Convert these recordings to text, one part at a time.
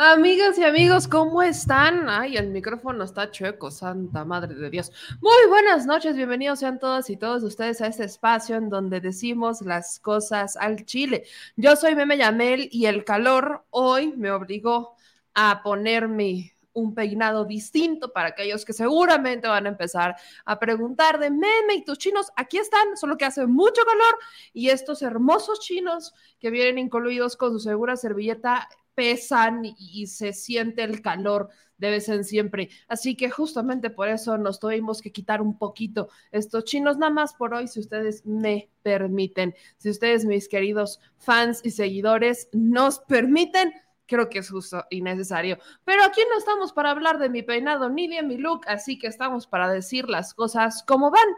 Amigas y amigos, ¿cómo están? Ay, el micrófono está chueco, santa madre de Dios. Muy buenas noches, bienvenidos sean todas y todos ustedes a este espacio en donde decimos las cosas al chile. Yo soy Meme Yamel y el calor hoy me obligó a ponerme un peinado distinto para aquellos que seguramente van a empezar a preguntar de meme y tus chinos, aquí están, solo que hace mucho calor y estos hermosos chinos que vienen incluidos con su segura servilleta pesan y se siente el calor de vez en siempre. Así que justamente por eso nos tuvimos que quitar un poquito estos chinos, nada más por hoy, si ustedes me permiten. Si ustedes, mis queridos fans y seguidores, nos permiten, creo que es justo y necesario. Pero aquí no estamos para hablar de mi peinado ni de mi look, así que estamos para decir las cosas como van.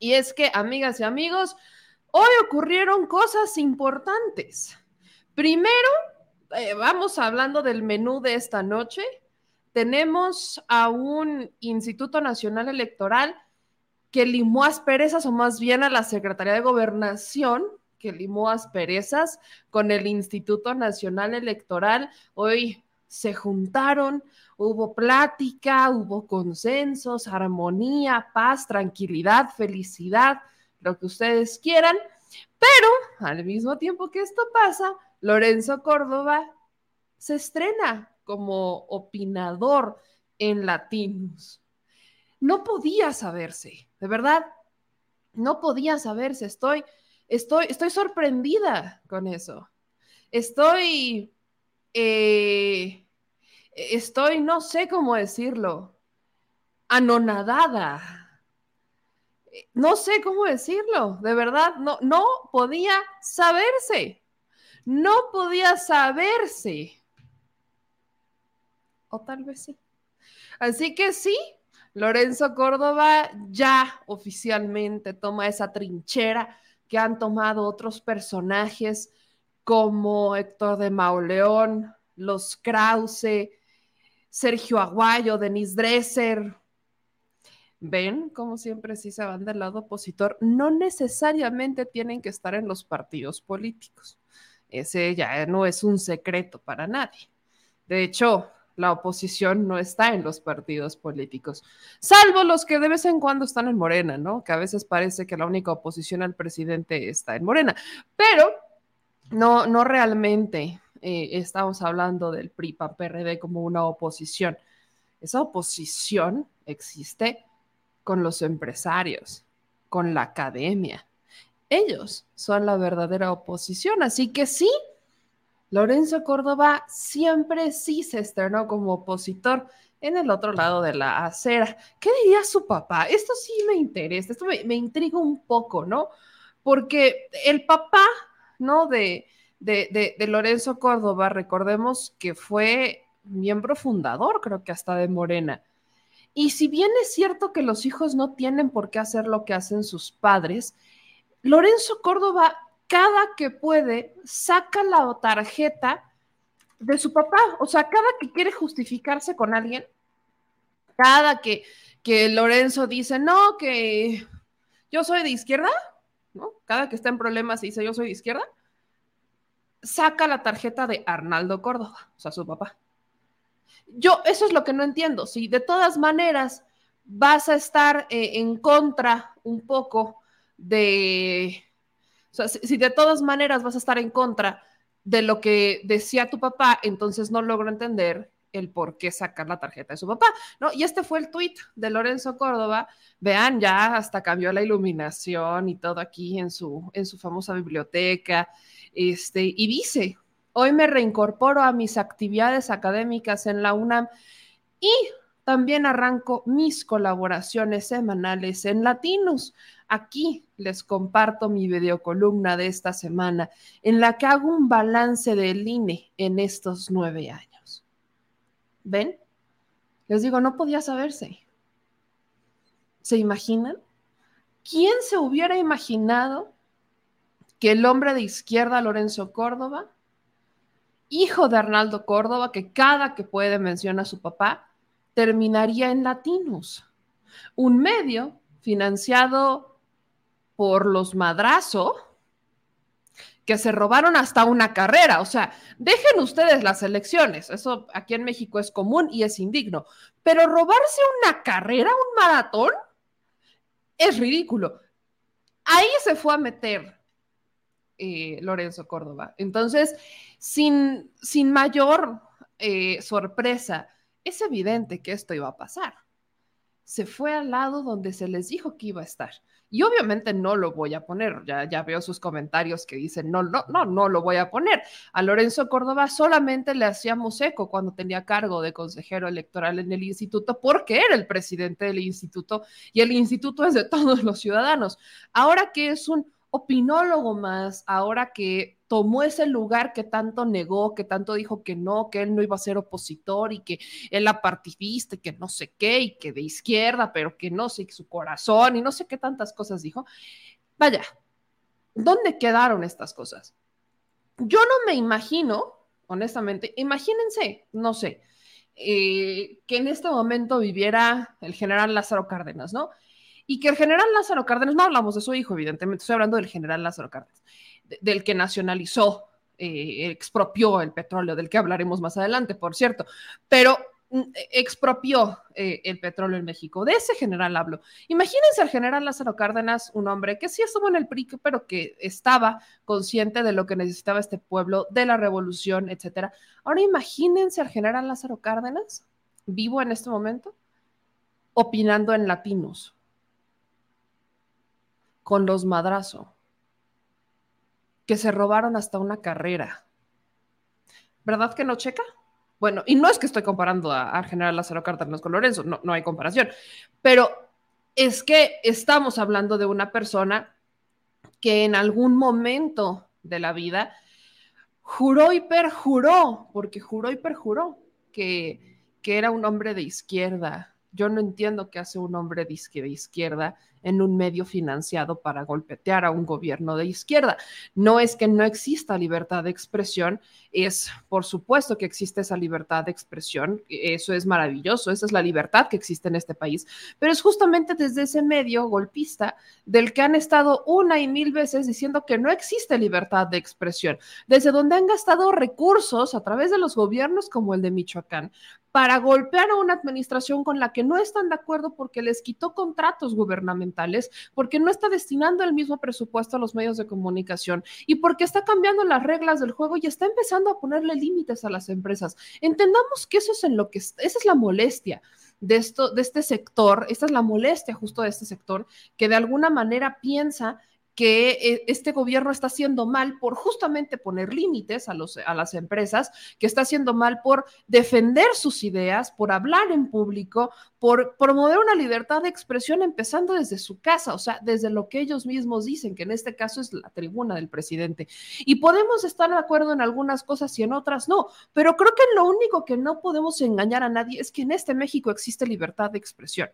Y es que, amigas y amigos, hoy ocurrieron cosas importantes. Primero, eh, vamos hablando del menú de esta noche. Tenemos a un Instituto Nacional Electoral que limó asperezas, o más bien a la Secretaría de Gobernación, que limó asperezas con el Instituto Nacional Electoral. Hoy se juntaron, hubo plática, hubo consensos, armonía, paz, tranquilidad, felicidad, lo que ustedes quieran. Pero al mismo tiempo que esto pasa, Lorenzo Córdoba se estrena como opinador en Latinos. No podía saberse, de verdad, no podía saberse. Estoy, estoy, estoy sorprendida con eso. Estoy, eh, estoy, no sé cómo decirlo, anonadada. No sé cómo decirlo, de verdad, no, no podía saberse no podía saberse. O tal vez sí. Así que sí, Lorenzo Córdoba ya oficialmente toma esa trinchera que han tomado otros personajes como Héctor de Mauleón, los Krause, Sergio Aguayo, Denis Dresser. Ven, como siempre, si se van del lado opositor, no necesariamente tienen que estar en los partidos políticos. Ese ya no es un secreto para nadie. De hecho, la oposición no está en los partidos políticos, salvo los que de vez en cuando están en Morena, ¿no? Que a veces parece que la única oposición al presidente está en Morena, pero no, no realmente eh, estamos hablando del PRI, PAN, PRD como una oposición. Esa oposición existe con los empresarios, con la academia, ellos son la verdadera oposición. Así que sí, Lorenzo Córdoba siempre sí se estrenó como opositor en el otro lado de la acera. ¿Qué diría su papá? Esto sí me interesa, esto me, intriga un poco, ¿no? Porque el papá, ¿no? De, de, de Lorenzo Córdoba, recordemos que fue miembro fundador, creo que hasta de Morena. Y si bien es cierto que los hijos no tienen por qué hacer lo que hacen sus padres, Lorenzo Córdoba, cada que puede, saca la tarjeta de su papá. O sea, cada que quiere justificarse con alguien, cada que, que Lorenzo dice, no, que yo soy de izquierda, ¿no? Cada que está en problemas y dice yo soy de izquierda, saca la tarjeta de Arnaldo Córdoba, o sea, su papá. Yo, eso es lo que no entiendo. Si de todas maneras vas a estar eh, en contra un poco de, si, de todas maneras vas a estar en contra de lo que decía tu papá, entonces no logro entender el por qué sacar la tarjeta de su papá, ¿no? Y este fue el tuit de Lorenzo Córdoba. Vean, ya hasta cambió la iluminación y todo aquí en su, en su famosa biblioteca. Este, y dice, hoy me reincorporo a mis actividades académicas en la UNAM y también arranco mis colaboraciones semanales en Latinos. Aquí les comparto mi videocolumna de esta semana, en la que hago un balance del INE en estos nueve años. ¿Ven? Les digo, no podía saberse. ¿Se imaginan? ¿Quién se hubiera imaginado que el hombre de izquierda, Lorenzo Córdoba, hijo de Arnaldo Córdoba, que cada que puede menciona a su papá, terminaría en Latinos, un medio financiado por los madrazo que se robaron hasta una carrera. O sea, dejen ustedes las elecciones, eso aquí en México es común y es indigno, pero robarse una carrera, un maratón, es ridículo. Ahí se fue a meter eh, Lorenzo Córdoba. Entonces, sin, sin mayor eh, sorpresa, es evidente que esto iba a pasar. Se fue al lado donde se les dijo que iba a estar. Y obviamente no lo voy a poner, ya, ya veo sus comentarios que dicen, no, no, no, no lo voy a poner. A Lorenzo Córdoba solamente le hacíamos eco cuando tenía cargo de consejero electoral en el instituto, porque era el presidente del instituto y el instituto es de todos los ciudadanos. Ahora que es un opinólogo más, ahora que tomó ese lugar que tanto negó, que tanto dijo que no, que él no iba a ser opositor y que él la partidista y que no sé qué, y que de izquierda, pero que no sé, su corazón y no sé qué tantas cosas dijo. Vaya, ¿dónde quedaron estas cosas? Yo no me imagino, honestamente, imagínense, no sé, eh, que en este momento viviera el general Lázaro Cárdenas, ¿no? Y que el general Lázaro Cárdenas, no hablamos de su hijo, evidentemente, estoy hablando del general Lázaro Cárdenas, del que nacionalizó, eh, expropió el petróleo, del que hablaremos más adelante, por cierto, pero mm, expropió eh, el petróleo en México. De ese general hablo. Imagínense al general Lázaro Cárdenas, un hombre que sí estuvo en el PRI, pero que estaba consciente de lo que necesitaba este pueblo, de la revolución, etcétera. Ahora imagínense al general Lázaro Cárdenas, vivo en este momento, opinando en latinos con los madrazo, que se robaron hasta una carrera. ¿Verdad que no checa? Bueno, y no es que estoy comparando al general Lázaro Cárdenas con Lorenzo, no, no hay comparación, pero es que estamos hablando de una persona que en algún momento de la vida juró y perjuró, porque juró y perjuró que, que era un hombre de izquierda. Yo no entiendo qué hace un hombre de izquierda en un medio financiado para golpetear a un gobierno de izquierda. No es que no exista libertad de expresión, es por supuesto que existe esa libertad de expresión, eso es maravilloso, esa es la libertad que existe en este país, pero es justamente desde ese medio golpista del que han estado una y mil veces diciendo que no existe libertad de expresión, desde donde han gastado recursos a través de los gobiernos como el de Michoacán para golpear a una administración con la que no están de acuerdo porque les quitó contratos gubernamentales, porque no está destinando el mismo presupuesto a los medios de comunicación y porque está cambiando las reglas del juego y está empezando a ponerle límites a las empresas. Entendamos que eso es en lo que esa es la molestia de esto de este sector, esta es la molestia justo de este sector que de alguna manera piensa que eh, este gobierno está haciendo mal por justamente poner límites a, los, a las empresas, que está haciendo mal por defender sus ideas, por hablar en público, por promover una libertad de expresión empezando desde su casa, o sea, desde lo que ellos mismos dicen, que en este caso es la tribuna del presidente. Y podemos estar de acuerdo en algunas cosas y en otras no, pero creo que lo único que no podemos engañar a nadie es que en este México existe libertad de expresión.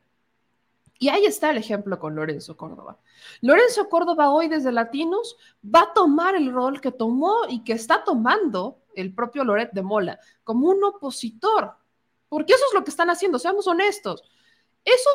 Y ahí está el ejemplo con Lorenzo Córdoba. Lorenzo Córdoba hoy desde Latinos va a tomar el rol que tomó y que está tomando el propio Loret de Mola como un opositor, porque eso es lo que están haciendo, seamos honestos. Eso,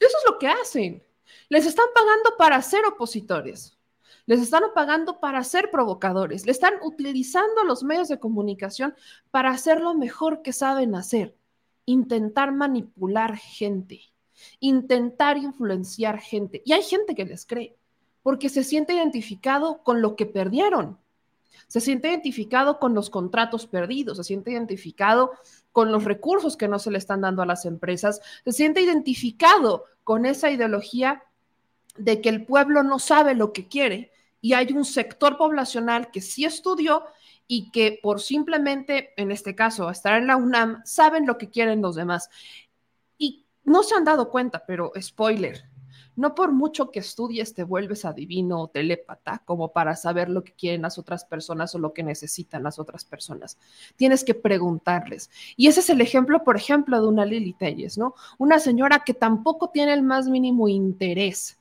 es lo que hacen. Les están pagando para ser opositores. Les están pagando para ser provocadores. Le están utilizando los medios de comunicación para hacer lo mejor que saben hacer, intentar manipular gente intentar influenciar gente. Y hay gente que les cree, porque se siente identificado con lo que perdieron, se siente identificado con los contratos perdidos, se siente identificado con los recursos que no se le están dando a las empresas, se siente identificado con esa ideología de que el pueblo no sabe lo que quiere y hay un sector poblacional que sí estudió y que por simplemente, en este caso, estar en la UNAM, saben lo que quieren los demás no se han dado cuenta, pero spoiler, no por mucho que estudies te vuelves adivino o telépata como para saber lo que quieren las otras personas o lo que necesitan las otras personas. Tienes que preguntarles. Y ese es el ejemplo, por ejemplo, de una Lili Telles, ¿no? Una señora que tampoco tiene el más mínimo interés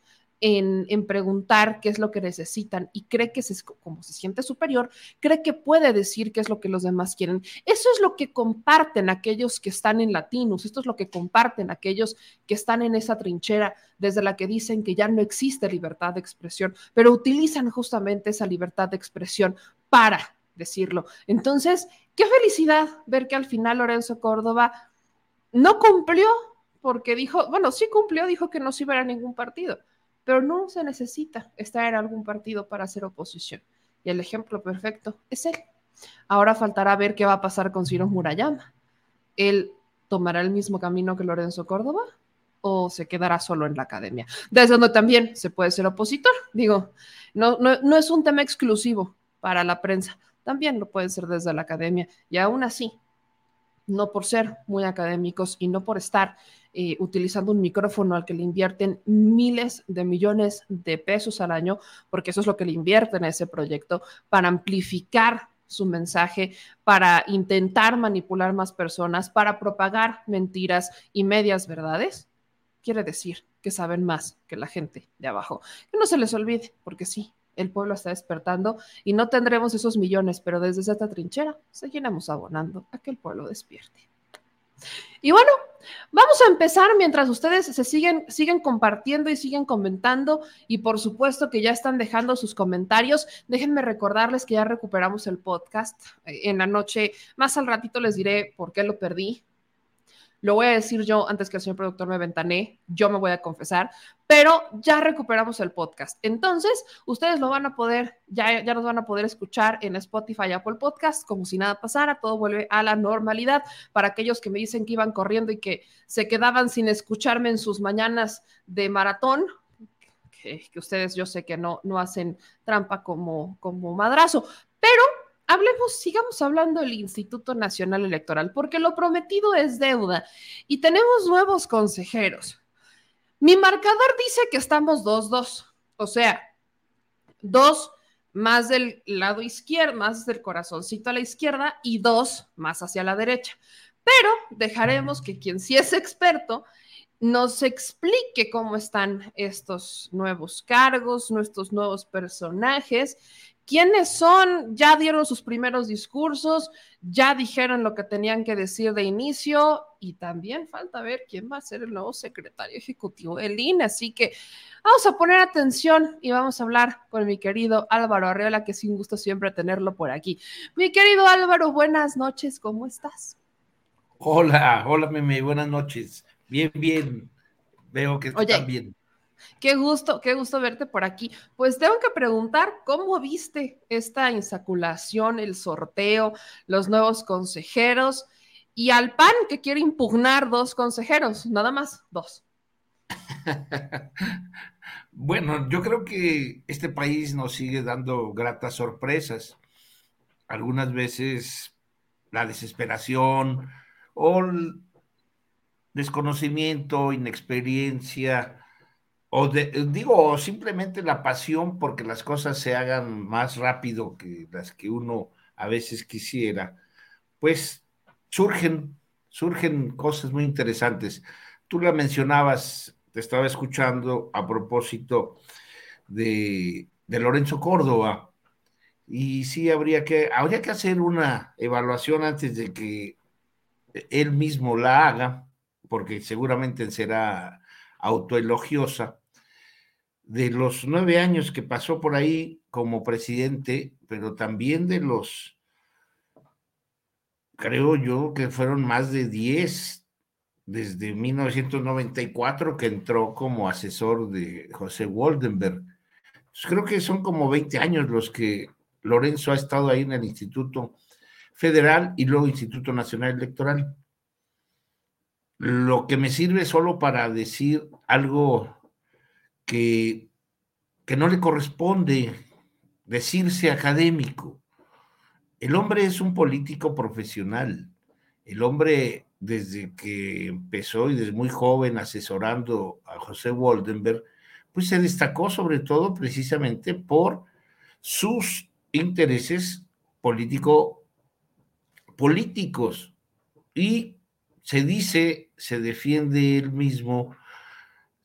en, preguntar qué es lo que necesitan y cree que se, como se siente superior, cree que puede decir qué es lo que los demás quieren. Eso es lo que comparten aquellos que están en latinos, esto es lo que comparten aquellos que están en esa trinchera desde la que dicen que ya no existe libertad de expresión, pero utilizan justamente esa libertad de expresión para decirlo. Entonces, qué felicidad ver que al final Lorenzo Córdoba no cumplió porque dijo, bueno, sí cumplió, dijo que no se iba a ningún partido pero no se necesita estar en algún partido para hacer oposición. Y el ejemplo perfecto es él. Ahora faltará ver qué va a pasar con Ciro Murayama. ¿Él tomará el mismo camino que Lorenzo Córdoba o se quedará solo en la academia? Desde donde también se puede ser opositor. Digo, no, no, no es un tema exclusivo para la prensa. También lo pueden ser desde la academia. Y aún así, no por ser muy académicos y no por estar eh, utilizando un micrófono al que le invierten miles de millones de pesos al año, porque eso es lo que le invierten a ese proyecto, para amplificar su mensaje, para intentar manipular más personas, para propagar mentiras y medias verdades, quiere decir que saben más que la gente de abajo. Que no se les olvide, porque sí, el pueblo está despertando y no tendremos esos millones, pero desde esta trinchera seguiremos abonando a que el pueblo despierte. Y bueno, vamos a empezar mientras ustedes se siguen, siguen compartiendo y siguen comentando y por supuesto que ya están dejando sus comentarios. Déjenme recordarles que ya recuperamos el podcast eh, en la noche. Más al ratito les diré por qué lo perdí. Lo voy a decir yo antes que el señor productor me ventané, yo me voy a confesar, pero ya recuperamos el podcast. Entonces, ustedes lo van a poder, ya, ya nos van a poder escuchar en Spotify, Apple Podcast, como si nada pasara, todo vuelve a la normalidad. Para aquellos que me dicen que iban corriendo y que se quedaban sin escucharme en sus mañanas de maratón, que, ustedes yo sé que no, no hacen trampa como, como madrazo, pero hablemos, sigamos hablando del Instituto Nacional Electoral, porque lo prometido es deuda y tenemos nuevos consejeros. Mi marcador dice que estamos 2-2, o sea, dos más del lado izquierdo, más del corazoncito a la izquierda y dos más hacia la derecha. Pero dejaremos que quien sí es experto nos explique cómo están estos nuevos cargos, nuestros nuevos personajes quiénes son, ya dieron sus primeros discursos, ya dijeron lo que tenían que decir de inicio y también falta ver quién va a ser el nuevo secretario ejecutivo del INE. Así que vamos a poner atención y vamos a hablar con mi querido Álvaro Arreola, que es un gusto siempre tenerlo por aquí. Mi querido Álvaro, buenas noches, ¿cómo estás? Hola, hola, Meme, buenas noches. Bien, bien. Veo que están bien. Qué gusto, qué gusto verte por aquí. Pues tengo que preguntar, ¿cómo viste esta insaculación, el sorteo, los nuevos consejeros y al PAN que quiere impugnar dos consejeros, nada más dos? bueno, yo creo que este país nos sigue dando gratas sorpresas. Algunas veces la desesperación o el desconocimiento, inexperiencia, o digo, simplemente la pasión porque las cosas se hagan más rápido que las que uno a veces quisiera, pues surgen, surgen cosas muy interesantes. Tú la mencionabas, te estaba escuchando a propósito de, de Lorenzo Córdoba, y sí habría que, habría que hacer una evaluación antes de que él mismo la haga, porque seguramente será autoelogiosa de los nueve años que pasó por ahí como presidente, pero también de los, creo yo que fueron más de diez desde 1994 que entró como asesor de José Waldenberg. creo que son como 20 años los que Lorenzo ha estado ahí en el Instituto Federal y luego Instituto Nacional Electoral. Lo que me sirve solo para decir algo que, que no le corresponde decirse académico. El hombre es un político profesional El hombre, desde que empezó y desde muy joven asesorando a José Waldenberg, pues se destacó sobre todo precisamente por sus intereses político, políticos. Y se dice, se defiende él mismo,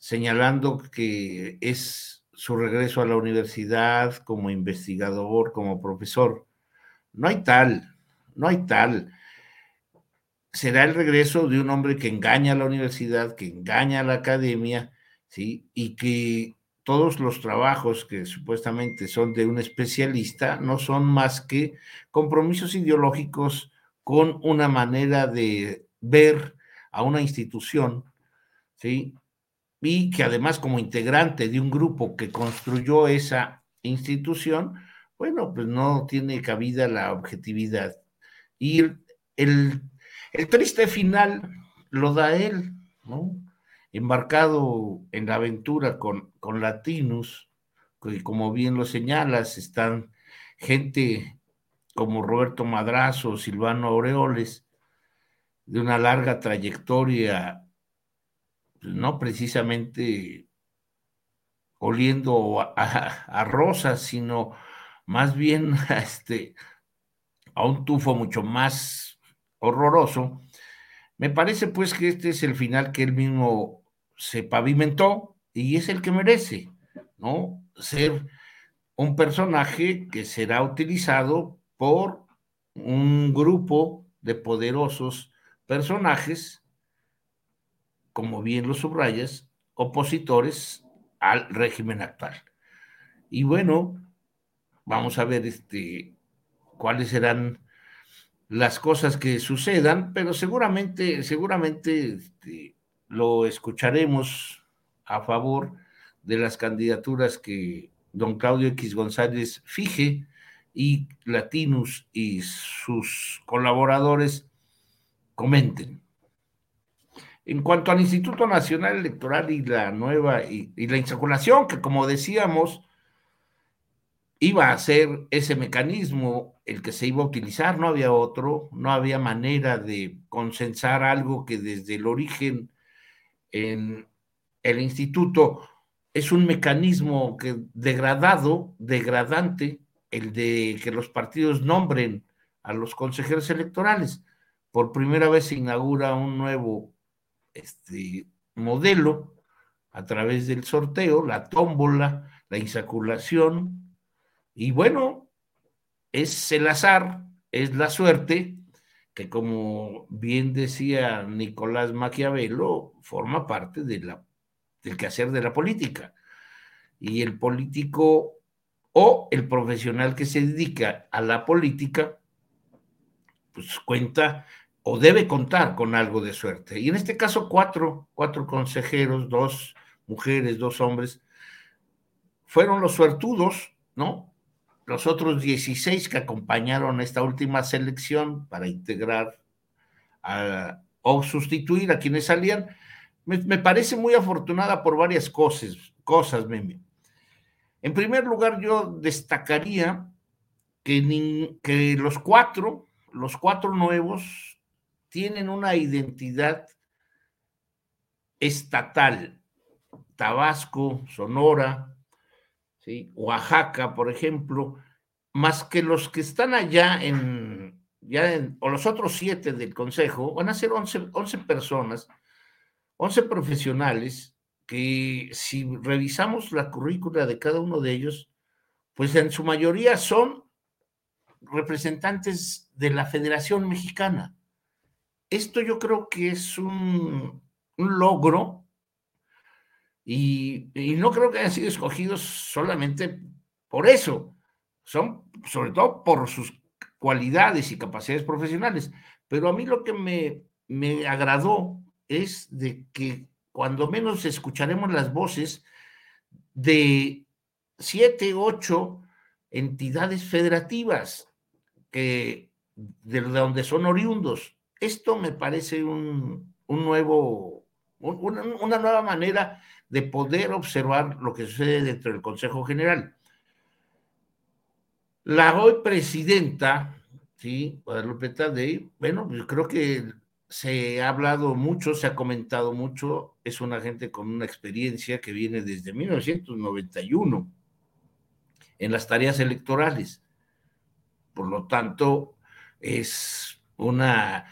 señalando que es su regreso a la universidad como investigador, como profesor. No hay tal, no hay tal. Será el regreso de un hombre que engaña a la universidad, que engaña a la academia, ¿sí? Y que todos los trabajos que supuestamente son de un especialista no son más que compromisos ideológicos con una manera de ver a una institución, ¿sí? Y que además como integrante de un grupo que construyó esa institución, bueno, pues no tiene cabida la objetividad. Y el, el, triste final lo da él, ¿no? Embarcado en la aventura con, con Latinus, que como bien lo señalas, están gente como Roberto Madrazo, Silvano Aureoles, de una larga trayectoria, no precisamente oliendo a, a rosas, sino más bien a, este, a un tufo mucho más horroroso, me parece pues que este es el final que él mismo se pavimentó y es el que merece, ¿no? Ser un personaje que será utilizado por un grupo de poderosos personajes, como bien lo subrayas, opositores al régimen actual. Y bueno, Vamos a ver este, cuáles serán las cosas que sucedan, pero seguramente, seguramente este, lo escucharemos a favor de las candidaturas que don Claudio X González fije y Latinus y sus colaboradores comenten. En cuanto al Instituto Nacional Electoral y la nueva y, la insaculación, que como decíamos, iba a ser ese mecanismo el que se iba a utilizar, no había otro, no había manera de consensar algo que desde el origen en el instituto es un mecanismo que degradado, degradante, el de que los partidos nombren a los consejeros electorales. Por primera vez se inaugura un nuevo este, modelo a través del sorteo, la tómbola, la insaculación, y bueno, es el azar, es la suerte, que como bien decía Nicolás Maquiavelo, forma parte de la, del quehacer de la política. Y el político o el profesional que se dedica a la política, pues cuenta o debe contar con algo de suerte. Y en este caso, cuatro, cuatro consejeros, dos mujeres, dos hombres, fueron los suertudos, ¿no? los otros 16 que acompañaron esta última selección para integrar o sustituir a quienes salían, me, parece muy afortunada por varias cosas, cosas, Meme. En primer lugar, yo destacaría que, que los cuatro, los cuatro nuevos, tienen una identidad estatal. Tabasco, Sonora, Oaxaca, por ejemplo, más que los que están allá en, ya o los otros siete del Consejo, van a ser 11, 11 personas, 11 profesionales, que si revisamos la currícula de cada uno de ellos, pues en su mayoría son representantes de la Federación Mexicana. Esto yo creo que es un, logro y, no creo que hayan sido escogidos solamente por eso, son sobre todo por sus cualidades y capacidades profesionales. Pero a mí lo que me, me agradó es de que cuando menos escucharemos las voces de siete, ocho entidades federativas que de donde son oriundos. Esto me parece un, un nuevo, una, nueva manera de poder observar lo que sucede dentro del Consejo General. La hoy presidenta Sí, Guadalupe Tadei. Bueno, yo creo que se ha hablado mucho, se ha comentado mucho. Es una gente con una experiencia que viene desde 1991 en las tareas electorales. Por lo tanto, es una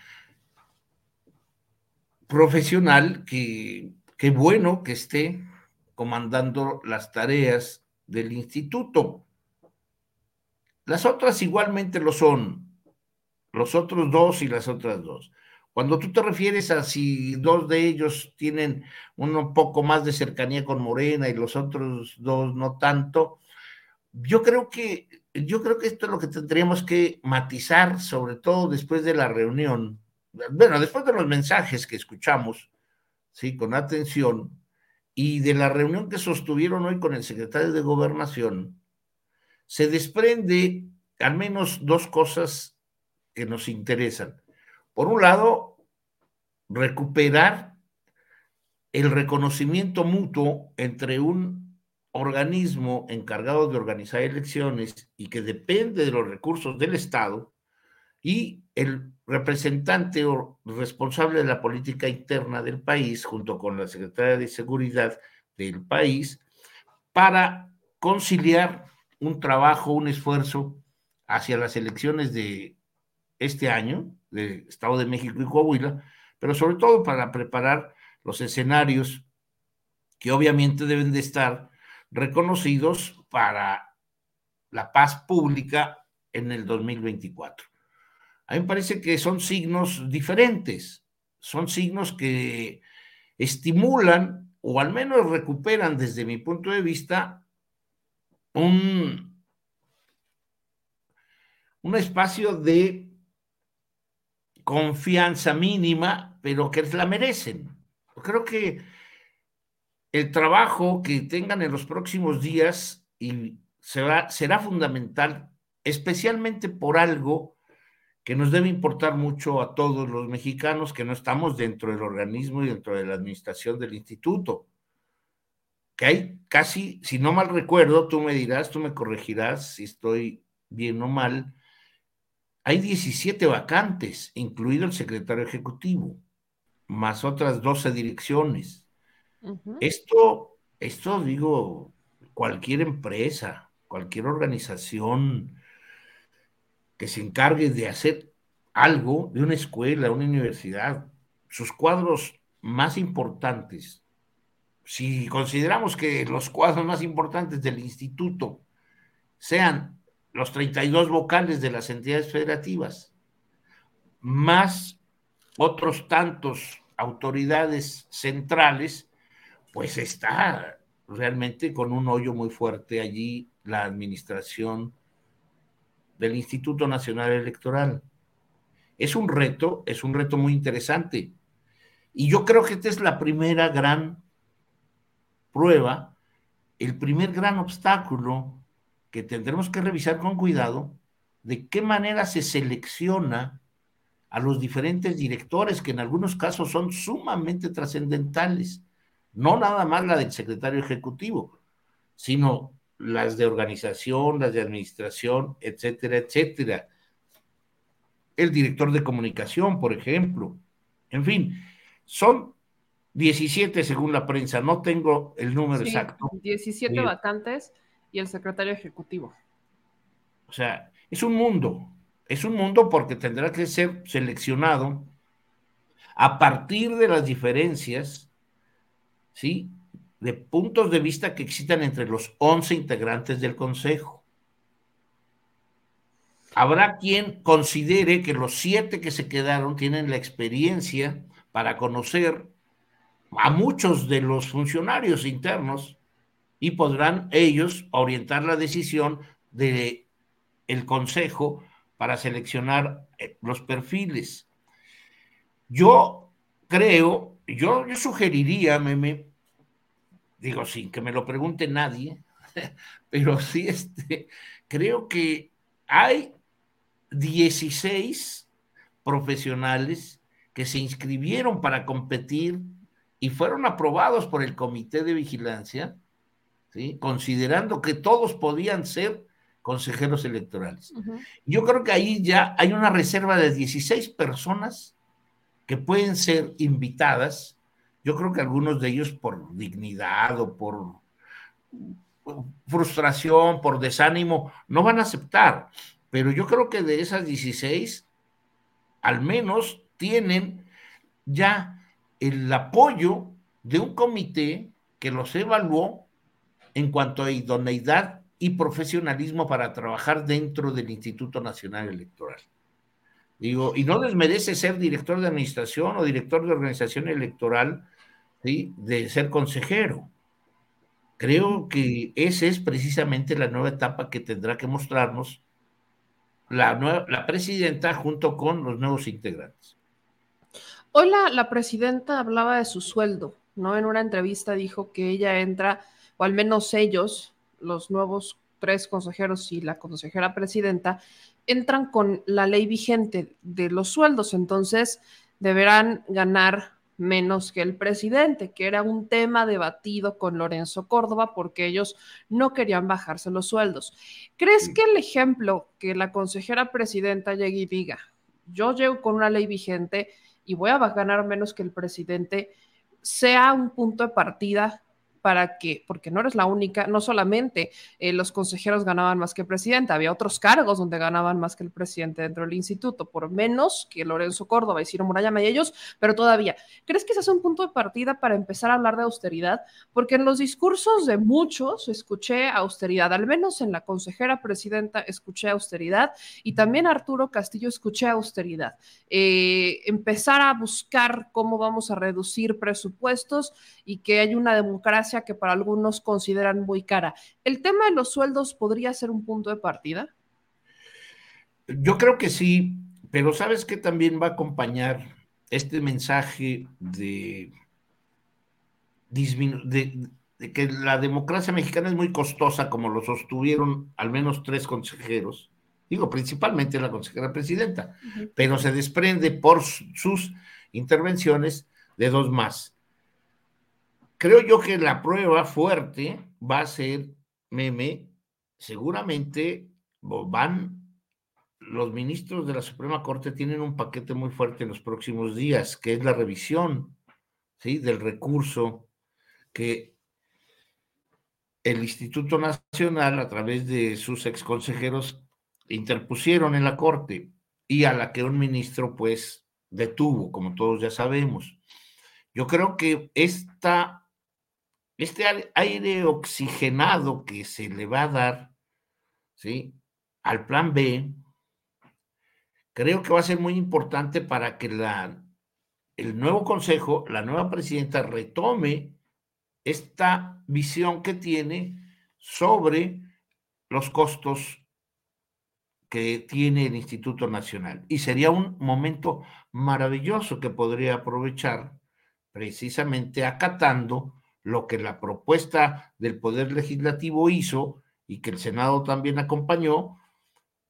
profesional que, bueno que esté comandando las tareas del instituto. Las otras igualmente lo son, los otros dos y las otras dos. Cuando tú te refieres a si dos de ellos tienen un poco más de cercanía con Morena y los otros dos no tanto, yo creo que yo creo que esto es lo que tendríamos que matizar, sobre todo después de la reunión, bueno, después de los mensajes que escuchamos, sí, con atención, y de la reunión que sostuvieron hoy con el secretario de Gobernación, se desprende al menos dos cosas que nos interesan. Por un lado, recuperar el reconocimiento mutuo entre un organismo encargado de organizar elecciones y que depende de los recursos del Estado y el representante o responsable de la política interna del país, junto con la Secretaría de Seguridad del país, para conciliar un trabajo, un esfuerzo hacia las elecciones de este año, de Estado de México y Coahuila, pero sobre todo para preparar los escenarios que obviamente deben de estar reconocidos para la paz pública en el 2024. A mí me parece que son signos diferentes, son signos que estimulan o al menos recuperan desde mi punto de vista un, un espacio de confianza mínima, pero que la merecen. Creo que el trabajo que tengan en los próximos días y será, será fundamental, especialmente por algo que nos debe importar mucho a todos los mexicanos que no estamos dentro del organismo y dentro de la administración del instituto. Que hay casi, si no mal recuerdo, tú me dirás, tú me corregirás si estoy bien o mal, hay 17 vacantes, incluido el secretario ejecutivo, más otras 12 direcciones. Esto, esto digo, cualquier empresa, cualquier organización, que se encargue de hacer algo de una escuela, una universidad, sus cuadros más importantes, si consideramos que los cuadros más importantes del instituto sean los 32 vocales de las entidades federativas, más otros tantos autoridades centrales, pues está realmente con un hoyo muy fuerte allí la administración del Instituto Nacional Electoral. Es un reto, es un reto muy interesante. Y yo creo que esta es la primera gran prueba, el primer gran obstáculo que tendremos que revisar con cuidado, de qué manera se selecciona a los diferentes directores, que en algunos casos son sumamente trascendentales, no nada más la del secretario ejecutivo, sino las de organización, las de administración, etcétera, etcétera. El director de comunicación, por ejemplo. En fin, son 17 según la prensa, no tengo el número exacto. 17 vacantes y el secretario ejecutivo. O sea, es un mundo, es un mundo porque tendrá que ser seleccionado a partir de las diferencias, ¿sí? De puntos de vista que existan entre los 11 integrantes del Consejo. Habrá quien considere que los siete que se quedaron tienen la experiencia para conocer a muchos de los funcionarios internos y podrán ellos orientar la decisión del el Consejo para seleccionar eh, los perfiles. Yo creo, yo, yo sugeriría, Meme, digo, sin que me lo pregunte nadie, pero sí, este, creo que hay 16 profesionales que se inscribieron para competir y fueron aprobados por el Comité de Vigilancia, ¿sí? considerando que todos podían ser consejeros electorales. Yo creo que ahí ya hay una reserva de 16 personas que pueden ser invitadas. Yo creo que algunos de ellos por dignidad o por frustración, por desánimo, no van a aceptar. Pero yo creo que de esas 16, al menos tienen ya el apoyo de un comité que los evaluó en cuanto a idoneidad y profesionalismo para trabajar dentro del Instituto Nacional Electoral. Digo, y no les merece ser director de administración o director de organización electoral, ¿sí? de ser consejero. Creo que esa es precisamente la nueva etapa que tendrá que mostrarnos la, nueva, la presidenta junto con los nuevos integrantes. Hoy la, la, presidenta hablaba de su sueldo, ¿no? En una entrevista dijo que ella entra, o al menos ellos, los nuevos tres consejeros y la consejera presidenta, entran con la ley vigente de los sueldos, entonces deberán ganar menos que el presidente, que era un tema debatido con Lorenzo Córdoba porque ellos no querían bajarse los sueldos. ¿Crees que el ejemplo que la consejera presidenta llegue y diga, yo llego con una ley vigente y voy a ganar menos que el presidente, sea un punto de partida para que, porque no eres la única, no solamente eh, los consejeros ganaban más que el presidente, había otros cargos donde ganaban más que el presidente dentro del instituto, por menos que Lorenzo Córdoba y Ciro Murayama y ellos, pero todavía. ¿Crees que ese es un punto de partida para empezar a hablar de austeridad? Porque en los discursos de muchos escuché austeridad, al menos en la consejera presidenta escuché austeridad y también Arturo Castillo escuché austeridad. Eh, empezar a buscar cómo vamos a reducir presupuestos y que hay una democracia que para algunos consideran muy cara. ¿El tema de los sueldos podría ser un punto de partida? Yo creo que sí, pero sabes que también va a acompañar este mensaje de, de, que la democracia mexicana es muy costosa, como lo sostuvieron al menos tres consejeros, digo, principalmente la consejera presidenta, pero se desprende por sus intervenciones de dos más. Creo yo que la prueba fuerte va a ser, meme, seguramente van, los ministros de la Suprema Corte tienen un paquete muy fuerte en los próximos días, que es la revisión ¿sí? del recurso que el Instituto Nacional, a través de sus exconsejeros, interpusieron en la Corte y a la que un ministro, pues, detuvo, como todos ya sabemos. Yo creo que esta este aire oxigenado que se le va a dar ¿sí? al plan B, creo que va a ser muy importante para que la, el nuevo consejo, la nueva presidenta retome esta visión que tiene sobre los costos que tiene el Instituto Nacional. Y sería un momento maravilloso que podría aprovechar precisamente acatando lo que la propuesta del Poder Legislativo hizo y que el Senado también acompañó,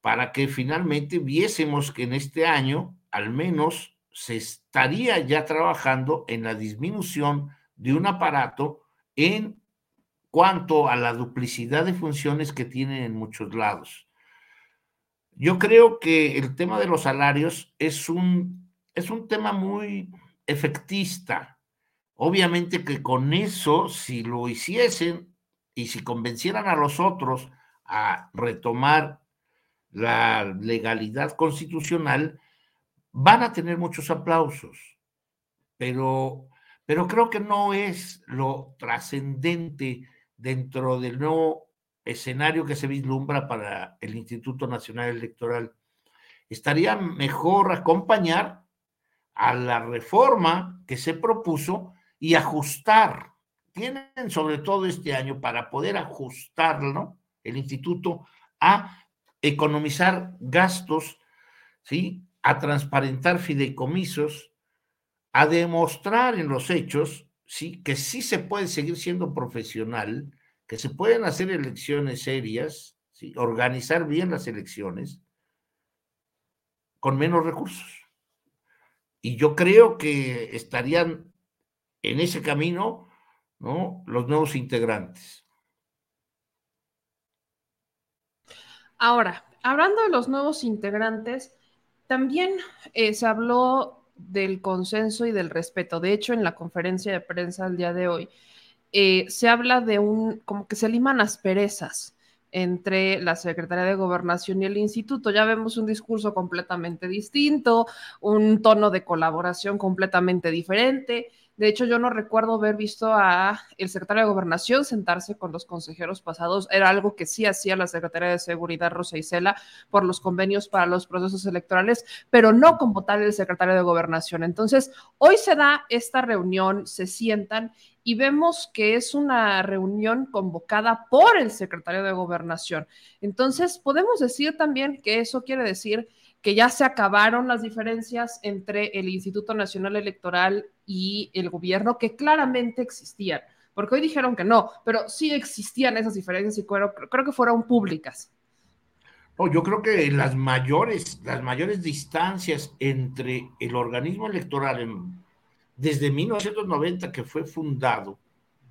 para que finalmente viésemos que en este año al menos se estaría ya trabajando en la disminución de un aparato en cuanto a la duplicidad de funciones que tienen en muchos lados. Yo creo que el tema de los salarios es un, es un tema muy efectista, Obviamente que con eso, si lo hiciesen y si convencieran a los otros a retomar la legalidad constitucional, van a tener muchos aplausos. Pero, pero creo que no es lo trascendente dentro del nuevo escenario que se vislumbra para el Instituto Nacional Electoral. Estaría mejor acompañar a la reforma que se propuso y ajustar. Tienen sobre todo este año para poder ajustarlo, el instituto, a economizar gastos, ¿sí? a transparentar fideicomisos, a demostrar en los hechos ¿sí? que sí se puede seguir siendo profesional, que se pueden hacer elecciones serias, ¿sí? organizar bien las elecciones con menos recursos. Y yo creo que estarían en ese camino ¿no? los nuevos integrantes. Ahora, hablando de los nuevos integrantes, también eh, se habló del consenso y del respeto. De hecho, en la conferencia de prensa el día de hoy, eh, se habla de un, como que se liman asperezas entre la Secretaría de Gobernación y el instituto. Ya vemos un discurso completamente distinto, un tono de colaboración completamente diferente. De hecho, yo no recuerdo haber visto a el secretario de Gobernación sentarse con los consejeros pasados. Era algo que sí hacía la Secretaría de Seguridad Rosa Isela por los convenios para los procesos electorales, pero no como tal el secretario de Gobernación. Entonces, hoy se da esta reunión, se sientan y vemos que es una reunión convocada por el secretario de Gobernación. Entonces, podemos decir también que eso quiere decir que ya se acabaron las diferencias entre el Instituto Nacional Electoral y el gobierno, que claramente existían, porque hoy dijeron que no, pero sí existían esas diferencias y creo, creo que fueron públicas. No, yo creo que las mayores, las mayores distancias entre el organismo electoral desde 1990 que fue fundado,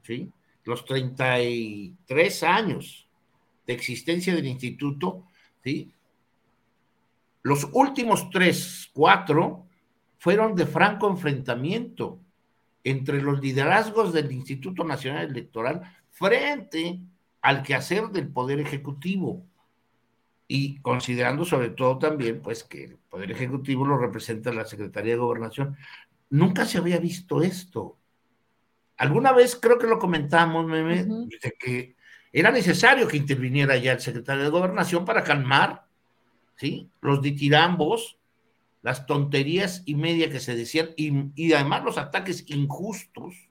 ¿sí? los 33 años de existencia del instituto, ¿sí? Los últimos tres, cuatro, fueron de franco enfrentamiento entre los liderazgos del Instituto Nacional Electoral frente al quehacer del Poder Ejecutivo y considerando sobre todo también pues que el Poder Ejecutivo lo representa la Secretaría de Gobernación. Nunca se había visto esto. Alguna vez creo que lo comentamos, Meme, de que era necesario que interviniera ya el secretario de Gobernación para calmar ¿sí? Los ditirambos, las tonterías y media que se decían, y, además los ataques injustos,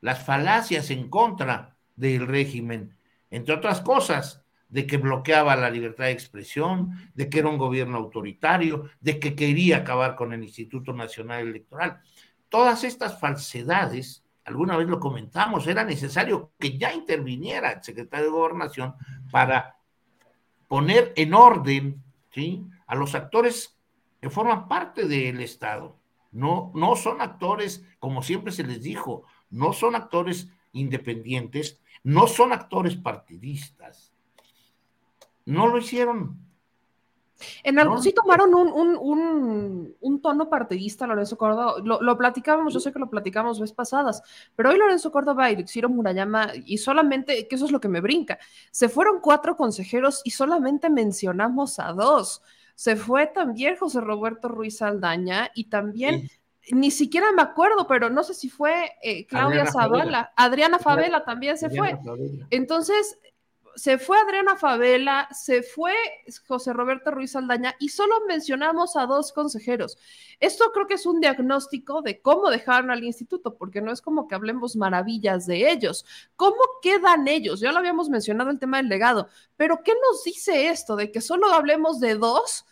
las falacias en contra del régimen, entre otras cosas, de que bloqueaba la libertad de expresión, de que era un gobierno autoritario, de que quería acabar con el Instituto Nacional Electoral. Todas estas falsedades, alguna vez lo comentamos, era necesario que ya interviniera el secretario de Gobernación para poner en orden ¿sí? a los actores forman parte del Estado. No, no son actores, como siempre se les dijo, no son actores independientes, no son actores partidistas. No lo hicieron. En algo, sí tomaron un, tono partidista, Lorenzo Córdoba. Lo, platicábamos, yo sé que lo platicamos vez pasadas, pero hoy Lorenzo Córdoba y Ciro Murayama, y solamente, que eso es lo que me brinca, se fueron cuatro consejeros y solamente mencionamos a dos. Se fue también José Roberto Ruiz Aldaña y también. Ni siquiera me acuerdo, pero no sé si fue eh, Claudia Zavala. Adriana Favela también se fue. Entonces, se fue Adriana Favela, se fue José Roberto Ruiz Aldaña y solo mencionamos a dos consejeros. Esto creo que es un diagnóstico de cómo dejaron al instituto, porque no es como que hablemos maravillas de ellos. ¿Cómo quedan ellos? Ya lo habíamos mencionado el tema del legado, pero ¿qué nos dice esto de que solo hablemos de dos?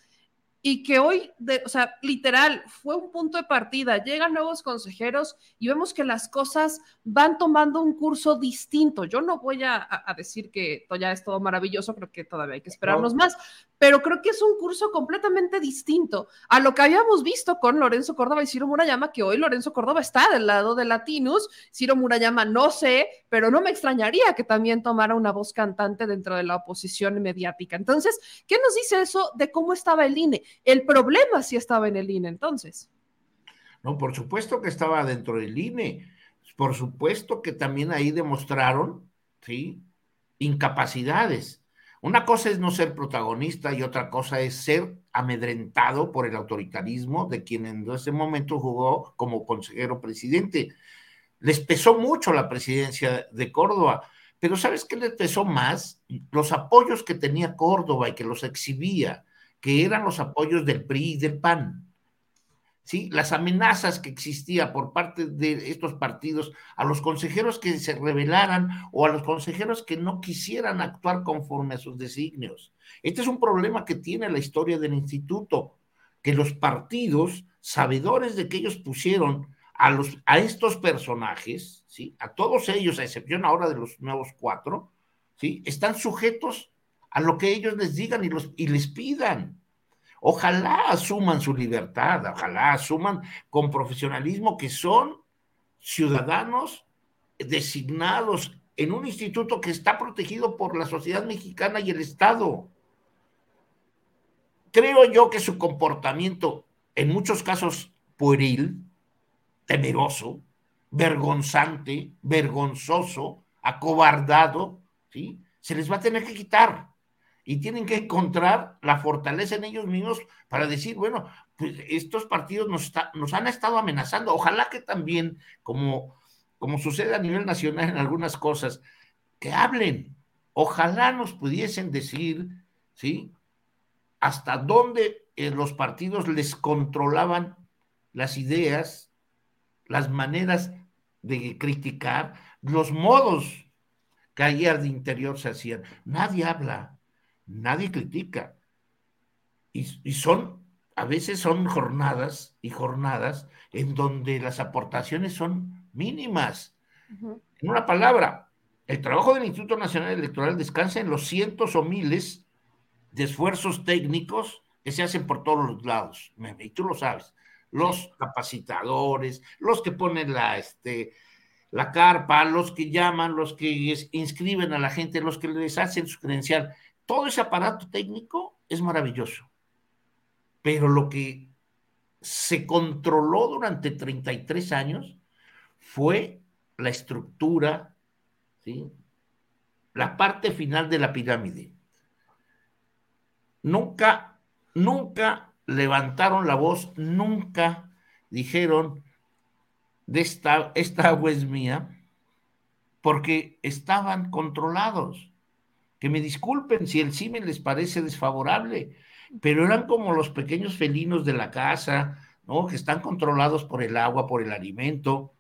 Y que hoy, de, o sea, literal, fue un punto de partida, llegan nuevos consejeros y vemos que las cosas van tomando un curso distinto. Yo no voy a, decir que ya es todo maravilloso, creo que todavía hay que esperarnos más, pero creo que es un curso completamente distinto a lo que habíamos visto con Lorenzo Córdoba y Ciro Murayama, que hoy Lorenzo Córdoba está del lado de Latinus, Ciro Murayama no sé, pero no me extrañaría que también tomara una voz cantante dentro de la oposición mediática. Entonces, ¿qué nos dice eso de cómo estaba el INE? El problema sí estaba en el INE entonces. No, por supuesto que estaba dentro del INE. Por supuesto que también ahí demostraron, ¿sí? Incapacidades. Una cosa es no ser protagonista y otra cosa es ser amedrentado por el autoritarismo de quien en ese momento jugó como consejero presidente. Les pesó mucho la presidencia de Córdoba, pero ¿sabes qué les pesó más? Los apoyos que tenía Córdoba y que los exhibía que eran los apoyos del PRI y del PAN. ¿Sí? Las amenazas que existía por parte de estos partidos a los consejeros que se rebelaran o a los consejeros que no quisieran actuar conforme a sus designios. Este es un problema que tiene la historia del instituto, que los partidos, sabedores de que ellos pusieron a, los, a estos personajes, ¿sí? a todos ellos, a excepción ahora de los nuevos cuatro, ¿sí? están sujetos a lo que ellos les digan y, los, y les pidan. Ojalá asuman su libertad, ojalá asuman con profesionalismo que son ciudadanos designados en un instituto que está protegido por la sociedad mexicana y el Estado. creo yo que su comportamiento, en muchos casos pueril, temeroso, vergonzante, vergonzoso, acobardado, ¿sí? Se les va a tener que quitar y tienen que encontrar la fortaleza en ellos mismos para decir, bueno, pues estos partidos nos, han estado amenazando. Ojalá que también, como, como sucede a nivel nacional en algunas cosas, que hablen. Ojalá nos pudiesen decir, ¿sí? Hasta dónde eh, los partidos les controlaban las ideas, las maneras de criticar, los modos que ayer de interior se hacían. Nadie habla, nadie critica. Y, son, a veces son jornadas y jornadas en donde las aportaciones son mínimas. En una palabra, el trabajo del Instituto Nacional Electoral descansa en los cientos o miles de esfuerzos técnicos que se hacen por todos los lados, y tú lo sabes los capacitadores, los que ponen la, este, la carpa, los que llaman, los que inscriben a la gente, los que les hacen su credencial. Todo ese aparato técnico es maravilloso. Pero lo que se controló durante 33 años fue la estructura, ¿sí? la parte final de la pirámide. Nunca, nunca levantaron la voz, nunca dijeron, de esta, esta agua es mía, porque estaban controlados. Que me disculpen si el CIME les parece desfavorable, pero eran como los pequeños felinos de la casa, ¿no? Que están controlados por el agua, por el alimento.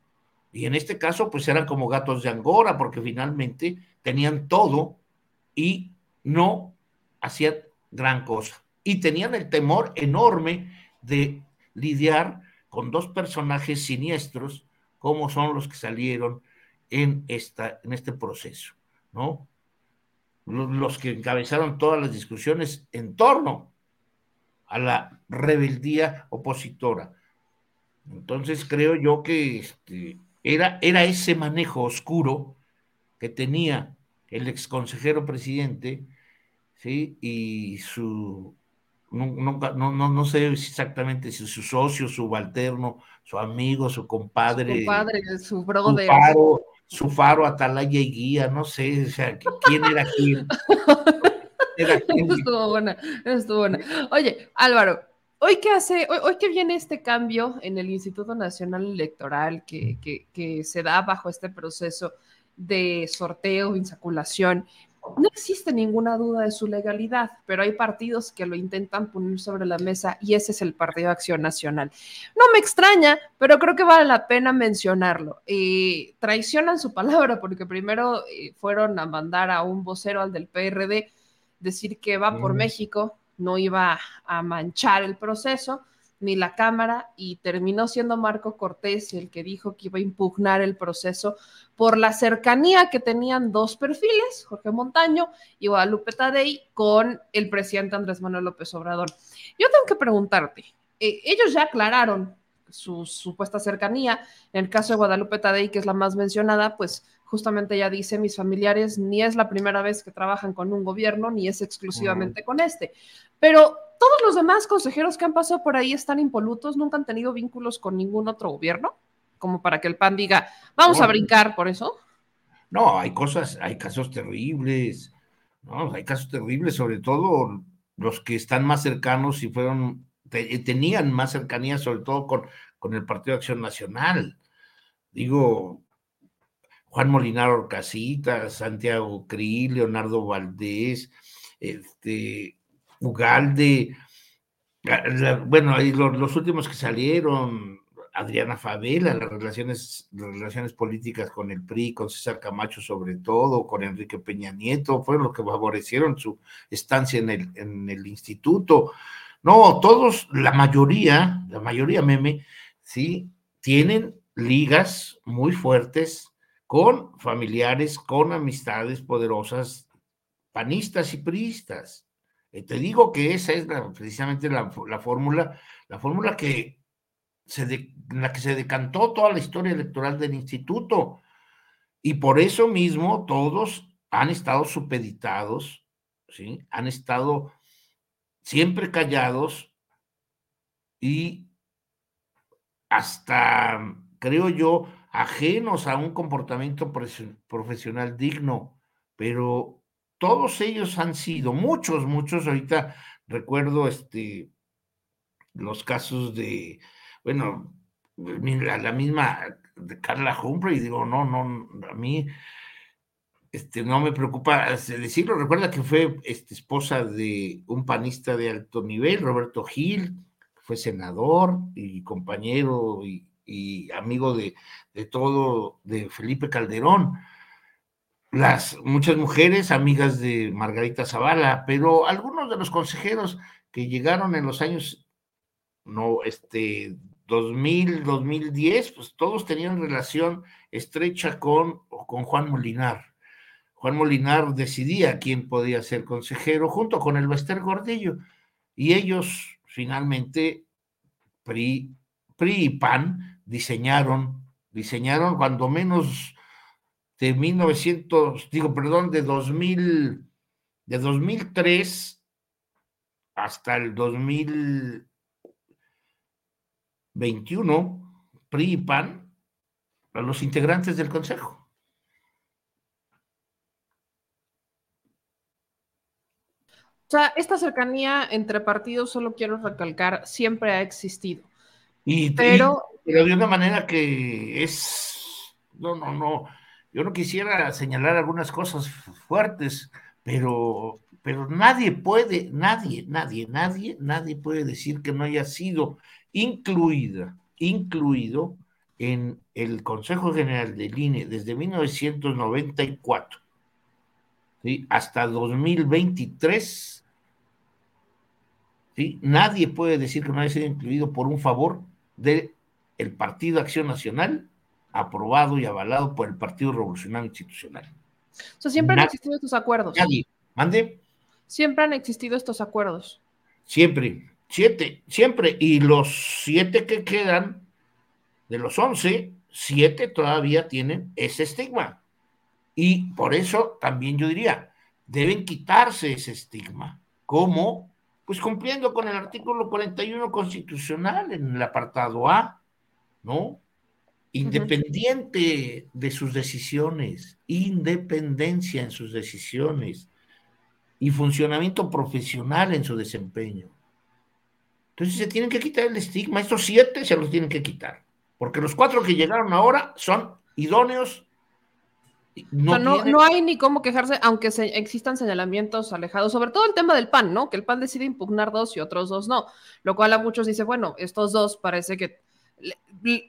Y en este caso, pues eran como gatos de Angora, porque finalmente tenían todo y no hacían gran cosa y tenían el temor enorme de lidiar con dos personajes siniestros como son los que salieron en, esta, en este proceso, ¿no? Los que encabezaron todas las discusiones en torno a la rebeldía opositora. Entonces creo yo que este, era, era ese manejo oscuro que tenía el ex consejero presidente, ¿sí? Y su Nunca, no, no, no sé exactamente si su socio, su subalterno, su amigo, su compadre. Su compadre, su brother. Su faro, su faro, atalaya y guía, no sé, o sea, quién era quién. Era quién. estuvo buena, estuvo buena. Oye, Álvaro, hoy que hace, hoy, hoy, que viene este cambio en el Instituto Nacional Electoral que, que, que se da bajo este proceso de sorteo, insaculación, no existe ninguna duda de su legalidad, pero hay partidos que lo intentan poner sobre la mesa y ese es el Partido Acción Nacional. No me extraña, pero creo que vale la pena mencionarlo. Eh, traicionan su palabra porque primero eh, fueron a mandar a un vocero al del PRD decir que va por México, no iba a manchar el proceso ni la Cámara y terminó siendo Marco Cortés el que dijo que iba a impugnar el proceso por la cercanía que tenían dos perfiles, Jorge Montaño y Guadalupe Tadei, con el presidente Andrés Manuel López Obrador. Yo tengo que preguntarte, eh, ellos ya aclararon su supuesta cercanía, en el caso de Guadalupe Tadei, que es la más mencionada, pues justamente ya dice, mis familiares ni es la primera vez que trabajan con un gobierno, ni es exclusivamente con este. Pero todos los demás consejeros que han pasado por ahí están impolutos, nunca han tenido vínculos con ningún otro gobierno como para que el PAN diga, vamos a brincar por eso? No, hay cosas, hay casos terribles, ¿no? Hay casos terribles, sobre todo los que están más cercanos y fueron, tenían más cercanía, sobre todo con, con el Partido de Acción Nacional. Digo, Juan Molinar Orcasita, Santiago Cri, Leonardo Valdés, este, Ugalde, bueno, ahí los, los, últimos que salieron, Adriana Favela, las relaciones, las relaciones políticas con el PRI, con César Camacho sobre todo, con Enrique Peña Nieto, fueron los que favorecieron su estancia en el, en el instituto. No, todos, la mayoría, la mayoría meme, sí, tienen ligas muy fuertes con familiares, con amistades poderosas, panistas y priistas. Eh, te digo que esa es precisamente la, la fórmula, la fórmula que en la que se decantó toda la historia electoral del instituto. Y por eso mismo todos han estado supeditados, ¿sí? han estado siempre callados y hasta, creo yo, ajenos a un comportamiento profesional digno, pero todos ellos han sido, muchos, muchos, ahorita recuerdo este, los casos de, bueno, la, misma de Carla Humphrey, digo, no, no, a mí este, no me preocupa decirlo, recuerda que fue este, esposa de un panista de alto nivel, Roberto Gil, fue senador y compañero y, amigo de, de, todo de Felipe Calderón. Las muchas mujeres amigas de Margarita Zavala, pero algunos de los consejeros que llegaron en los años no, este, 2000, 2010, pues todos tenían relación estrecha con, con Juan Molinar. Juan Molinar decidía quién podía ser consejero junto con el Bester Gordillo. Y ellos finalmente, PRI, PRI y PAN, diseñaron, diseñaron cuando menos de 1900, digo, perdón, de 2000, de 2003 hasta el 2021, PRI y PAN, a los integrantes del Consejo. O sea, esta cercanía entre partidos, solo quiero recalcar, siempre ha existido. Y, pero, pero de una manera que es, no, no, no, yo no quisiera señalar algunas cosas fuertes, pero, pero nadie puede, nadie, nadie, nadie, nadie puede decir que no haya sido incluida, incluido en el Consejo General del INE desde 1994 ¿sí? hasta 2023 Nadie puede decir que no haya sido incluido por un favor del el Partido Acción Nacional, aprobado y avalado por el Partido Revolucionario Institucional. O sea, siempre han existido estos acuerdos. Nadie. ¿Mande? Siempre han existido estos acuerdos. Siempre. Siete, siempre. Y los siete que quedan, de los once, siete todavía tienen ese estigma. Y por eso también yo diría, deben quitarse ese estigma. ¿Cómo? pues cumpliendo con el artículo 41 constitucional en el apartado A, ¿no? Independiente de sus decisiones, independencia en sus decisiones y funcionamiento profesional en su desempeño. Entonces se tienen que quitar el estigma, estos siete se los tienen que quitar, porque los cuatro que llegaron ahora son idóneos no, no, hay ni cómo quejarse, aunque existan señalamientos alejados, sobre todo el tema del PAN, ¿no? Que el PAN decide impugnar dos y otros dos no. Lo cual a muchos dice, bueno, estos dos parece que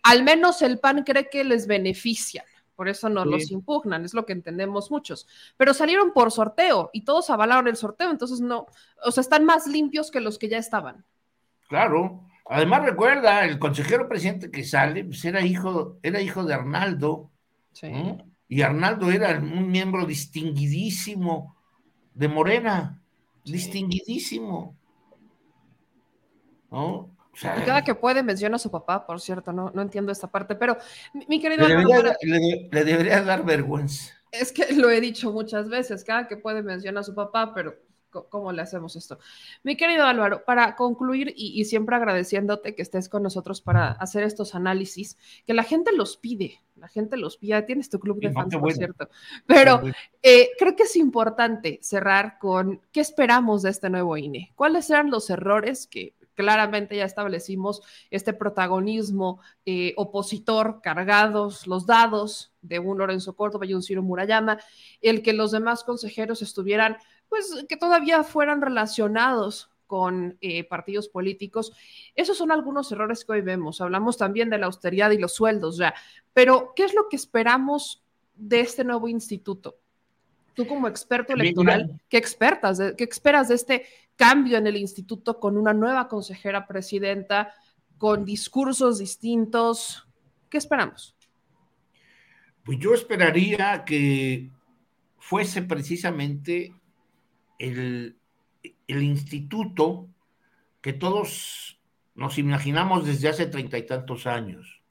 al menos el PAN cree que les benefician, por eso no los impugnan, es lo que entendemos muchos. Pero salieron por sorteo y todos avalaron el sorteo, entonces no, o sea, están más limpios que los que ya estaban. Claro. Además, recuerda, el consejero presidente que sale, pues era hijo, era hijo de Arnaldo. Sí y Arnaldo era un miembro distinguidísimo de Morena, distinguidísimo. ¿No? Y cada que puede menciona a su papá, por cierto, no, no entiendo esta parte, pero mi, querido... Le debería, le debería, dar vergüenza. Es que lo he dicho muchas veces, cada que puede menciona a su papá, pero cómo le hacemos esto. Mi querido Álvaro, para concluir y, siempre agradeciéndote que estés con nosotros para hacer estos análisis, que la gente los pide, la gente los pide, tienes tu club de fans, por cierto, pero eh, creo que es importante cerrar con qué esperamos de este nuevo INE, cuáles eran los errores que claramente ya establecimos este protagonismo eh, opositor, cargados los dados de un Lorenzo Córdoba y un Ciro Murayama, el que los demás consejeros estuvieran pues que todavía fueran relacionados con eh, partidos políticos. Esos son algunos errores que hoy vemos. Hablamos también de la austeridad y los sueldos ya. Pero, ¿qué es lo que esperamos de este nuevo instituto? Tú como experto electoral, ¿qué, expertas, ¿qué esperas de este cambio en el instituto con una nueva consejera presidenta, con discursos distintos? ¿Qué esperamos? Pues yo esperaría que fuese precisamente el, instituto que todos nos imaginamos desde hace treinta y tantos años,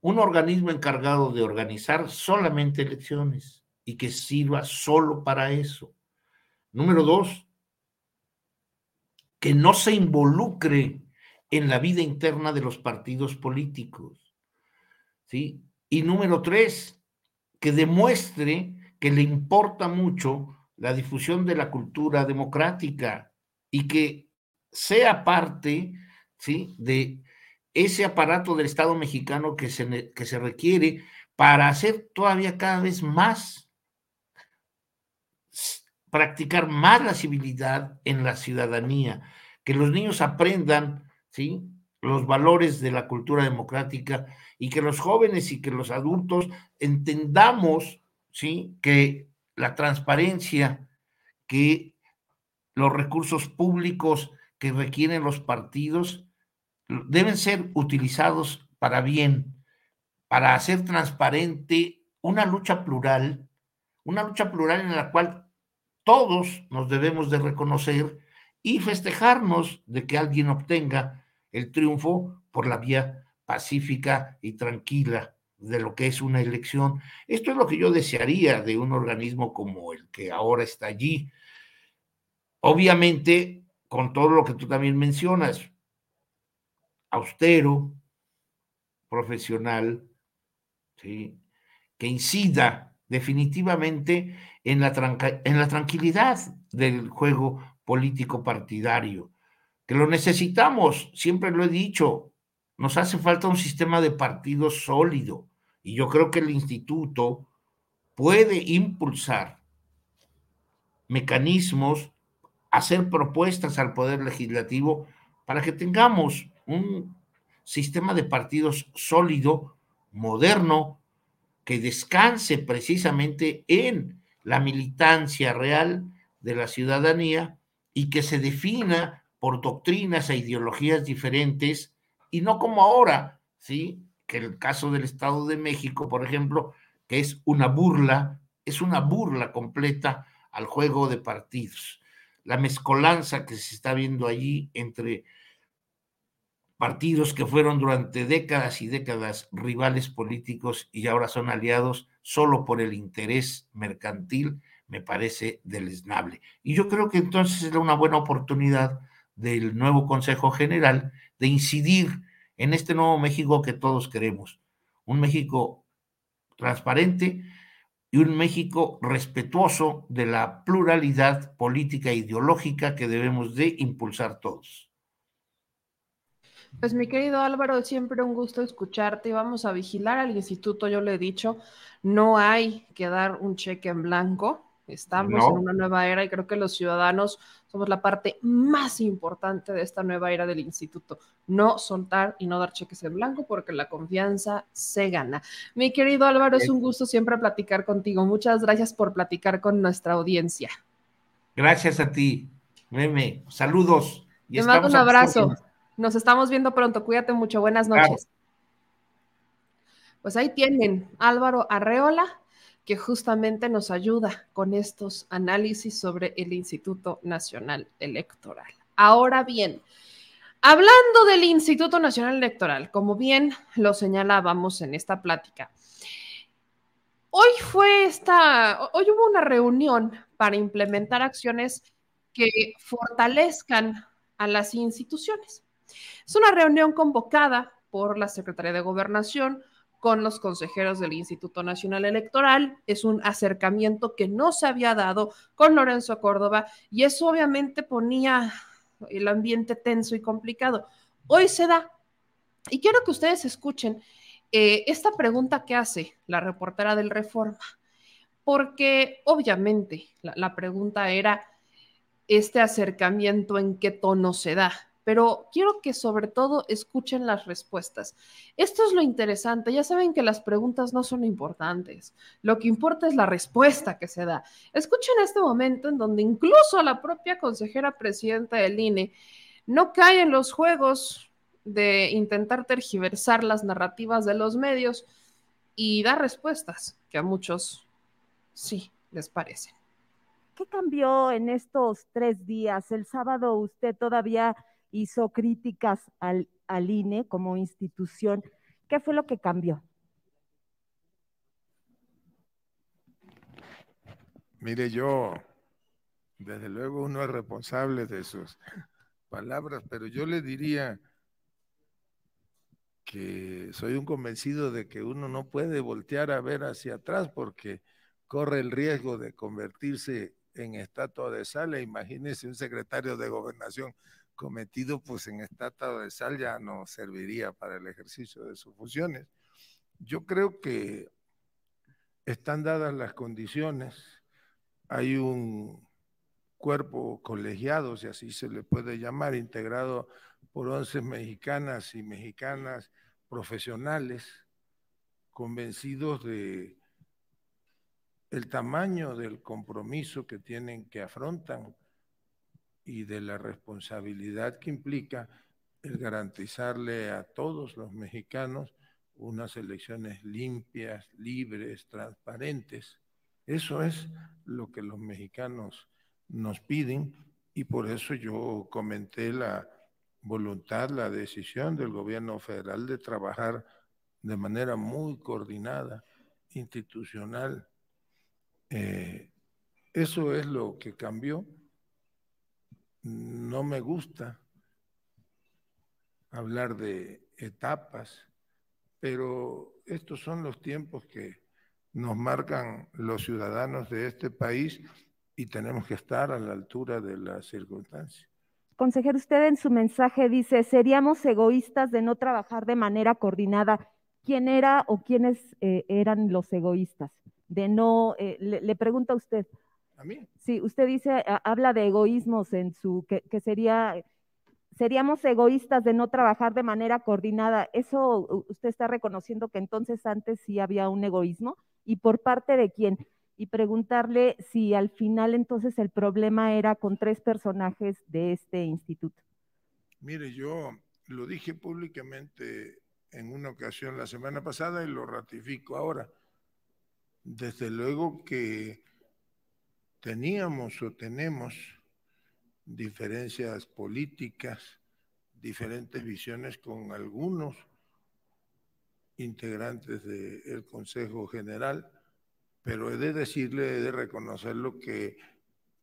un organismo encargado de organizar solamente elecciones y que sirva solo para eso. Número dos, que no se involucre en la vida interna de los partidos políticos. ¿sí? Y número tres, que demuestre que le importa mucho la difusión de la cultura democrática y que sea parte ¿sí? de ese aparato del Estado mexicano que se, que se requiere para hacer todavía cada vez más, practicar más la civilidad en la ciudadanía, que los niños aprendan ¿sí? los valores de la cultura democrática y que los jóvenes y que los adultos entendamos ¿sí? que la transparencia, que los recursos públicos que requieren los partidos deben ser utilizados para bien, para hacer transparente una lucha plural, una lucha plural en la cual todos nos debemos de reconocer y festejarnos de que alguien obtenga el triunfo por la vía pacífica y tranquila de lo que es una elección. Esto es lo que yo desearía de un organismo como el que ahora está allí. Obviamente, con todo lo que tú también mencionas, austero, profesional, ¿sí? que incida definitivamente en la, en la tranquilidad del juego político partidario, que lo necesitamos, siempre lo he dicho, nos hace falta un sistema de partidos sólido y yo creo que el instituto puede impulsar mecanismos, hacer propuestas al Poder Legislativo para que tengamos un sistema de partidos sólido, moderno, que descanse precisamente en la militancia real de la ciudadanía y que se defina por doctrinas e ideologías diferentes y no como ahora, ¿sí? Que el caso del Estado de México, por ejemplo, que es una burla, es una burla completa al juego de partidos. La mezcolanza que se está viendo allí entre partidos que fueron durante décadas y décadas rivales políticos y ahora son aliados solo por el interés mercantil, me parece deleznable. Y yo creo que entonces era una buena oportunidad del nuevo Consejo General de incidir en este nuevo México que todos queremos. Un México transparente y un México respetuoso de la pluralidad política e ideológica que debemos de impulsar todos. Pues mi querido Álvaro, siempre un gusto escucharte y vamos a vigilar al instituto, yo le he dicho, no hay que dar un cheque en blanco, estamos en una nueva era y creo que los ciudadanos somos la parte más importante de esta nueva era del instituto, no soltar y no dar cheques en blanco porque la confianza se gana. Mi querido Álvaro, es un gusto siempre platicar contigo, muchas gracias por platicar con nuestra audiencia. Gracias a ti, Meme, saludos. Y Te mando un abrazo. Nos estamos viendo pronto. Cuídate mucho. Buenas noches. Pues ahí tienen Álvaro Arreola, que justamente nos ayuda con estos análisis sobre el Instituto Nacional Electoral. Ahora bien, hablando del Instituto Nacional Electoral, como bien lo señalábamos en esta plática, hoy fue esta, hoy hubo una reunión para implementar acciones que fortalezcan a las instituciones. Es una reunión convocada por la Secretaría de Gobernación con los consejeros del Instituto Nacional Electoral. Es un acercamiento que no se había dado con Lorenzo Córdoba y eso obviamente ponía el ambiente tenso y complicado. Hoy se da. Y quiero que ustedes escuchen eh, esta pregunta que hace la reportera del Reforma, porque obviamente la pregunta era este acercamiento en qué tono se da pero quiero que sobre todo escuchen las respuestas. Esto es lo interesante, ya saben que las preguntas no son importantes, lo que importa es la respuesta que se da. Escuchen este momento en donde incluso la propia consejera presidenta del INE no cae en los juegos de intentar tergiversar las narrativas de los medios y da respuestas que a muchos sí les parecen. ¿Qué cambió en estos tres días? El sábado usted todavía hizo críticas al, al INE como institución. ¿Qué fue lo que cambió? Mire, yo, desde luego uno es responsable de sus palabras, pero yo le diría que soy un convencido de que uno no puede voltear a ver hacia atrás porque corre el riesgo de convertirse en estatua de sal. E imagínese un secretario de gobernación cometido pues en estatua de sal ya no serviría para el ejercicio de sus funciones. Yo creo que están dadas las condiciones, hay un cuerpo colegiado, si así se le puede llamar, integrado por 11 mexicanas y mexicanas profesionales convencidos de el tamaño del compromiso que tienen que afrontan y de la responsabilidad que implica el garantizarle a todos los mexicanos unas elecciones limpias, libres, transparentes. Eso es lo que los mexicanos nos piden y por eso yo comenté la voluntad, la decisión del gobierno federal de trabajar de manera muy coordinada, institucional. Eh, eso es lo que cambió. No me gusta hablar de etapas, pero estos son los tiempos que nos marcan los ciudadanos de este país y tenemos que estar a la altura de las circunstancias. Consejero, usted en su mensaje dice, seríamos egoístas de no trabajar de manera coordinada. ¿Quién era o quiénes eh, eran los egoístas? De no, eh, le, pregunta a usted. ¿A mí? Sí, usted dice, habla de egoísmos en su, que, que sería, seríamos egoístas de no trabajar de manera coordinada. ¿Eso usted está reconociendo que entonces antes sí había un egoísmo? ¿Y por parte de quién? y preguntarle si al final entonces el problema era con tres personajes de este instituto. Mire, yo lo dije públicamente en una ocasión la semana pasada y lo ratifico ahora. Desde luego que teníamos o tenemos diferencias políticas, diferentes visiones con algunos integrantes del Consejo General pero he de decirle, he de reconocerlo que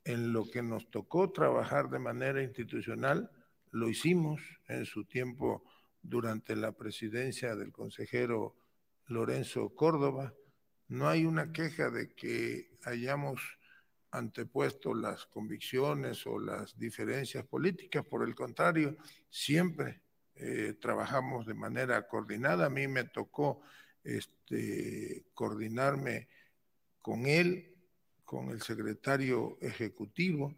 en lo que nos tocó trabajar de manera institucional, lo hicimos en su tiempo durante la presidencia del consejero Lorenzo Córdoba. No hay una queja de que hayamos antepuesto las convicciones o las diferencias políticas, por el contrario, siempre eh, trabajamos de manera coordinada. A mí me tocó este, coordinarme con él, con el secretario ejecutivo,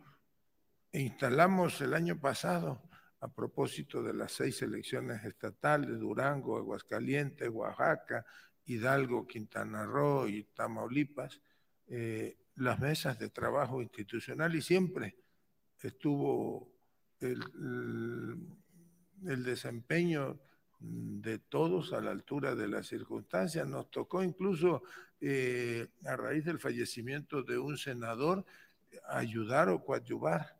e instalamos el año pasado, a propósito de las seis elecciones estatales, Durango, Aguascalientes, Oaxaca, Hidalgo, Quintana Roo y Tamaulipas, eh, las mesas de trabajo institucional y siempre estuvo el, desempeño de todos a la altura de las circunstancias. Nos tocó incluso, eh, a raíz del fallecimiento de un senador, ayudar o coadyuvar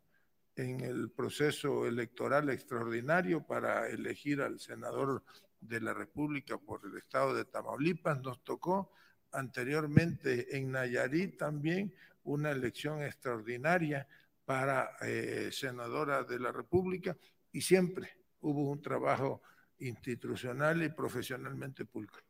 en el proceso electoral extraordinario para elegir al senador de la República por el estado de Tamaulipas. Nos tocó anteriormente en Nayarit también una elección extraordinaria para eh, senadora de la República y siempre hubo un trabajo institucional y profesionalmente pulcro.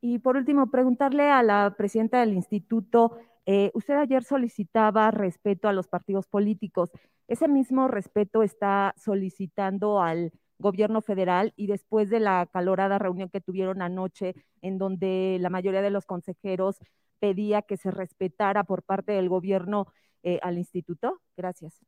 Y por último, preguntarle a la presidenta del instituto, eh, usted ayer solicitaba respeto a los partidos políticos. ¿Ese mismo respeto está solicitando al gobierno federal y después de la calorada reunión que tuvieron anoche, en donde la mayoría de los consejeros pedía que se respetara por parte del gobierno eh, al instituto? Gracias.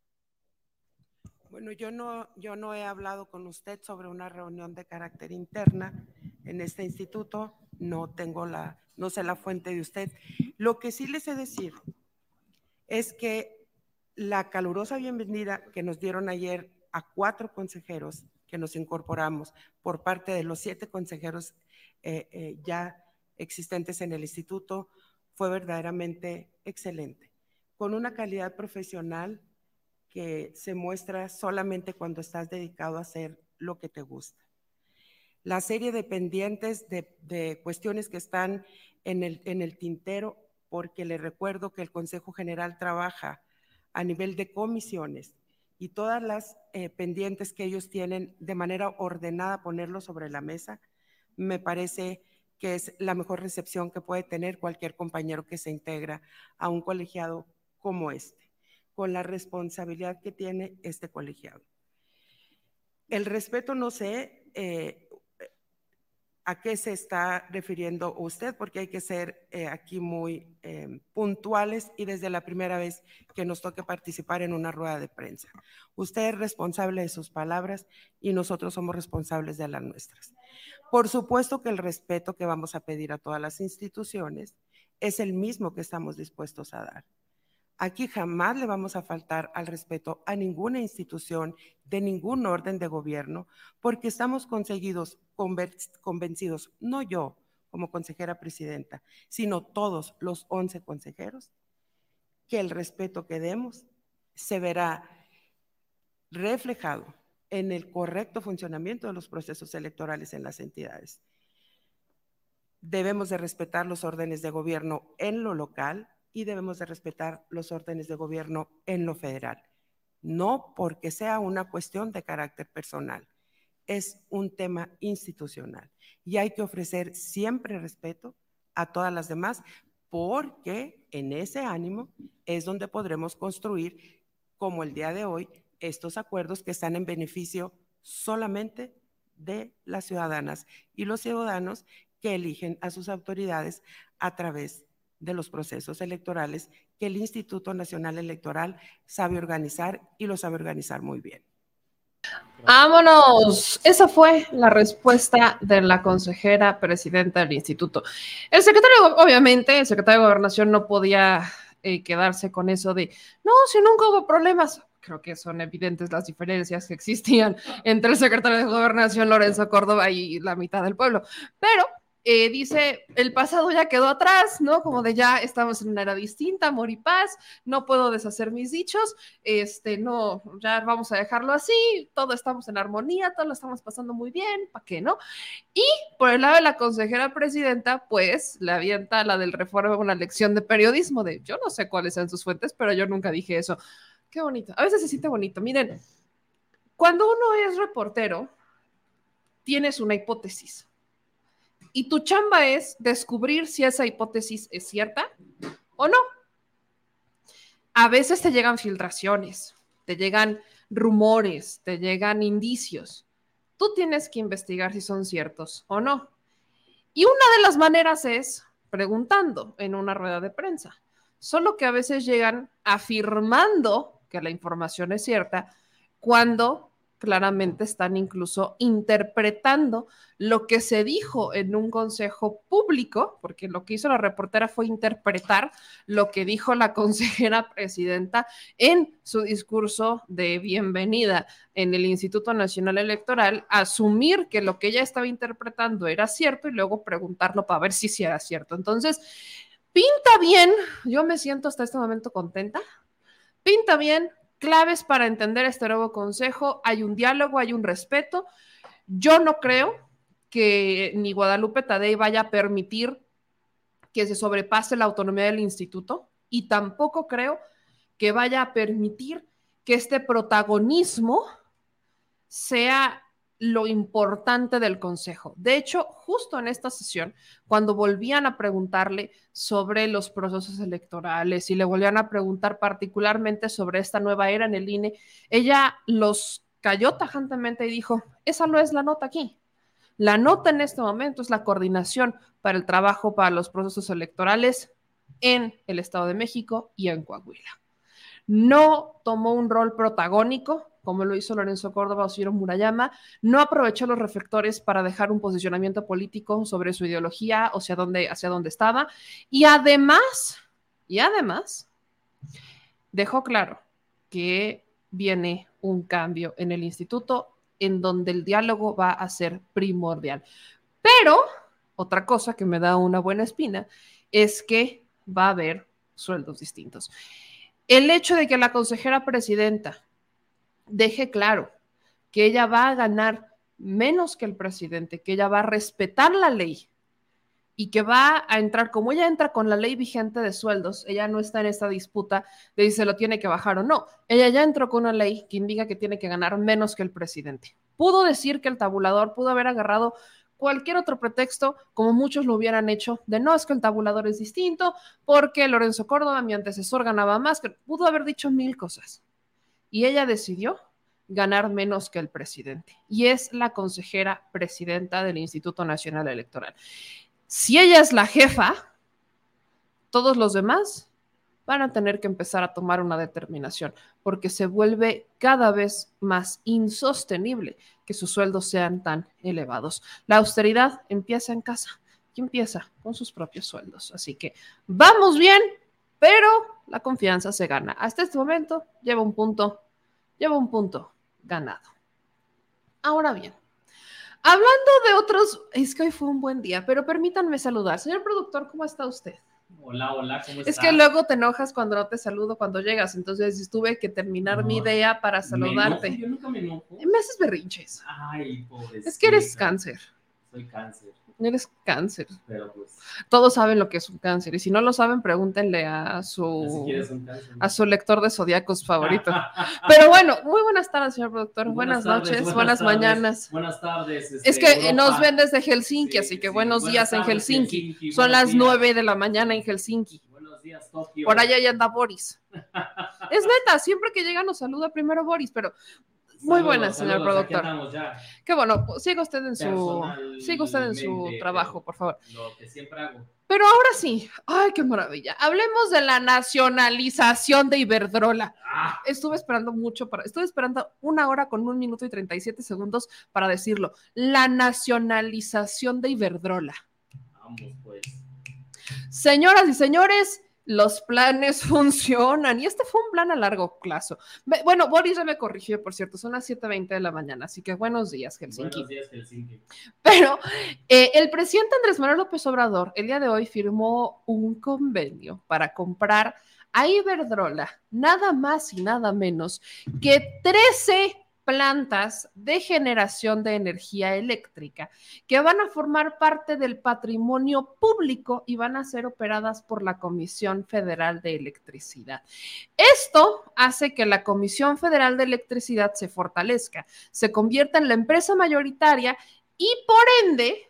Bueno, yo no, yo no he hablado con usted sobre una reunión de carácter interna en este instituto, no tengo la, no sé la fuente de usted. Lo que sí les sé decir es que la calurosa bienvenida que nos dieron ayer a cuatro consejeros que nos incorporamos por parte de los siete consejeros eh, eh, ya existentes en el instituto fue verdaderamente excelente, con una calidad profesional que se muestra solamente cuando estás dedicado a hacer lo que te gusta. La serie de pendientes de, cuestiones que están en el, en el tintero, porque le recuerdo que el Consejo General trabaja a nivel de comisiones y todas las eh, pendientes que ellos tienen de manera ordenada ponerlo sobre la mesa, me parece que es la mejor recepción que puede tener cualquier compañero que se integra a un colegiado como este, con la responsabilidad que tiene este colegiado. El respeto, no sé, eh, a qué se está refiriendo usted, porque hay que ser eh, aquí muy eh, puntuales y desde la primera vez que nos toque participar en una rueda de prensa. Usted es responsable de sus palabras y nosotros somos responsables de las nuestras. Por supuesto que el respeto que vamos a pedir a todas las instituciones es el mismo que estamos dispuestos a dar. Aquí jamás le vamos a faltar al respeto a ninguna institución de ningún orden de gobierno, porque estamos conseguidos, convencidos, no yo como consejera presidenta, sino todos los 11 consejeros, que el respeto que demos se verá reflejado en el correcto funcionamiento de los procesos electorales en las entidades. Debemos de respetar los órdenes de gobierno en lo local, y debemos de respetar los órdenes de gobierno en lo federal. No porque sea una cuestión de carácter personal, es un tema institucional y hay que ofrecer siempre respeto a todas las demás porque en ese ánimo es donde podremos construir, como el día de hoy, estos acuerdos que están en beneficio solamente de las ciudadanas y los ciudadanos que eligen a sus autoridades a través de los procesos electorales que el Instituto Nacional Electoral sabe organizar y lo sabe organizar muy bien. Vámonos. Esa fue la respuesta de la consejera presidenta del instituto. El secretario, obviamente, el secretario de Gobernación no podía eh, quedarse con eso de, no, si nunca hubo problemas. Creo que son evidentes las diferencias que existían entre el secretario de Gobernación, Lorenzo Córdoba, y la mitad del pueblo. Pero eh, dice, el pasado ya quedó atrás, ¿no? Como de ya estamos en una era distinta, amor y paz, no puedo deshacer mis dichos, este, no, ya vamos a dejarlo así, todo estamos en armonía, todo lo estamos pasando muy bien, ¿para qué, no? Y por el lado de la consejera presidenta, pues, le avienta la del reforma una lección de periodismo, de yo no sé cuáles sean sus fuentes, pero yo nunca dije eso. Qué bonito, a veces se siente bonito. Miren, cuando uno es reportero, tienes una hipótesis y tu chamba es descubrir si esa hipótesis es cierta o no. A veces te llegan filtraciones, te llegan rumores, te llegan indicios. Tú tienes que investigar si son ciertos o no. Y una de las maneras es preguntando en una rueda de prensa. Solo que a veces llegan afirmando que la información es cierta cuando claramente están incluso interpretando lo que se dijo en un consejo público, porque lo que hizo la reportera fue interpretar lo que dijo la consejera presidenta en su discurso de bienvenida en el Instituto Nacional Electoral, asumir que lo que ella estaba interpretando era cierto y luego preguntarlo para ver si sí era cierto. Entonces, pinta bien, yo me siento hasta este momento contenta, pinta bien, claves para entender este nuevo consejo. Hay un diálogo, hay un respeto. Yo no creo que ni Guadalupe Tadei vaya a permitir que se sobrepase la autonomía del instituto y tampoco creo que vaya a permitir que este protagonismo sea lo importante del Consejo. De hecho, justo en esta sesión, cuando volvían a preguntarle sobre los procesos electorales y le volvían a preguntar particularmente sobre esta nueva era en el INE, ella los cayó tajantemente y dijo, esa no es la nota aquí. La nota en este momento es la coordinación para el trabajo para los procesos electorales en el Estado de México y en Coahuila. No tomó un rol protagónico como lo hizo Lorenzo Córdoba o Ciro Murayama, no aprovechó los reflectores para dejar un posicionamiento político sobre su ideología o dónde, hacia dónde estaba. Y además, y además, dejó claro que viene un cambio en el instituto en donde el diálogo va a ser primordial. Pero otra cosa que me da una buena espina es que va a haber sueldos distintos. El hecho de que la consejera presidenta deje claro que ella va a ganar menos que el presidente, que ella va a respetar la ley y que va a entrar, como ella entra con la ley vigente de sueldos, ella no está en esta disputa de si se lo tiene que bajar o no. Ella ya entró con una ley que indica que tiene que ganar menos que el presidente. Pudo decir que el tabulador pudo haber agarrado cualquier otro pretexto, como muchos lo hubieran hecho, de no es que el tabulador es distinto, porque Lorenzo Córdoba, mi antecesor, ganaba más, que pudo haber dicho mil cosas. Y ella decidió ganar menos que el presidente. Y es la consejera presidenta del Instituto Nacional Electoral. Si ella es la jefa, todos los demás van a tener que empezar a tomar una determinación, porque se vuelve cada vez más insostenible que sus sueldos sean tan elevados. La austeridad empieza en casa y empieza con sus propios sueldos. Así que vamos bien, pero la confianza se gana. Hasta este momento lleva un punto, lleva un punto ganado. Ahora bien, hablando de otros, es que hoy fue un buen día, pero permítanme saludar. Señor productor, ¿cómo está usted? Hola, hola, ¿cómo estás? Es que luego te enojas cuando no te saludo cuando llegas, entonces tuve que terminar mi idea para saludarte. Me enojo, yo nunca me enojo. Me haces berrinches. Ay, pobre. Es que eres cáncer. Soy cáncer. Eres cáncer. Pero pues. Todos saben lo que es un cáncer. Y si no lo saben, pregúntenle a su, a su lector de zodiacos favorito. Pero bueno, muy buenas tardes, señor productor. Buenas, noches, buenas, mañanas. Buenas tardes. es este, que nos ven desde Helsinki, así que buenos días en Helsinki. Son las nueve de la mañana en Helsinki. Buenos días, Tokio. Por allá ya anda Boris. es neta, siempre que llega nos saluda primero Boris, pero muy buenas, señor productor. Qué bueno, siga usted en su, siga usted en su trabajo, por favor. Lo que siempre hago. Pero ahora sí, ay, qué maravilla. Hablemos de la nacionalización de Iberdrola. Ah. Estuve esperando mucho para, estuve esperando una hora con un minuto y 37 segundos para decirlo. La nacionalización de Iberdrola. Vamos, pues. Señoras y señores, los planes funcionan. Y este fue un plan a largo plazo. Bueno, Boris ya me corrigió, por cierto, son las 7.20 de la mañana, así que buenos días, Helsinki. Buenos días, Helsinki. Pero eh, el presidente Andrés Manuel López Obrador el día de hoy firmó un convenio para comprar a Iberdrola nada más y nada menos que 13 plantas de generación de energía eléctrica que van a formar parte del patrimonio público y van a ser operadas por la Comisión Federal de Electricidad. Esto hace que la Comisión Federal de Electricidad se fortalezca, se convierta en la empresa mayoritaria y por ende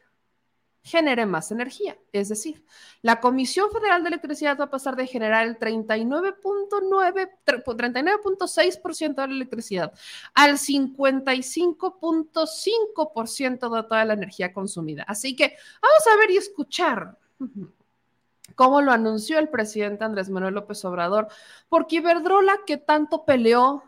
genere más energía. Es decir, la Comisión Federal de Electricidad va a pasar de generar el 39.9, 39.6% de la electricidad al 55.5% de toda la energía consumida. Así que vamos a ver y escuchar cómo lo anunció el presidente Andrés Manuel López Obrador, porque Iberdrola, que tanto peleó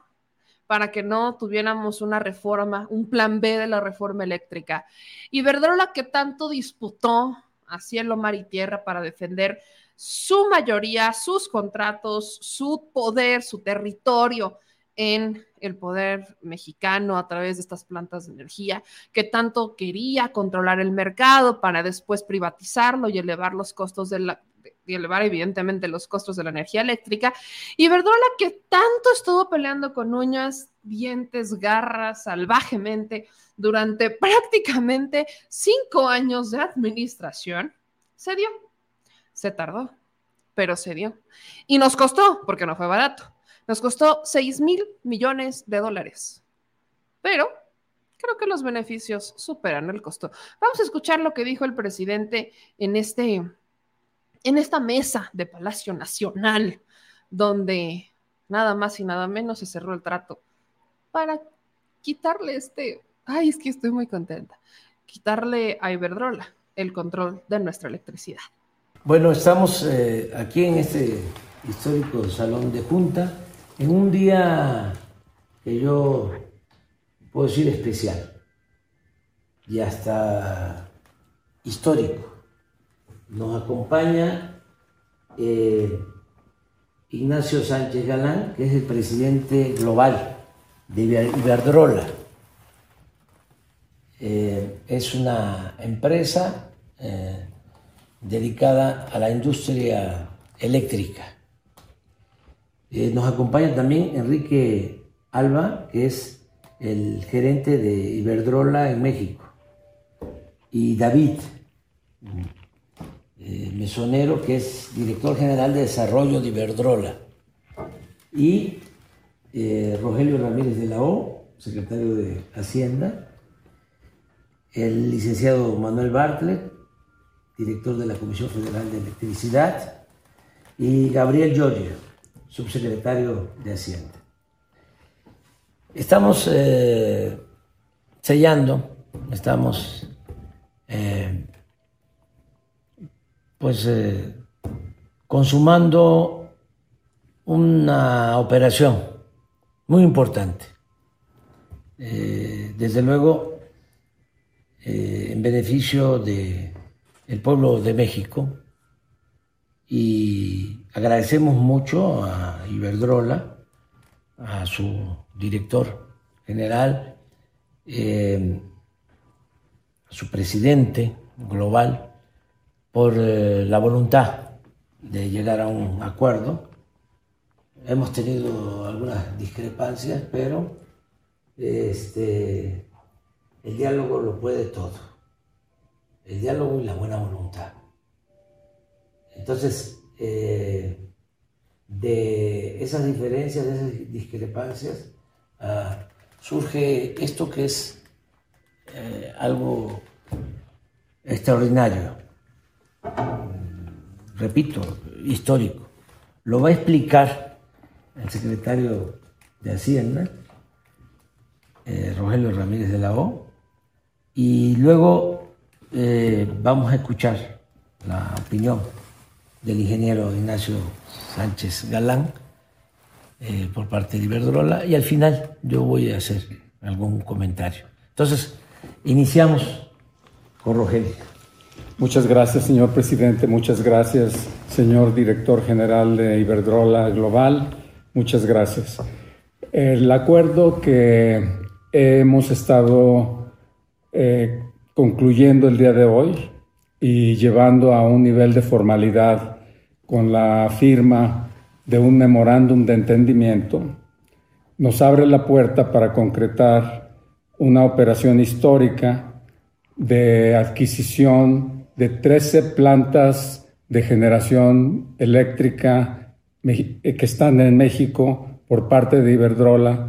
para que no tuviéramos una reforma, un plan B de la reforma eléctrica. Y Verdrola que tanto disputó a cielo, mar y tierra para defender su mayoría, sus contratos, su poder, su territorio en el poder mexicano a través de estas plantas de energía, que tanto quería controlar el mercado para después privatizarlo y elevar los costos de la, y elevar evidentemente los costos de la energía eléctrica. Y Verdrola que tanto estuvo peleando con uñas, dientes, garras, salvajemente durante prácticamente cinco años de administración, se dio. Se tardó, pero se dio. Y nos costó, porque no fue barato, nos costó 6 mil millones de dólares. Pero creo que los beneficios superan el costo. Vamos a escuchar lo que dijo el presidente en este en esta mesa de Palacio Nacional, donde nada más y nada menos se cerró el trato para quitarle este, ay, es que estoy muy contenta, quitarle a Iberdrola el control de nuestra electricidad. Bueno, estamos eh, aquí en este histórico salón de junta, en un día que yo puedo decir especial y hasta histórico nos acompaña eh, Ignacio Sánchez Galán, que es el presidente global de Iberdrola. Eh, es una empresa eh, dedicada a la industria eléctrica. nos acompaña también Enrique Alba, que es el gerente de Iberdrola en México, y David, eh, Mesonero, que es director general de desarrollo de Iberdrola, y eh, Rogelio Ramírez de la O, secretario de Hacienda, el licenciado Manuel Bartlett, director de la Comisión Federal de Electricidad, y Gabriel Giorgio, subsecretario de Hacienda. Estamos eh, sellando, estamos pues eh, consumando una operación muy importante. Eh, desde luego, eh, en beneficio del el pueblo de México y agradecemos mucho a Iberdrola, a su director general, a su presidente global, por eh, la voluntad de llegar a un acuerdo. Hemos tenido algunas discrepancias, pero este, el diálogo lo puede todo. El diálogo y la buena voluntad. Entonces, eh, de esas diferencias, de esas discrepancias, ah, surge esto que es eh, algo extraordinario, repito, histórico. Lo va a explicar el secretario de Hacienda, eh, Rogelio Ramírez de la O, y luego eh, vamos a escuchar la opinión del ingeniero Ignacio Sánchez Galán eh, por parte de Iberdrola y al final yo voy a hacer algún comentario. Entonces, iniciamos con Rogelio. Muchas gracias, señor presidente. Muchas gracias, señor director general de Iberdrola Global. Muchas gracias. El acuerdo que hemos estado eh, concluyendo el día de hoy y llevando a un nivel de formalidad con la firma de un memorándum de entendimiento, nos abre la puerta para concretar una operación histórica de adquisición de 13 plantas de generación eléctrica eh, que están en México por parte de Iberdrola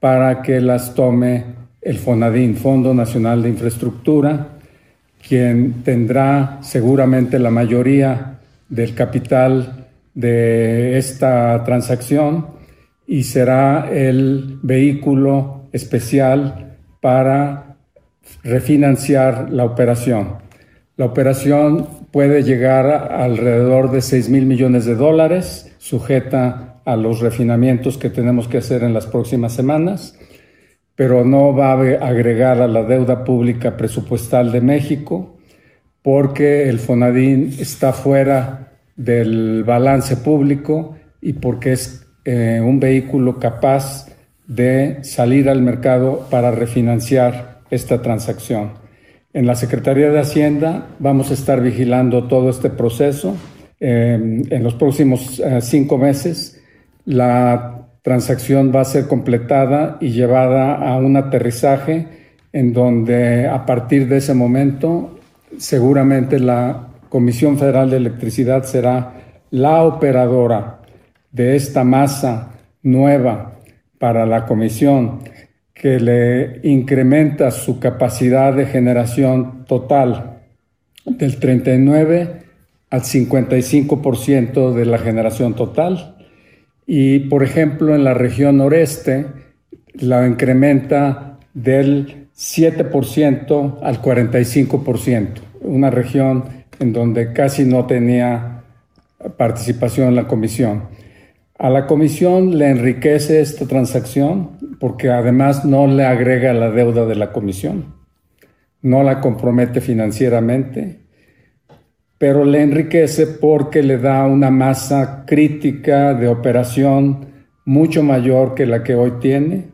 para que las tome el FONADIN, Fondo Nacional de Infraestructura, quien tendrá seguramente la mayoría del capital de esta transacción y será el vehículo especial para refinanciar la operación. La operación puede llegar a alrededor de 6 mil millones de dólares, sujeta a los refinamientos que tenemos que hacer en las próximas semanas, pero no va a agregar a la deuda pública presupuestal de México porque el FONADIN está fuera del balance público y porque es eh, un vehículo capaz de salir al mercado para refinanciar esta transacción. En la Secretaría de Hacienda vamos a estar vigilando todo este proceso. Eh, en los próximos eh, cinco meses la transacción va a ser completada y llevada a un aterrizaje en donde a partir de ese momento seguramente la Comisión Federal de Electricidad será la operadora de esta masa nueva para la comisión que le incrementa su capacidad de generación total del 39 al 55% de la generación total. Y, por ejemplo, en la región noreste la incrementa del 7% al 45%, una región en donde casi no tenía participación en la comisión. A la comisión le enriquece esta transacción porque además no le agrega la deuda de la comisión, no la compromete financieramente, pero le enriquece porque le da una masa crítica de operación mucho mayor que la que hoy tiene,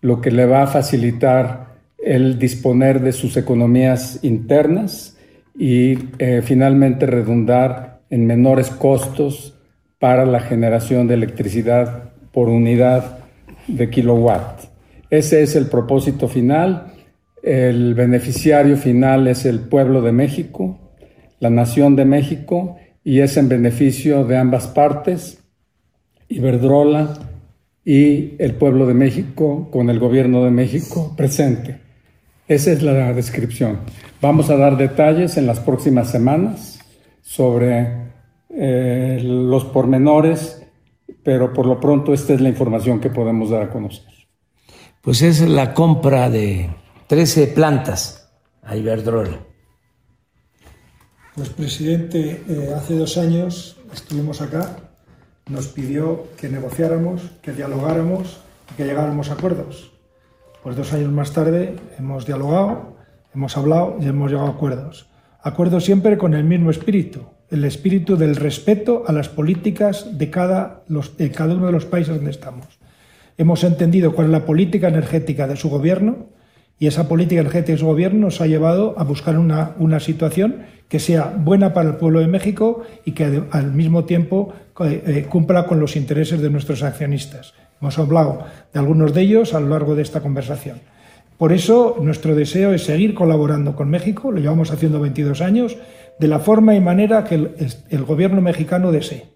lo que le va a facilitar el disponer de sus economías internas y eh, finalmente redundar en menores costos para la generación de electricidad por unidad de kilowatt. Ese es el propósito final. El beneficiario final es el pueblo de México. la nación de México y es en beneficio de ambas partes, Iberdrola y el pueblo de México con el gobierno de México presente. Esa es la descripción. Vamos a dar detalles en las próximas semanas sobre eh, los pormenores, pero por lo pronto esta es la información que podemos dar a conocer. Pues es la compra de 13 plantas a Iberdrola. Pues presidente, eh, hace dos años estuvimos acá, nos pidió que negociáramos, que dialogáramos, que llegáramos a acuerdos. Pues dos años más tarde hemos dialogado, hemos hablado y hemos llegado a acuerdos. Acuerdos siempre con el mismo espíritu, el espíritu del respeto a las políticas de cada, los, cada uno de los países donde estamos. Hemos entendido cuál es la política energética de su gobierno y esa política energética de su gobierno nos ha llevado a buscar una, una situación que sea buena para el pueblo de México y que al mismo tiempo eh, cumpla con los intereses de nuestros accionistas. Hemos hablado de algunos de ellos a lo largo de esta conversación. Por eso nuestro deseo es seguir colaborando con México, lo llevamos haciendo 22 años, de la forma y manera que el, gobierno mexicano desee.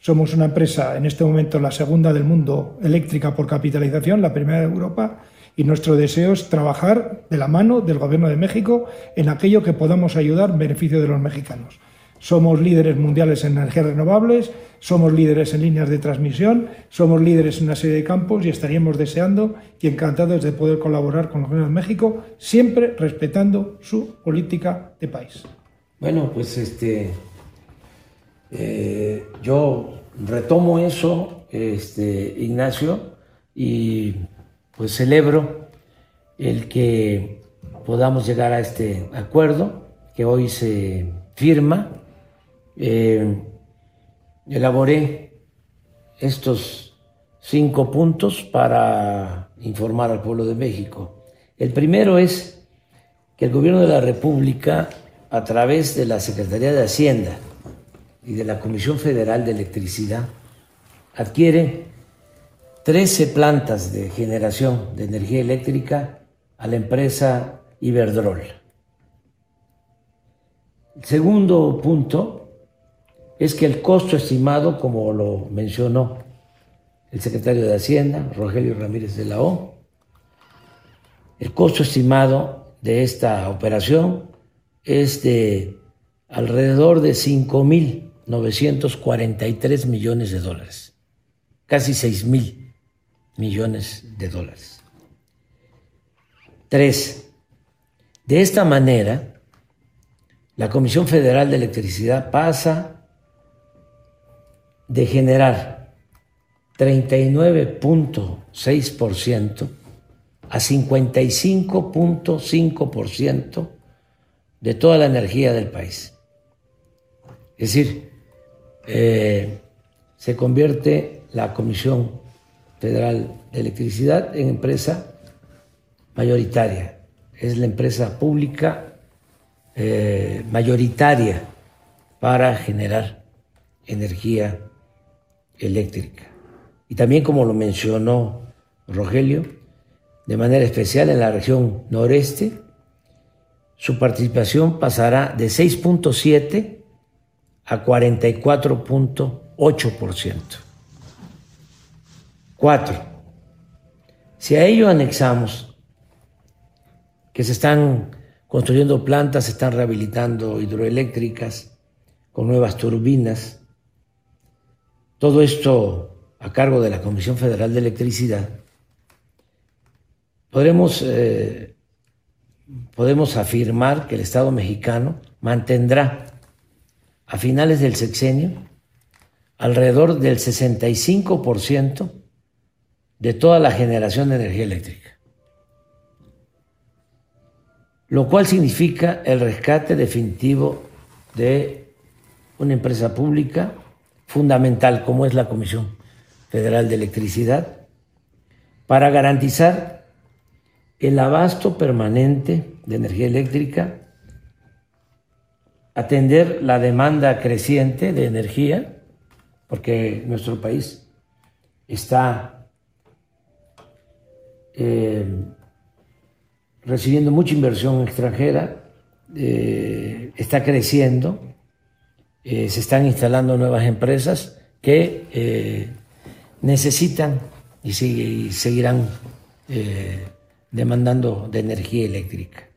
Somos una empresa, en este momento la segunda del mundo eléctrica por capitalización, la primera de Europa, y nuestro deseo es trabajar de la mano del Gobierno de México en aquello que podamos ayudar en beneficio de los mexicanos. Somos líderes mundiales en energías renovables, somos líderes en líneas de transmisión, somos líderes en una serie de campos y estaríamos deseando y encantados de poder colaborar con el Gobierno de México, siempre respetando su política de país. Bueno, pues este, eh, yo retomo eso, este, Ignacio, y pues celebro el que podamos llegar a este acuerdo que hoy se firma. Eh, elaboré estos cinco puntos para informar al pueblo de México. El primero es que el gobierno de la República, a través de la Secretaría de Hacienda y de la Comisión Federal de Electricidad, adquiere 13 plantas de generación de energía eléctrica a la empresa Iberdrola. El segundo punto es que el costo estimado, como lo mencionó el secretario de Hacienda, Rogelio Ramírez de la O, el costo estimado de esta operación es de alrededor de 5.943 millones de dólares, casi 6.000 millones de dólares. Tres, de esta manera, la Comisión Federal de Electricidad pasa de generar 39.6% a 55.5% de toda la energía del país. Es decir, eh, se convierte la Comisión Federal de Electricidad en empresa mayoritaria. Es la empresa pública eh, mayoritaria para generar energía eléctrica. Y también, como lo mencionó Rogelio, de manera especial en la región noreste, su participación pasará de 6.7 a 44.8%. Cuatro, si a ello anexamos que se están construyendo plantas, se están rehabilitando hidroeléctricas con nuevas turbinas, todo esto a cargo de la Comisión Federal de Electricidad, podremos, eh, podemos afirmar que el Estado mexicano mantendrá a finales del sexenio alrededor del 65% de toda la generación de energía eléctrica. Lo cual significa el rescate definitivo de una empresa pública fundamental como es la Comisión Federal de Electricidad para garantizar el abasto permanente de energía eléctrica, atender la demanda creciente de energía, porque nuestro país está eh, recibiendo mucha inversión extranjera eh, está creciendo, eh, se están instalando nuevas empresas que necesitan y, seguirán demandando de energía eléctrica.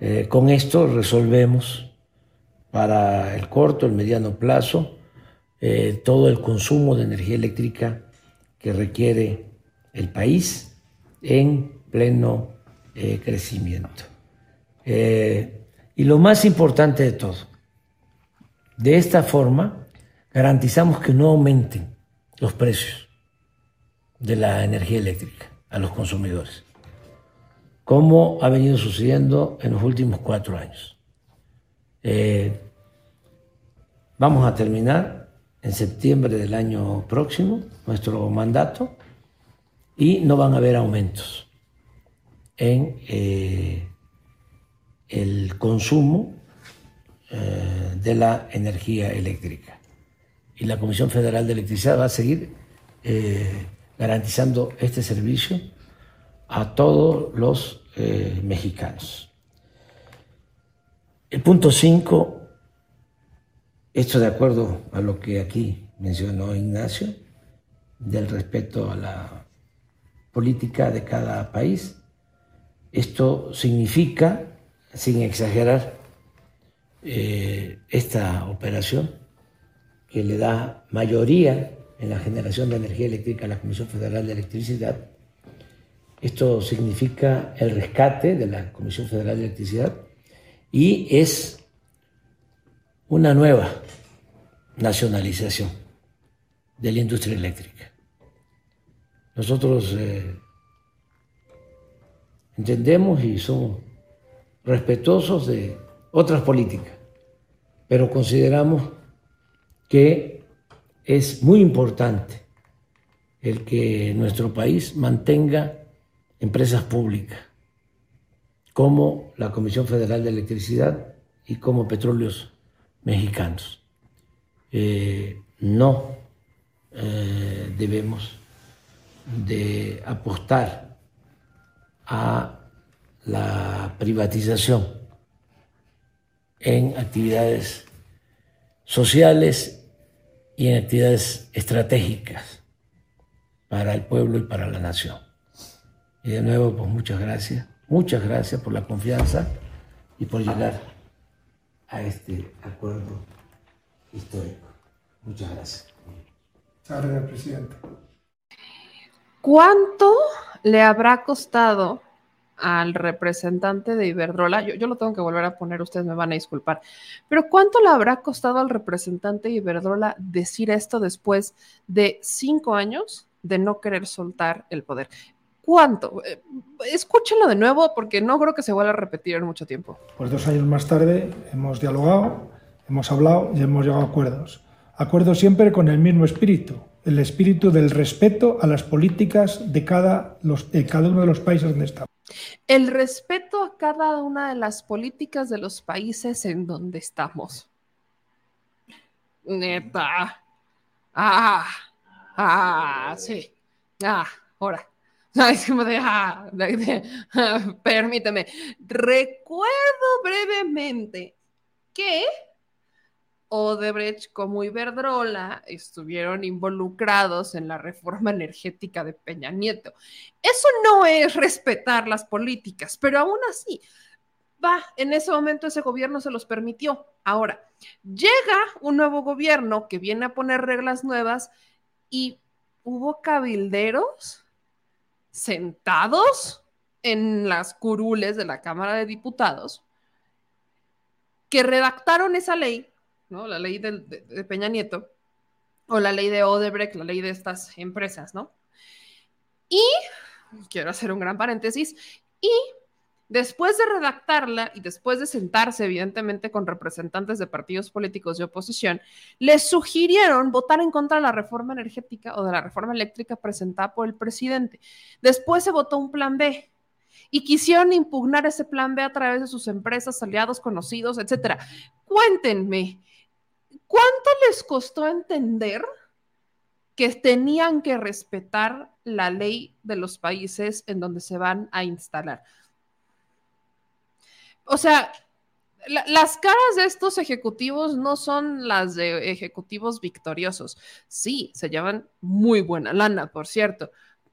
Eh, con esto resolvemos para el corto, el mediano plazo, eh, todo el consumo de energía eléctrica que requiere el país en pleno eh, crecimiento. Y lo más importante de todo, de esta forma garantizamos que no aumenten los precios de la energía eléctrica a los consumidores, como ha venido sucediendo en los últimos cuatro años. Eh, vamos a terminar en septiembre del año próximo nuestro mandato y no van a haber aumentos en eh, el consumo eh, de la energía eléctrica. Y la Comisión Federal de Electricidad va a seguir garantizando este servicio a todos los eh, mexicanos. El punto 5, esto de acuerdo a lo que aquí mencionó Ignacio, del respeto a la política de cada país. Esto significa, sin exagerar, eh, esta operación que le da mayoría en la generación de energía eléctrica a la Comisión Federal de Electricidad. Esto significa el rescate de la Comisión Federal de Electricidad y es una nueva nacionalización de la industria eléctrica. Nosotros eh, entendemos y somos respetuosos de otras políticas, pero consideramos que es muy importante el que nuestro país mantenga empresas públicas como la Comisión Federal de Electricidad y como Petróleos Mexicanos. Eh, no eh, debemos de apostar a la privatización en actividades sociales y en actividades estratégicas para el pueblo y para la nación. Y de nuevo, pues muchas gracias, muchas gracias por la confianza y por llegar a este acuerdo histórico. Muchas gracias. Gracias, presidente. ¿Cuánto le habrá costado al representante de Iberdrola? Yo, yo lo tengo que volver a poner, ustedes me van a disculpar, pero ¿cuánto le habrá costado al representante de Iberdrola decir esto después de cinco años de no querer soltar el poder? ¿Cuánto? Eh, escúchenlo de nuevo porque no creo que se vuelva a repetir en mucho tiempo. Pues dos años más tarde hemos dialogado, hemos hablado y hemos llegado a acuerdos. Acuerdos siempre con el mismo espíritu, el espíritu del respeto a las políticas de cada, los, de cada uno de los países donde estamos. El respeto a cada una de las políticas de los países en donde estamos. Neta. Ah, ah, sí. Ah, ahora. Es como de, ah, de- permíteme. Recuerdo brevemente que Odebrecht como Iberdrola estuvieron involucrados en la reforma energética de Peña Nieto. Eso no es respetar las políticas, pero aún así, va, en ese momento ese gobierno se los permitió. Ahora, llega un nuevo gobierno que viene a poner reglas nuevas y hubo cabilderos sentados en las curules de la Cámara de Diputados que redactaron esa ley, ¿no? La ley de, de Peña Nieto, o la ley de Odebrecht, la ley de estas empresas, ¿no? Y, quiero hacer un gran paréntesis, y después de redactarla y después de sentarse, evidentemente, con representantes de partidos políticos de oposición, les sugirieron votar en contra de la reforma energética o de la reforma eléctrica presentada por el presidente. Después se votó un plan B y quisieron impugnar ese plan B a través de sus empresas, aliados, conocidos, etcétera. Cuéntenme, ¿cuánto les costó entender que tenían que respetar la ley de los países en donde se van a instalar? O sea, la, las caras de estos ejecutivos no son las de ejecutivos victoriosos. Sí, se llevan muy buena lana, por cierto,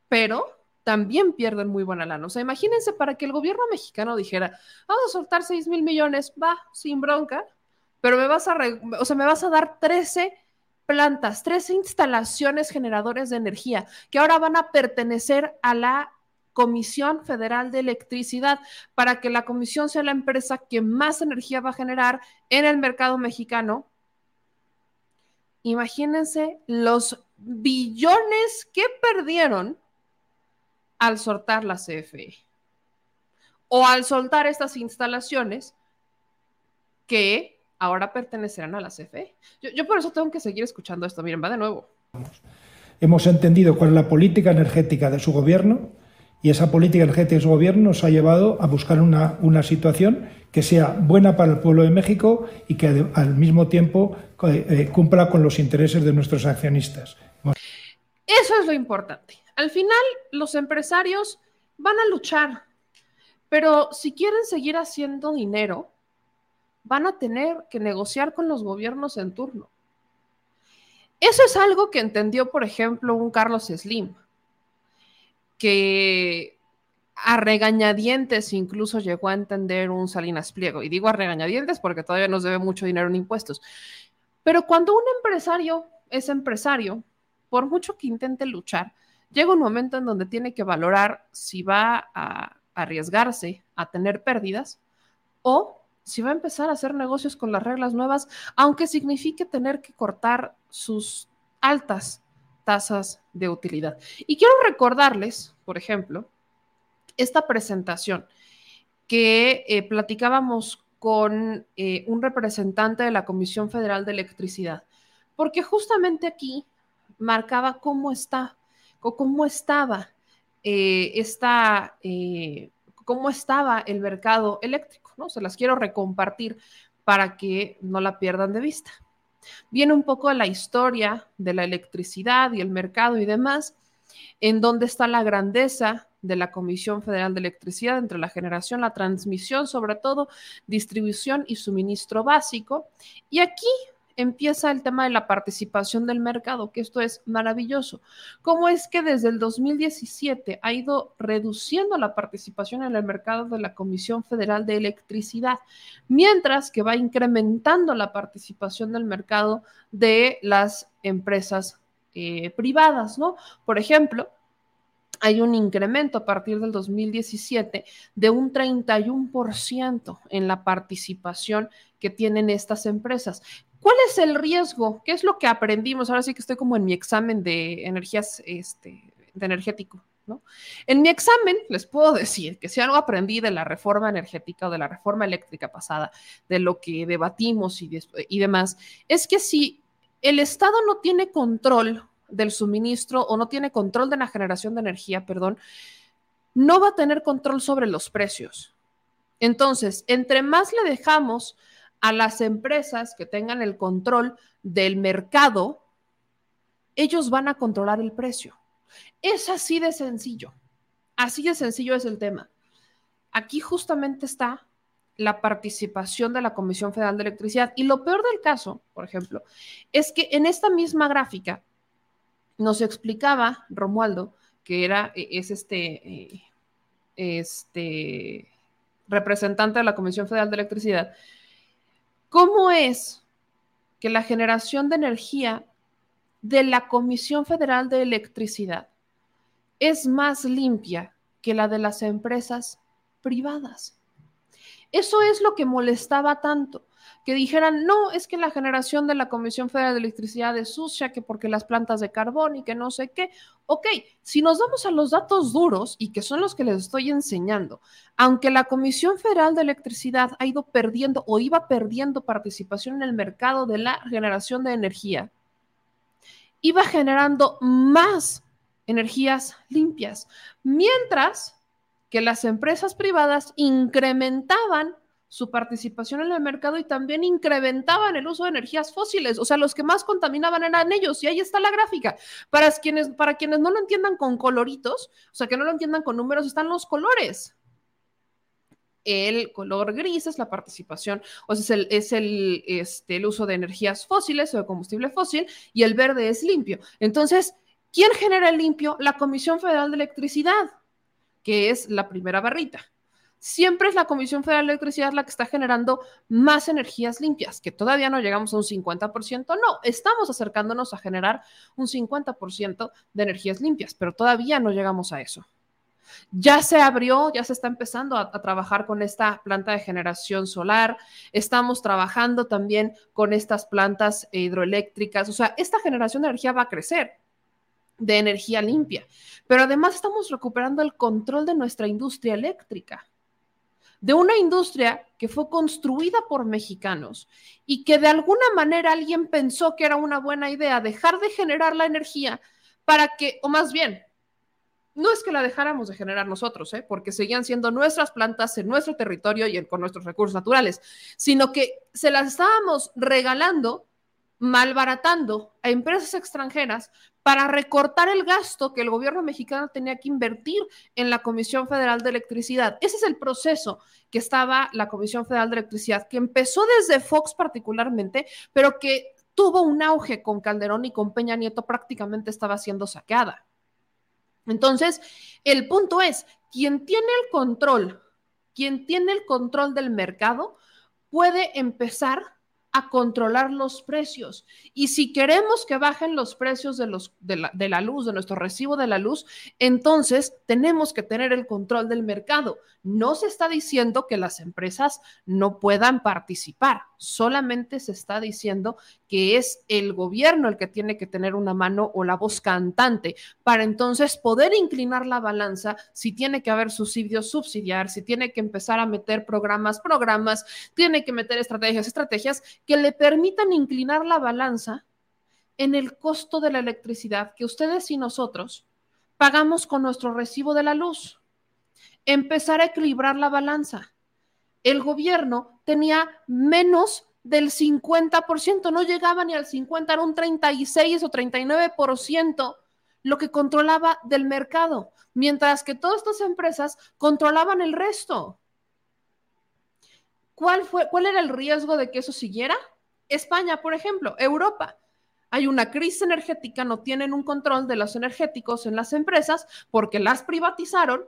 pero también pierden muy buena lana. O sea, imagínense para que el gobierno mexicano dijera, vamos a soltar 6 mil millones, va, sin bronca, pero me vas a, o sea, me vas a dar 13 plantas, 13 instalaciones generadores de energía que ahora van a pertenecer a la Comisión Federal de Electricidad para que la comisión sea la empresa que más energía va a generar en el mercado mexicano. Imagínense los billones que perdieron al soltar la CFE o al soltar estas instalaciones que ahora pertenecerán a la CFE. Yo, por eso tengo que seguir escuchando esto. Miren, va de nuevo. Hemos entendido cuál es la política energética de su gobierno y esa política energética de su gobierno nos ha llevado a buscar una, una situación que sea buena para el pueblo de México y que al mismo tiempo eh, cumpla con los intereses de nuestros accionistas. Eso es lo importante. Al final, los empresarios van a luchar, pero si quieren seguir haciendo dinero, van a tener que negociar con los gobiernos en turno. Eso es algo que entendió, por ejemplo, un Carlos Slim, que a regañadientes incluso llegó a entender un Salinas Pliego. Y digo a regañadientes porque todavía nos debe mucho dinero en impuestos. Pero cuando un empresario es empresario, por mucho que intente luchar, llega un momento en donde tiene que valorar si va a arriesgarse a tener pérdidas o si va a empezar a hacer negocios con las reglas nuevas, aunque signifique tener que cortar sus altas tasas de utilidad. Y quiero recordarles, por ejemplo, esta presentación que eh, platicábamos con eh, un representante de la Comisión Federal de Electricidad, porque justamente aquí marcaba cómo está cómo estaba eh, esta, cómo estaba el mercado eléctrico, ¿no? Se las quiero recompartir para que no la pierdan de vista. Viene un poco de la historia de la electricidad y el mercado y demás, en dónde está la grandeza de la Comisión Federal de Electricidad entre la generación, la transmisión, sobre todo distribución y suministro básico. Y aquí empieza el tema de la participación del mercado, que esto es maravilloso. ¿Cómo es que desde el 2017 ha ido reduciendo la participación en el mercado de la Comisión Federal de Electricidad, mientras que va incrementando la participación del mercado de las empresas eh, privadas, ¿no? Por ejemplo, hay un incremento a partir del 2017 de un 31% en la participación que tienen estas empresas. ¿Cuál es el riesgo? ¿Qué es lo que aprendimos? Ahora sí que estoy como en mi examen de energías, este, de energético, ¿no? En mi examen les puedo decir que si algo aprendí de la reforma energética o de la reforma eléctrica pasada, de lo que debatimos y, y demás, es que si el Estado no tiene control del suministro o no tiene control de la generación de energía, perdón, no va a tener control sobre los precios. Entonces, entre más le dejamos a las empresas que tengan el control del mercado, ellos van a controlar el precio. Es así de sencillo. Así de sencillo es el tema. Aquí justamente está la participación de la Comisión Federal de Electricidad. Y lo peor del caso, por ejemplo, es que en esta misma gráfica nos explicaba Romualdo, que era, e, es este, eh, este representante de la Comisión Federal de Electricidad, ¿Cómo es que la generación de energía de la Comisión Federal de Electricidad es más limpia que la de las empresas privadas? Eso es lo que molestaba tanto que dijeran, no, es que la generación de la Comisión Federal de Electricidad es sucia, que porque las plantas de carbón y que no sé qué. Ok, si nos vamos a los datos duros y que son los que les estoy enseñando, aunque la Comisión Federal de Electricidad ha ido perdiendo o iba perdiendo participación en el mercado de la generación de energía, iba generando más energías limpias, mientras que las empresas privadas incrementaban su participación en el mercado y también incrementaban el uso de energías fósiles. O sea, los que más contaminaban eran ellos. Y ahí está la gráfica. Para quienes, para quienes no lo entiendan con coloritos, o sea, que no lo entiendan con números, están los colores. el color gris es la participación, o sea, es el, es el, este, el uso de energías fósiles o de combustible fósil y el verde es limpio. Entonces, ¿quién genera el limpio? La Comisión Federal de Electricidad, que es la primera barrita. Siempre es la Comisión Federal de Electricidad la que está generando más energías limpias, que todavía no llegamos a un 50%, no, estamos acercándonos a generar un 50% de energías limpias, pero todavía no llegamos a eso. Ya se abrió, ya se está empezando a, trabajar con esta planta de generación solar. Estamos trabajando también con estas plantas hidroeléctricas. O sea, esta generación de energía va a crecer de energía limpia. Pero además estamos recuperando el control de nuestra industria eléctrica. De una industria que fue construida por mexicanos y que de alguna manera alguien pensó que era una buena idea dejar de generar la energía para que, o más bien, no es que la dejáramos de generar nosotros, ¿eh? porque seguían siendo nuestras plantas en nuestro territorio y con nuestros recursos naturales, sino que se las estábamos regalando, malbaratando a empresas extranjeras para recortar el gasto que el gobierno mexicano tenía que invertir en la Comisión Federal de Electricidad. Ese es el proceso que estaba la Comisión Federal de Electricidad, que empezó desde Fox particularmente, pero que tuvo un auge con Calderón y con Peña Nieto, prácticamente estaba siendo saqueada. Entonces, el punto es, quien tiene el control, quien tiene el control del mercado, puede empezar a controlar los precios. Y si queremos que bajen los precios de, los, de, la, de la luz, de nuestro recibo de la luz, entonces tenemos que tener el control del mercado. No se está diciendo que las empresas no puedan participar, solamente se está diciendo que es el gobierno el que tiene que tener una mano o la voz cantante para entonces poder inclinar la balanza si tiene que haber subsidios, subsidiar, si tiene que empezar a meter programas, programas, tiene que meter estrategias, estrategias que le permitan inclinar la balanza en el costo de la electricidad que ustedes y nosotros pagamos con nuestro recibo de la luz. Empezar a equilibrar la balanza. El gobierno tenía menos del 50%, no llegaba ni al 50, era un 36 o 39% lo que controlaba del mercado, mientras que todas estas empresas controlaban el resto. ¿Cuál, fue, ¿Cuál era el riesgo de que eso siguiera? España, por ejemplo, Europa. Hay una crisis energética, no tienen un control de los energéticos en las empresas porque las privatizaron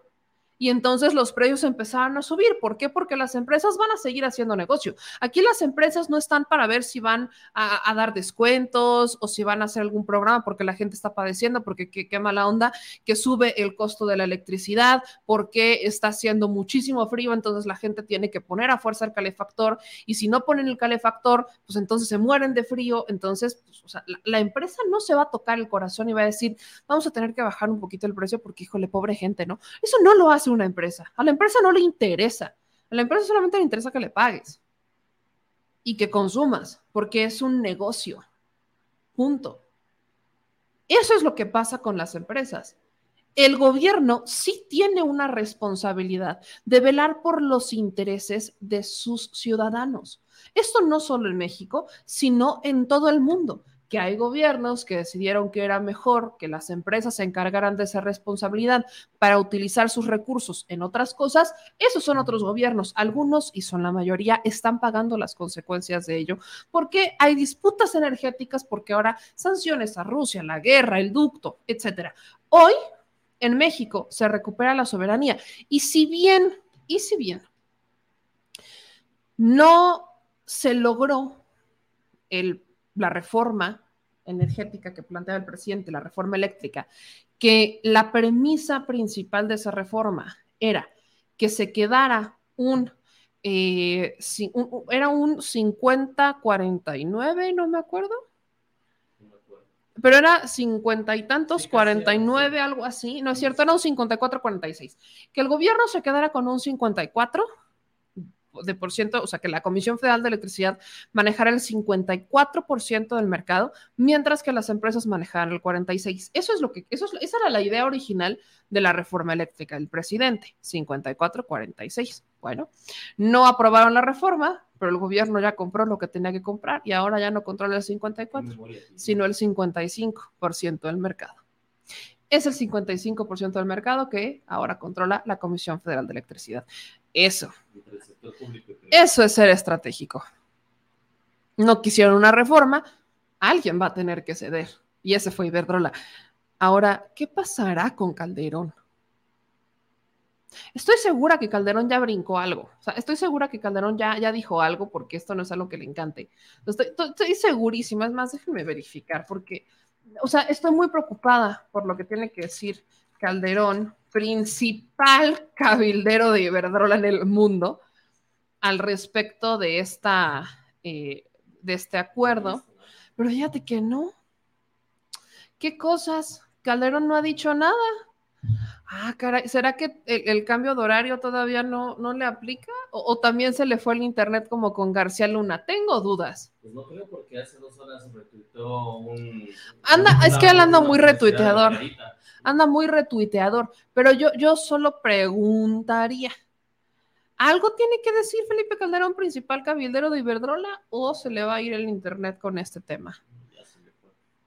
y entonces los precios empezaron a subir. ¿Por qué? Porque las empresas van a seguir haciendo negocio. Aquí las empresas no están para ver si van a, dar descuentos o si van a hacer algún programa porque la gente está padeciendo, porque qué, qué mala onda que sube el costo de la electricidad, porque está haciendo muchísimo frío, entonces la gente tiene que poner a fuerza el calefactor y si no ponen el calefactor, pues entonces se mueren de frío. Entonces, pues, o sea, la, la empresa no se va a tocar el corazón y va a decir, vamos a tener que bajar un poquito el precio porque, híjole, pobre gente, ¿no? Eso no lo hace una empresa. A la empresa no le interesa. A la empresa solamente le interesa que le pagues y que consumas, porque es un negocio. Punto. Eso es lo que pasa con las empresas. El gobierno sí tiene una responsabilidad de velar por los intereses de sus ciudadanos. Esto no solo en México, sino en todo el mundo que hay gobiernos que decidieron que era mejor que las empresas se encargaran de esa responsabilidad para utilizar sus recursos en otras cosas, esos son otros gobiernos. Algunos, y son la mayoría, están pagando las consecuencias de ello, porque hay disputas energéticas, porque ahora sanciones a Rusia, la guerra, el ducto, etcétera. Hoy, en México, se recupera la soberanía. Y si bien, y si bien, no se logró el la reforma energética que planteaba el presidente, la reforma eléctrica, que la premisa principal de esa reforma era que se quedara un, eh, un era un 50-49, no me acuerdo, pero era 50 y tantos, 49, algo así, no es cierto, era un 54-46, que el gobierno se quedara con un 54 de por ciento, o sea, que la Comisión Federal de Electricidad manejara el 54% del mercado, mientras que las empresas manejaran el 46%. Eso es lo que, eso es, esa era la idea original de la reforma eléctrica del presidente, 54-46. Bueno, no aprobaron la reforma, pero el gobierno ya compró lo que tenía que comprar y ahora ya no controla el 54, sino el 55% del mercado es el 55% del mercado que ahora controla la Comisión Federal de Electricidad. Eso. Eso es ser estratégico. No quisieron una reforma, alguien va a tener que ceder. Y ese fue Iberdrola. Ahora, ¿qué pasará con Calderón? Estoy segura que Calderón ya brincó algo. O sea, estoy segura que Calderón ya, ya dijo algo porque esto no es algo que le encante. Estoy, estoy- estoy segurísima. Es más, déjenme verificar porque, o sea, estoy muy preocupada por lo que tiene que decir Calderón, principal cabildero de Iberdrola en el mundo, al respecto de esta, eh, de este acuerdo. Pero fíjate que no. ¿Qué cosas? Calderón no ha dicho nada. Ah, caray, ¿será que el, el cambio de horario todavía no, no le aplica? O, o también se le fue el internet como con García Luna? Tengo dudas. Pues no creo porque hace dos horas retuiteó un... Anda, es que él anda muy retuiteador. Margarita. Anda muy retuiteador. Pero yo, yo solo preguntaría. ¿Algo tiene que decir Felipe Calderón, principal cabildero de Iberdrola, o se le va a ir el internet con este tema?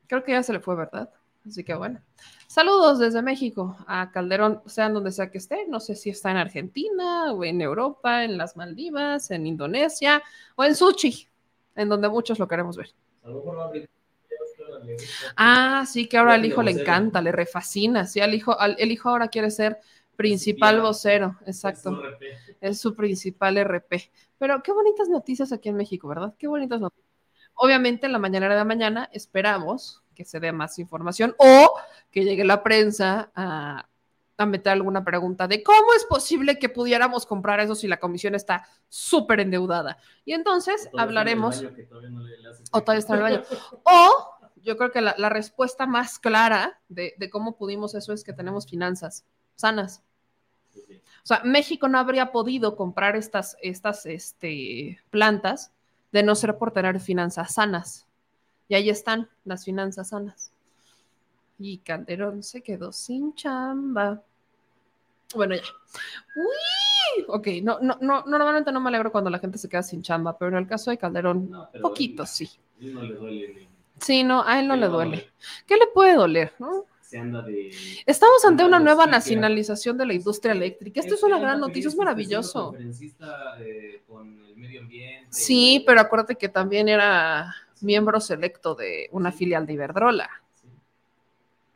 Creo que ya se le fue, ¿verdad? Así que bueno. Saludos desde México a Calderón, sean donde sea que esté. No sé si está en Argentina o en Europa, en las Maldivas, en Indonesia o en Suchi, en donde muchos lo queremos ver. A lo mejor va a abrir- Ah, sí, que ahora al hijo le encanta, le refascina. Sí, al hijo, al- el hijo ahora quiere ser principal vocero, exacto. Es su principal RP. Pero qué bonitas noticias aquí en México, ¿verdad? Qué bonitas noticias. Obviamente en la mañanera de mañana esperamos que se dé más información o que llegue la prensa a, a meter alguna pregunta de cómo es posible que pudiéramos comprar eso si la comisión está súper endeudada. Y entonces en hablaremos baño que todavía no le- le hace o todavía está en el baño. O yo creo que la, la respuesta más clara de, de cómo pudimos eso es que tenemos finanzas sanas. O sea, México no habría podido comprar estas, estas este, plantas de no ser por tener finanzas sanas. Y ahí están las finanzas sanas. Y Calderón se quedó sin chamba. Bueno, ya. Uy, ok, no, no, no, normalmente no me alegro cuando la gente se queda sin chamba, pero en el caso de Calderón, No, poquito sí. no le duele Sí, no, a él no le duele. ¿Qué le puede doler? no? De... Estamos ante una nueva nacionalización de la industria eléctrica. Esto es una gran noticia, es maravilloso. eh, con el medio ambiente. Sí, pero acuérdate que también era miembro selecto de una filial de Iberdrola.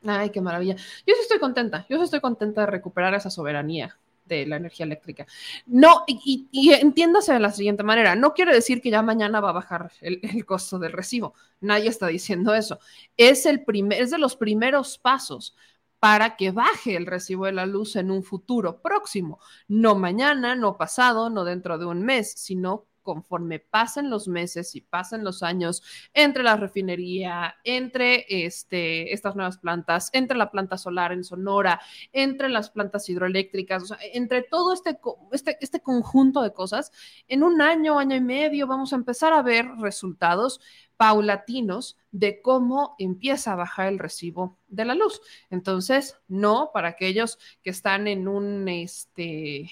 Ay, qué maravilla. Yo sí estoy contenta, yo sí estoy contenta de recuperar esa soberanía de la energía eléctrica. No, y, entiéndase de la siguiente manera, no quiere decir que ya mañana va a bajar el, el costo del recibo, nadie está diciendo eso. Es, el primer, es de los primeros pasos para que baje el recibo de la luz en un futuro próximo, no mañana, no pasado, no dentro de un mes, sino conforme pasen los meses y pasen los años entre la refinería, entre este, estas nuevas plantas, entre la planta solar en Sonora, entre las plantas hidroeléctricas, o sea, entre todo este, este, este conjunto de cosas, en un año, año y medio vamos a empezar a ver resultados paulatinos de cómo empieza a bajar el recibo de la luz. Entonces, no para aquellos que están en un, este,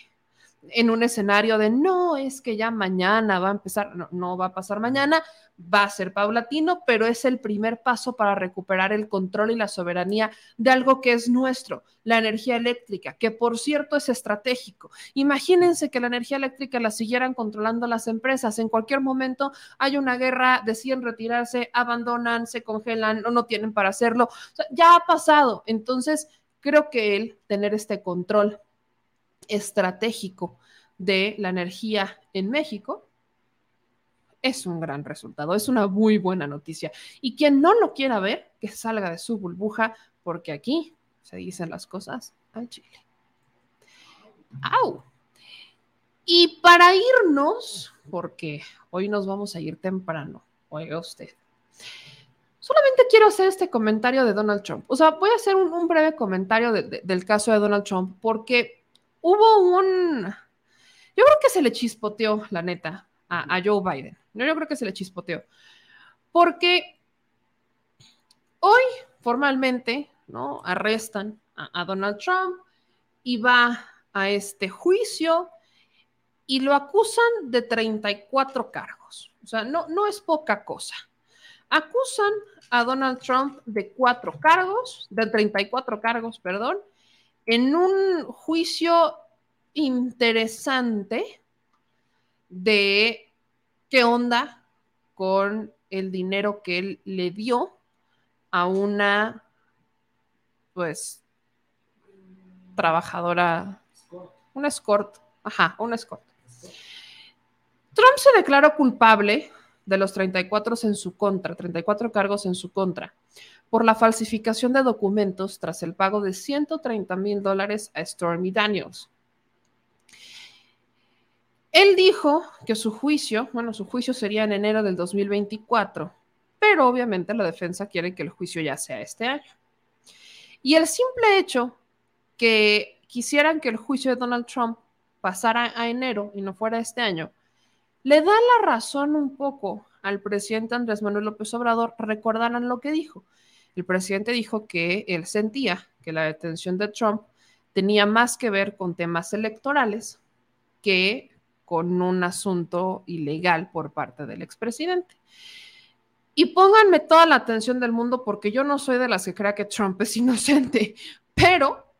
en un escenario de no, es que ya mañana va a empezar, no, no va a pasar mañana, va a ser paulatino, pero es el primer paso para recuperar el control y la soberanía de algo que es nuestro, la energía eléctrica, que por cierto es estratégico. Imagínense que la energía eléctrica la siguieran controlando las empresas. En cualquier momento hay una guerra, deciden retirarse, abandonan, se congelan o no tienen para hacerlo. O sea, ya ha pasado. Entonces, creo que el tener este control estratégico de la energía en México es un gran resultado, es una muy buena noticia. Y quien no lo quiera ver, que salga de su burbuja, porque aquí se dicen las cosas al chile. ¡Au! Y para irnos, porque hoy nos vamos a ir temprano, oiga usted, solamente quiero hacer este comentario de Donald Trump. O sea, voy a hacer un, breve comentario de- de- del caso de Donald Trump, porque hubo un... Yo creo que se le chispoteó, la neta, a, Joe Biden. Yo, yo creo que se le chispoteó. Porque hoy formalmente, ¿no? Arrestan a, a Donald Trump y va a este juicio y lo acusan de 34 cargos. O sea, no, no es poca cosa. Acusan a Donald Trump de cuatro cargos, de 34 cargos, perdón, en un juicio interesante de qué onda con el dinero que él le dio a una, pues, trabajadora, una escort, ajá, una escort. Trump se declaró culpable de los 34 en su contra, 34 cargos en su contra, por la falsificación de documentos tras el pago de 130 mil dólares a Stormy Daniels. Él dijo que su juicio, bueno, su juicio sería en enero del 2024, pero obviamente la defensa quiere que el juicio ya sea este año. Y el simple hecho que quisieran que el juicio de Donald Trump pasara a enero y no fuera este año, le da la razón un poco al presidente Andrés Manuel López Obrador. Recordarán lo que dijo. El presidente dijo que él sentía que la detención de Trump tenía más que ver con temas electorales que con un asunto ilegal por parte del expresidente. Y pónganme toda la atención del mundo porque yo no soy de las que crea que Trump es inocente, pero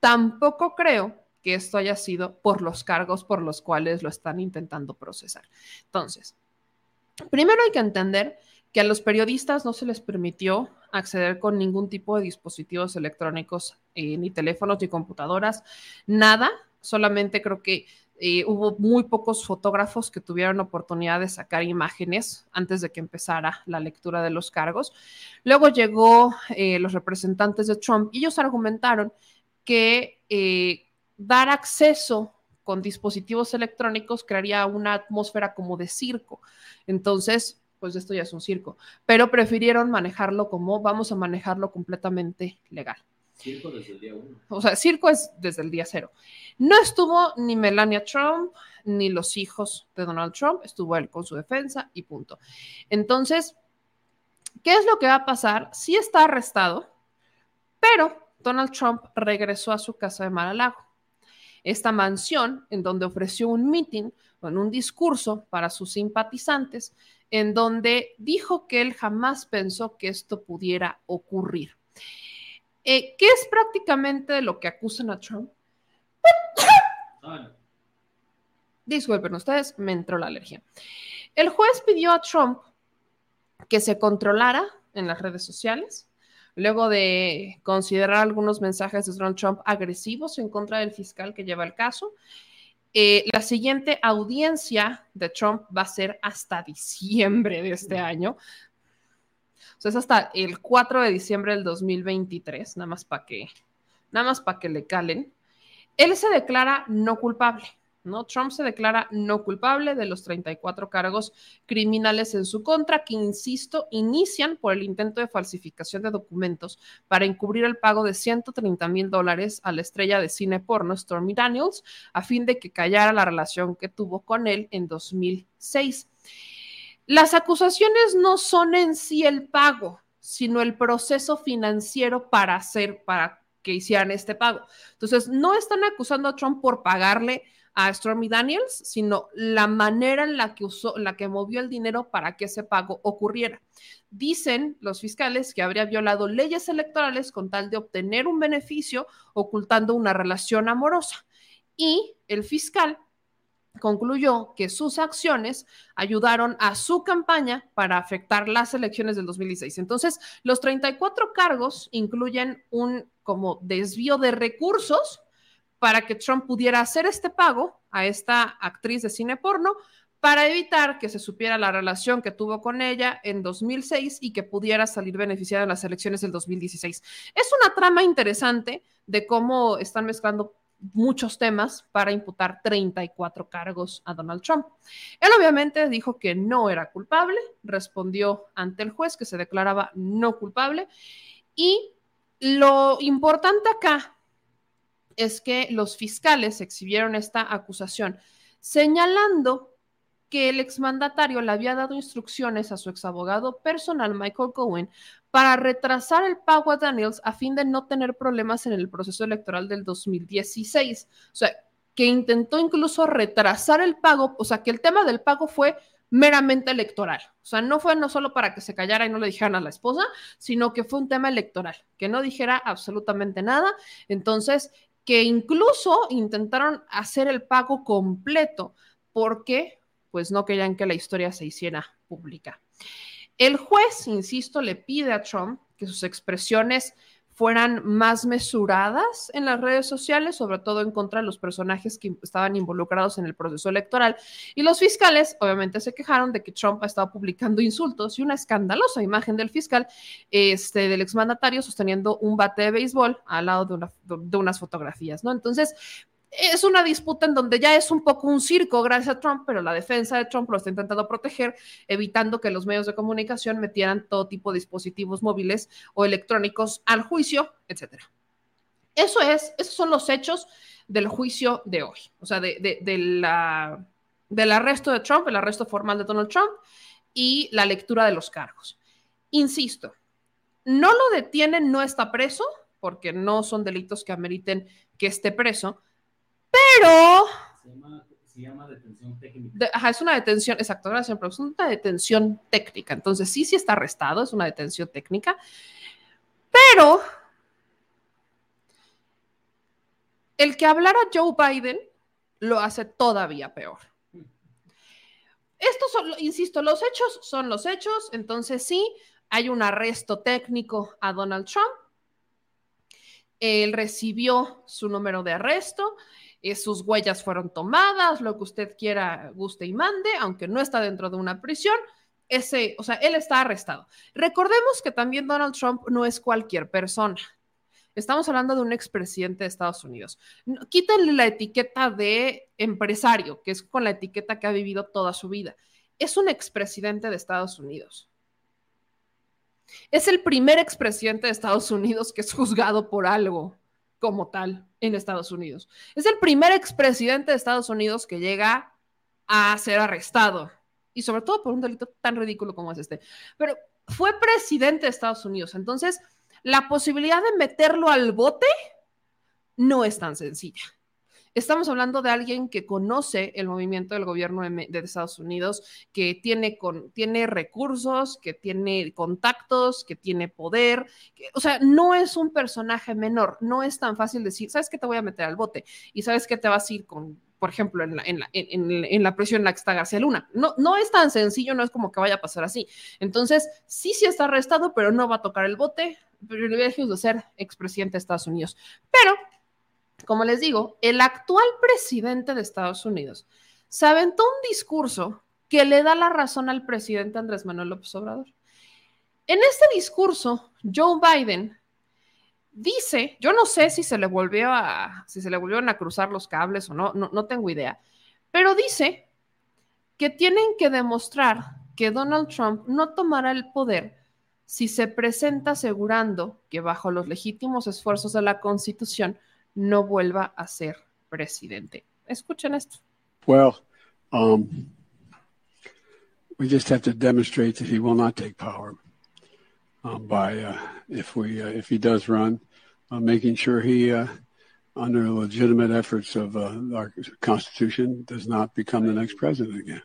tampoco creo que esto haya sido por los cargos por los cuales lo están intentando procesar. Entonces, primero hay que entender que a los periodistas no se les permitió acceder con ningún tipo de dispositivos electrónicos, eh, ni teléfonos, ni computadoras, nada. Solamente creo que eh, hubo muy pocos fotógrafos que tuvieron oportunidad de sacar imágenes antes de que empezara la lectura de los cargos. Luego llegó eh, los representantes de Trump y ellos argumentaron que dar acceso con dispositivos electrónicos crearía una atmósfera como de circo. Entonces, pues esto ya es un circo, pero prefirieron manejarlo como vamos a manejarlo completamente legal. Circo desde el día uno. O sea, circo es desde el día cero. No estuvo ni Melania Trump ni los hijos de Donald Trump, estuvo él con su defensa y punto. Entonces, ¿qué es lo que va a pasar? Sí está arrestado, pero Donald Trump regresó a su casa de Mar-a-Lago esta mansión en donde ofreció un meeting, con un discurso para sus simpatizantes, en donde dijo que él jamás pensó que esto pudiera ocurrir. Eh, ¿Qué es prácticamente lo que acusan a Trump? Disculpen ustedes, me entró la alergia. El juez pidió a Trump que se controlara en las redes sociales, luego de considerar algunos mensajes de Donald Trump agresivos en contra del fiscal que lleva el caso. Eh, la siguiente audiencia de Trump va a ser hasta diciembre de este año. O sea, es hasta el 4 de diciembre del 2023, nada más para que, nada más para que le calen. Él se declara no culpable. Trump se declara no culpable de los 34 cargos criminales en su contra, que, insisto, inician por el intento de falsificación de documentos para encubrir el pago de 130 mil dólares a la estrella de cine porno Stormy Daniels, a fin de que callara la relación que tuvo con él en 2006. Las acusaciones no son en sí el pago, sino el proceso financiero para hacer, para que hicieran este pago. Entonces, no están acusando a Trump por pagarle a Stormy Daniels, sino la manera en la que usó, la que movió el dinero para que ese pago ocurriera. Dicen los fiscales que habría violado leyes electorales con tal de obtener un beneficio ocultando una relación amorosa. Y el fiscal concluyó que sus acciones ayudaron a su campaña para afectar las elecciones del 2016. Entonces, los 34 cargos incluyen un como desvío de recursos para que Trump pudiera hacer este pago a esta actriz de cine porno para evitar que se supiera la relación que tuvo con ella en 2006 y que pudiera salir beneficiada en las elecciones del 2016. Es una trama interesante de cómo están mezclando muchos temas para imputar 34 cargos a Donald Trump. Él obviamente dijo que no era culpable, respondió ante el juez que se declaraba no culpable y lo importante acá es que los fiscales exhibieron esta acusación señalando que el exmandatario le había dado instrucciones a su exabogado personal, Michael Cohen, para retrasar el pago a Daniels a fin de no tener problemas en el proceso electoral del 2016. O sea, que intentó incluso retrasar el pago, o sea, que el tema del pago fue meramente electoral. O sea, no fue no solo para que se callara y no le dijeran a la esposa, sino que fue un tema electoral, que no dijera absolutamente nada. Entonces, que incluso intentaron hacer el pago completo porque pues no querían que la historia se hiciera pública. El juez, insisto, le pide a Trump que sus expresiones fueran más mesuradas en las redes sociales, sobre todo en contra de los personajes que estaban involucrados en el proceso electoral. Y los fiscales obviamente se quejaron de que Trump ha estado publicando insultos y una escandalosa imagen del fiscal, este, del exmandatario sosteniendo un bate de béisbol al lado de, una, de unas fotografías, ¿no? Entonces, es una disputa en donde ya es un poco un circo gracias a Trump, pero la defensa de Trump lo está intentando proteger, evitando que los medios de comunicación metieran todo tipo de dispositivos móviles o electrónicos al juicio, etc. Eso es, esos son los hechos del juicio de hoy, o sea, de, del arresto de Trump, el arresto formal de Donald Trump y la lectura de los cargos. Insisto, no lo detienen, no está preso, porque no son delitos que ameriten que esté preso, pero... Se llama, detención técnica. ajá, es una detención, exacto, gracias, pero es una detención técnica. Entonces, sí, sí está arrestado, es una detención técnica. Pero el que hablara Joe Biden lo hace todavía peor. Estos son, insisto, los hechos son los hechos, entonces sí, hay un arresto técnico a Donald Trump. Él recibió su número de arresto eh, sus huellas fueron tomadas, lo que usted quiera, guste y mande, aunque no está dentro de una prisión. Ese, o sea, él está arrestado. Recordemos que también Donald Trump no es cualquier persona. Estamos hablando de un expresidente de Estados Unidos. Quítenle la etiqueta de empresario, que es con la etiqueta que ha vivido toda su vida. Es un expresidente de Estados Unidos. Es el primer expresidente de Estados Unidos que es juzgado por algo como tal en Estados Unidos. Es el primer expresidente de Estados Unidos que llega a ser arrestado y sobre todo por un delito tan ridículo como es este. Pero fue presidente de Estados Unidos, entonces la posibilidad de meterlo al bote no es tan sencilla. Estamos hablando de alguien que conoce el movimiento del gobierno de, Estados Unidos, que tiene, con, tiene recursos, que tiene contactos, que tiene poder. o sea, no es un personaje menor. No es tan fácil decir, ¿sabes qué te voy a meter al bote? Y sabes qué te vas a ir con, por ejemplo, en la, en la, en, la presión en la que está García Luna. No, no es tan sencillo, no es como que vaya a pasar así. Entonces, sí, sí está arrestado, pero no va a tocar el bote. Privilegios de ser expresidente de Estados Unidos. Pero como les digo, el actual presidente de Estados Unidos se aventó un discurso que le da la razón al presidente Andrés Manuel López Obrador. En este discurso, Joe Biden dice, yo no sé si se le volvió a, si se volvieron a cruzar los cables o no, no, no tengo idea, pero dice que tienen que demostrar que Donald Trump no tomará el poder si se presenta asegurando que bajo los legítimos esfuerzos de la Constitución no vuelva a ser presidente. Escuchen esto. Well, um, we just have to demonstrate that he will not take power um, by uh, if we uh, if he does run, uh, making sure he, uh, under legitimate efforts of uh, our Constitution, does not become the next president again.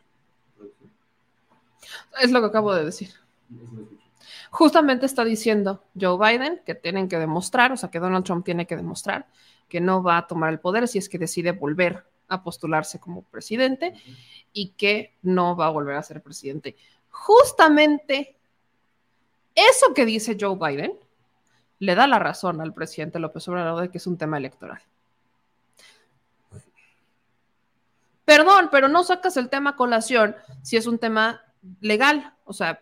Es lo que acabo de decir. Justamente está diciendo Joe Biden que tienen que demostrar, o sea, que Donald Trump tiene que demostrar que no va a tomar el poder si es que decide volver a postularse como presidente y que no va a volver a ser presidente. Justamente eso que dice Joe Biden le da la razón al presidente López Obrador de que es un tema electoral. Perdón, pero no sacas el tema colación si es un tema legal. O sea,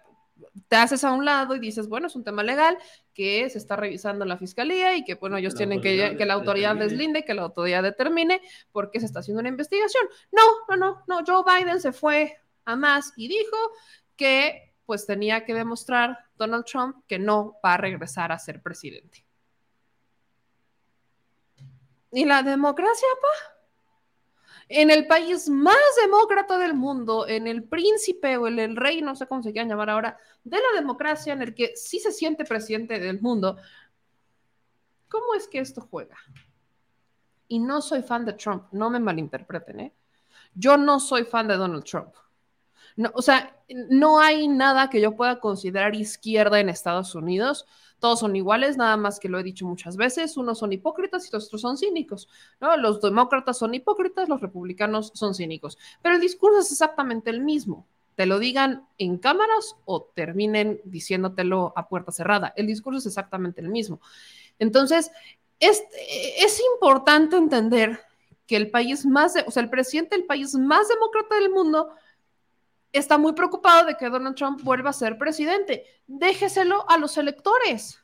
te haces a un lado y dices, bueno, es un tema legal que se está revisando en la fiscalía y que, bueno, ellos tienen que, que la autoridad deslinde, que la autoridad determine por qué se está haciendo una investigación. No, no, no, no, Joe Biden se fue a más y dijo que pues tenía que demostrar Donald Trump que no va a regresar a ser presidente. ¿Y la democracia, pa? En el país más demócrata del mundo, en el príncipe o en el rey, no sé cómo se quiera llamar ahora, de la democracia, en el que sí se siente presidente del mundo, ¿cómo es que esto juega? Y no soy fan de Trump, no me malinterpreten, ¿eh? Yo no soy fan de Donald Trump. No, o sea, no hay nada que yo pueda considerar izquierda en Estados Unidos. Todos son iguales, nada más que lo he dicho muchas veces. Unos son hipócritas y los otros son cínicos. ¿no? Los demócratas son hipócritas, los republicanos son cínicos. Pero el discurso es exactamente el mismo. Te lo digan en cámaras o terminen diciéndotelo a puerta cerrada. El discurso es exactamente el mismo. Entonces, es, es importante entender que el país más, o sea, el presidente del país más demócrata del mundo está muy preocupado de que Donald Trump vuelva a ser presidente. Déjeselo a los electores.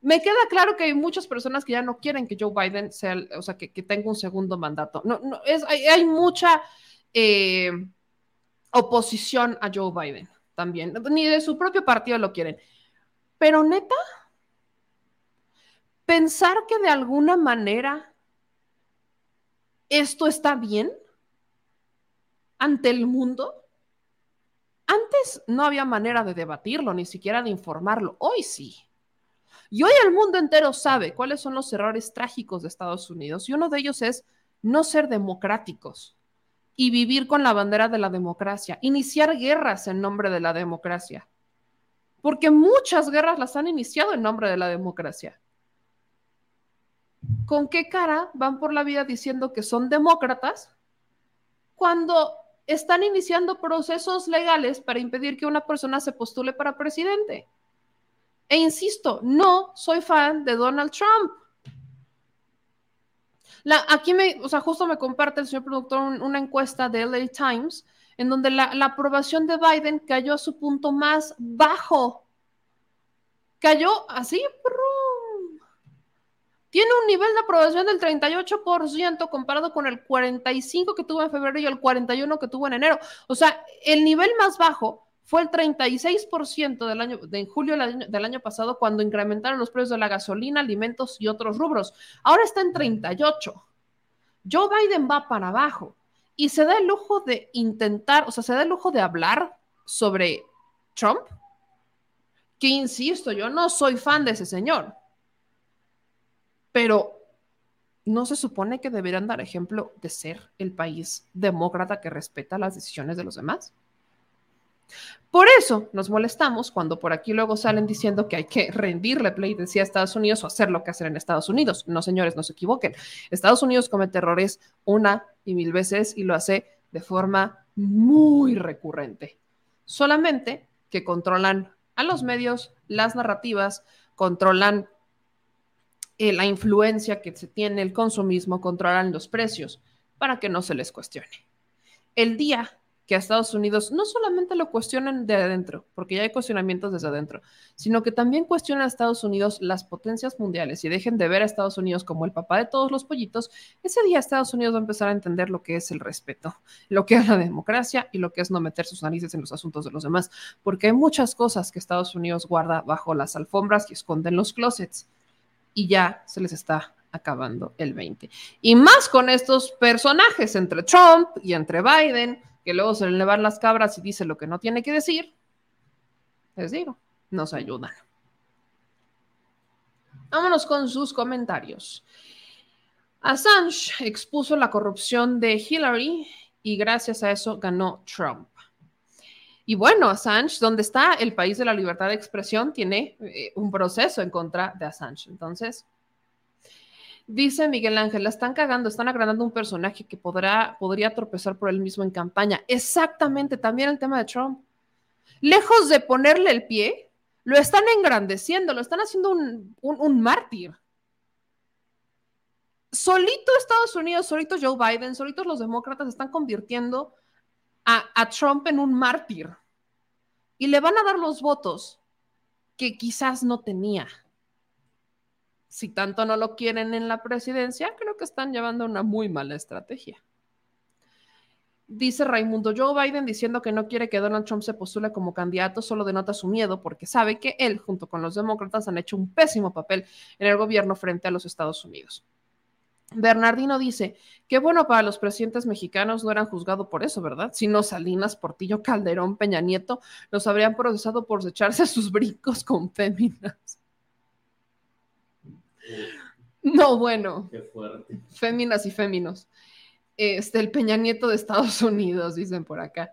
Me queda claro que hay muchas personas que ya no quieren que Joe Biden sea, o sea, que, tenga un segundo mandato. No, no, hay, mucha eh, oposición a Joe Biden también. Ni de su propio partido lo quieren. Pero neta, pensar que de alguna manera esto está bien ante el mundo antes no había manera de debatirlo, ni siquiera de informarlo. Hoy sí. Y hoy el mundo entero sabe cuáles son los errores trágicos de Estados Unidos. Y uno de ellos es no ser democráticos y vivir con la bandera de la democracia, iniciar guerras en nombre de la democracia. Porque muchas guerras las han iniciado en nombre de la democracia. ¿Con qué cara van por la vida diciendo que son demócratas cuando están iniciando procesos legales para impedir que una persona se postule para presidente. E insisto, no soy fan de Donald Trump. Aquí me, o sea, justo me comparte el señor productor una encuesta de LA Times en donde la, la aprobación de Biden cayó a su punto más bajo. Cayó así, tiene un nivel de aprobación del 38% comparado con el 45% que tuvo en febrero y el 41% que tuvo en enero. O sea, el nivel más bajo fue el 36% del año, de julio del año, pasado cuando incrementaron los precios de la gasolina, alimentos y otros rubros. Ahora está en 38%. Joe Biden va para abajo y se da el lujo de intentar, o sea, se da el lujo de hablar sobre Trump, que insisto, yo no soy fan de ese señor pero ¿no se supone que deberían dar ejemplo de ser el país demócrata que respeta las decisiones de los demás? Por eso nos molestamos cuando por aquí luego salen diciendo que hay que rendirle pleitesía a Estados Unidos o hacer lo que hacen en Estados Unidos. No, señores, no se equivoquen. Estados Unidos comete errores una y mil veces y lo hace de forma muy recurrente. Solamente que controlan a los medios, las narrativas, controlan eh, la influencia que se tiene el consumismo controlan los precios para que no se les cuestione. El día que a Estados Unidos no solamente lo cuestionen de adentro, porque ya hay cuestionamientos desde adentro, sino que también cuestionen a Estados Unidos las potencias mundiales y dejen de ver a Estados Unidos como el papá de todos los pollitos, ese día Estados Unidos va a empezar a entender lo que es el respeto, lo que es la democracia y lo que es no meter sus narices en los asuntos de los demás, porque hay muchas cosas que Estados Unidos guarda bajo las alfombras y esconde en los closets y ya se les está acabando el 20. Y más con estos personajes entre Trump y entre Biden, que luego se le van las cabras y dice lo que no tiene que decir, les digo, nos ayudan. Vámonos con sus comentarios. Assange expuso la corrupción de Hillary y gracias a eso ganó Trump. Y bueno, Assange, donde está el país de la libertad de expresión, tiene eh, un proceso en contra de Assange. Entonces, dice Miguel Ángel, la están cagando, están agrandando un personaje que podrá, podría tropezar por él mismo en campaña. Exactamente, también el tema de Trump. Lejos de ponerle el pie, lo están engrandeciendo, lo están haciendo un, un mártir. Solito Estados Unidos, solito Joe Biden, solitos los demócratas están convirtiendo a, Trump en un mártir y le van a dar los votos que quizás no tenía. Si tanto no lo quieren en la presidencia, creo que están llevando una muy mala estrategia. Dice Raimundo Joe Biden diciendo que no quiere que Donald Trump se postule como candidato, solo denota su miedo porque sabe que él, junto con los demócratas, han hecho un pésimo papel en el gobierno frente a los Estados Unidos. Bernardino dice, qué bueno para los presidentes mexicanos no eran juzgados por eso, ¿verdad? Si no Salinas, Portillo, Calderón, Peña Nieto, los habrían procesado por echarse sus brincos con féminas. No, bueno. Qué fuerte. Féminas y féminos. Este, el Peña Nieto de Estados Unidos, dicen por acá.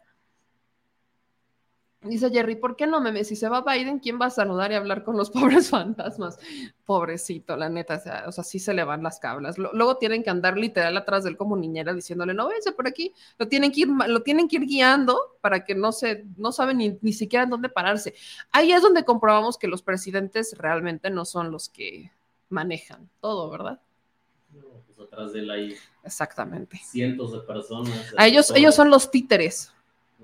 Dice Jerry, ¿por qué no, meme? Si se va Biden, ¿quién va a saludar y hablar con los pobres fantasmas? Pobrecito, la neta, o sea, o sea sí se le van las cablas. luego tienen que andar literal atrás de él como niñera diciéndole, no, váyase por aquí. Lo tienen que ir, lo tienen que ir guiando para que no se, no saben ni, ni siquiera en dónde pararse. Ahí es donde comprobamos que los presidentes realmente no son los que manejan todo, ¿verdad? Pues atrás de él hay Exactamente. cientos de personas. A ellos, ellos son los títeres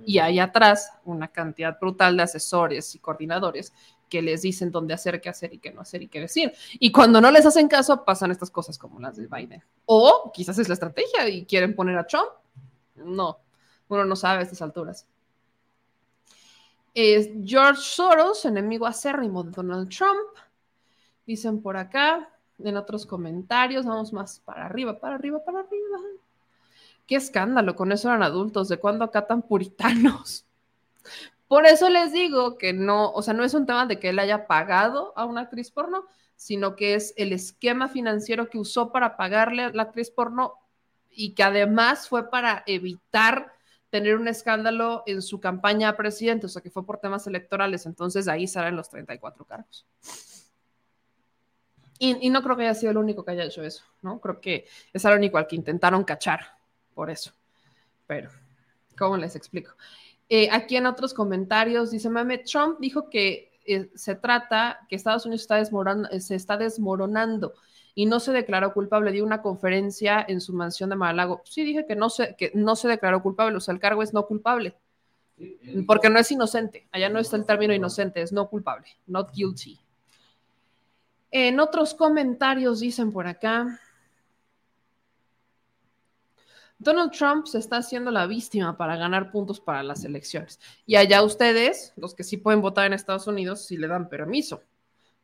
y hay atrás una cantidad brutal de asesores y coordinadores que les dicen dónde hacer, qué hacer y qué no hacer y qué decir. Y cuando no les hacen caso, pasan estas cosas como las de Biden. O quizás es la estrategia y quieren poner a Trump. No, uno no sabe a estas alturas. Es George Soros, enemigo acérrimo de Donald Trump. Dicen por acá, en otros comentarios, vamos más para arriba, para arriba, para arriba. Qué escándalo, con eso eran adultos, ¿de cuándo acá tan puritanos? Por eso les digo que no, o sea, no es un tema de que él haya pagado a una actriz porno, sino que es el esquema financiero que usó para pagarle a la actriz porno y que además fue para evitar tener un escándalo en su campaña a presidente, o sea, que fue por temas electorales, entonces ahí salen los 34 cargos. Y, y, no creo que haya sido el único que haya hecho eso, ¿no? Creo que es el único al que intentaron cachar por eso. Pero, ¿cómo les explico? Eh, aquí en otros comentarios dice, mame, Trump dijo que eh, se trata, que Estados Unidos está eh, se está desmoronando y no se declaró culpable. Dio una conferencia en su mansión de Malago. Sí, dije que no se, que no se declaró culpable, o sea, el cargo es no culpable. Porque no es inocente. Allá no está el término inocente, es no culpable, not guilty. En otros comentarios dicen por acá, Donald Trump se está haciendo la víctima para ganar puntos para las elecciones. Y allá ustedes, los que sí pueden votar en Estados Unidos, sí le dan permiso.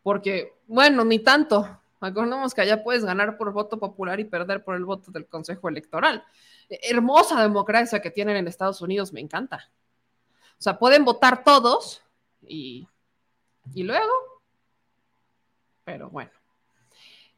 Porque, bueno, ni tanto. Acordemos que allá puedes ganar por voto popular y perder por el voto del Consejo Electoral. Hermosa democracia que tienen en Estados Unidos, me encanta. O sea, pueden votar todos y luego. Pero bueno.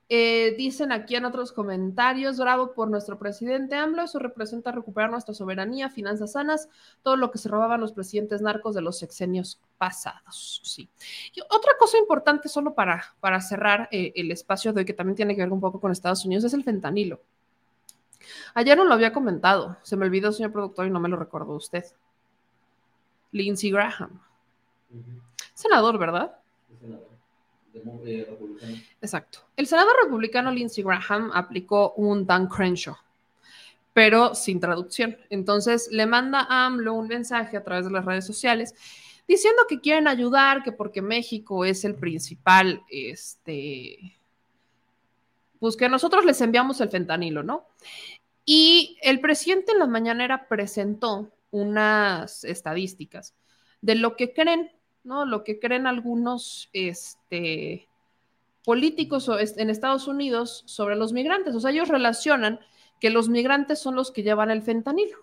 Eh, dicen aquí en otros comentarios, bravo por nuestro presidente AMLO, eso representa recuperar nuestra soberanía, finanzas sanas, todo lo que se robaban los presidentes narcos de los sexenios pasados. Sí. Y otra cosa importante, solo para, para cerrar eh, el espacio de hoy, que también tiene que ver un poco con Estados Unidos, es el fentanilo. Ayer no lo había comentado, se me olvidó, señor productor, y no me lo recordó usted. Lindsey Graham. Senador, ¿verdad? Senador. Exacto. El senador republicano Lindsey Graham aplicó un Dan Crenshaw, pero sin traducción. Entonces le manda a AMLO un mensaje a través de las redes sociales diciendo que quieren ayudar, que porque México es el principal, este, pues que nosotros les enviamos el fentanilo, ¿no? Y el presidente en la mañanera presentó unas estadísticas de lo que creen ¿no? Lo que creen algunos este, políticos en Estados Unidos sobre los migrantes. O sea, ellos relacionan que los migrantes son los que llevan el fentanilo.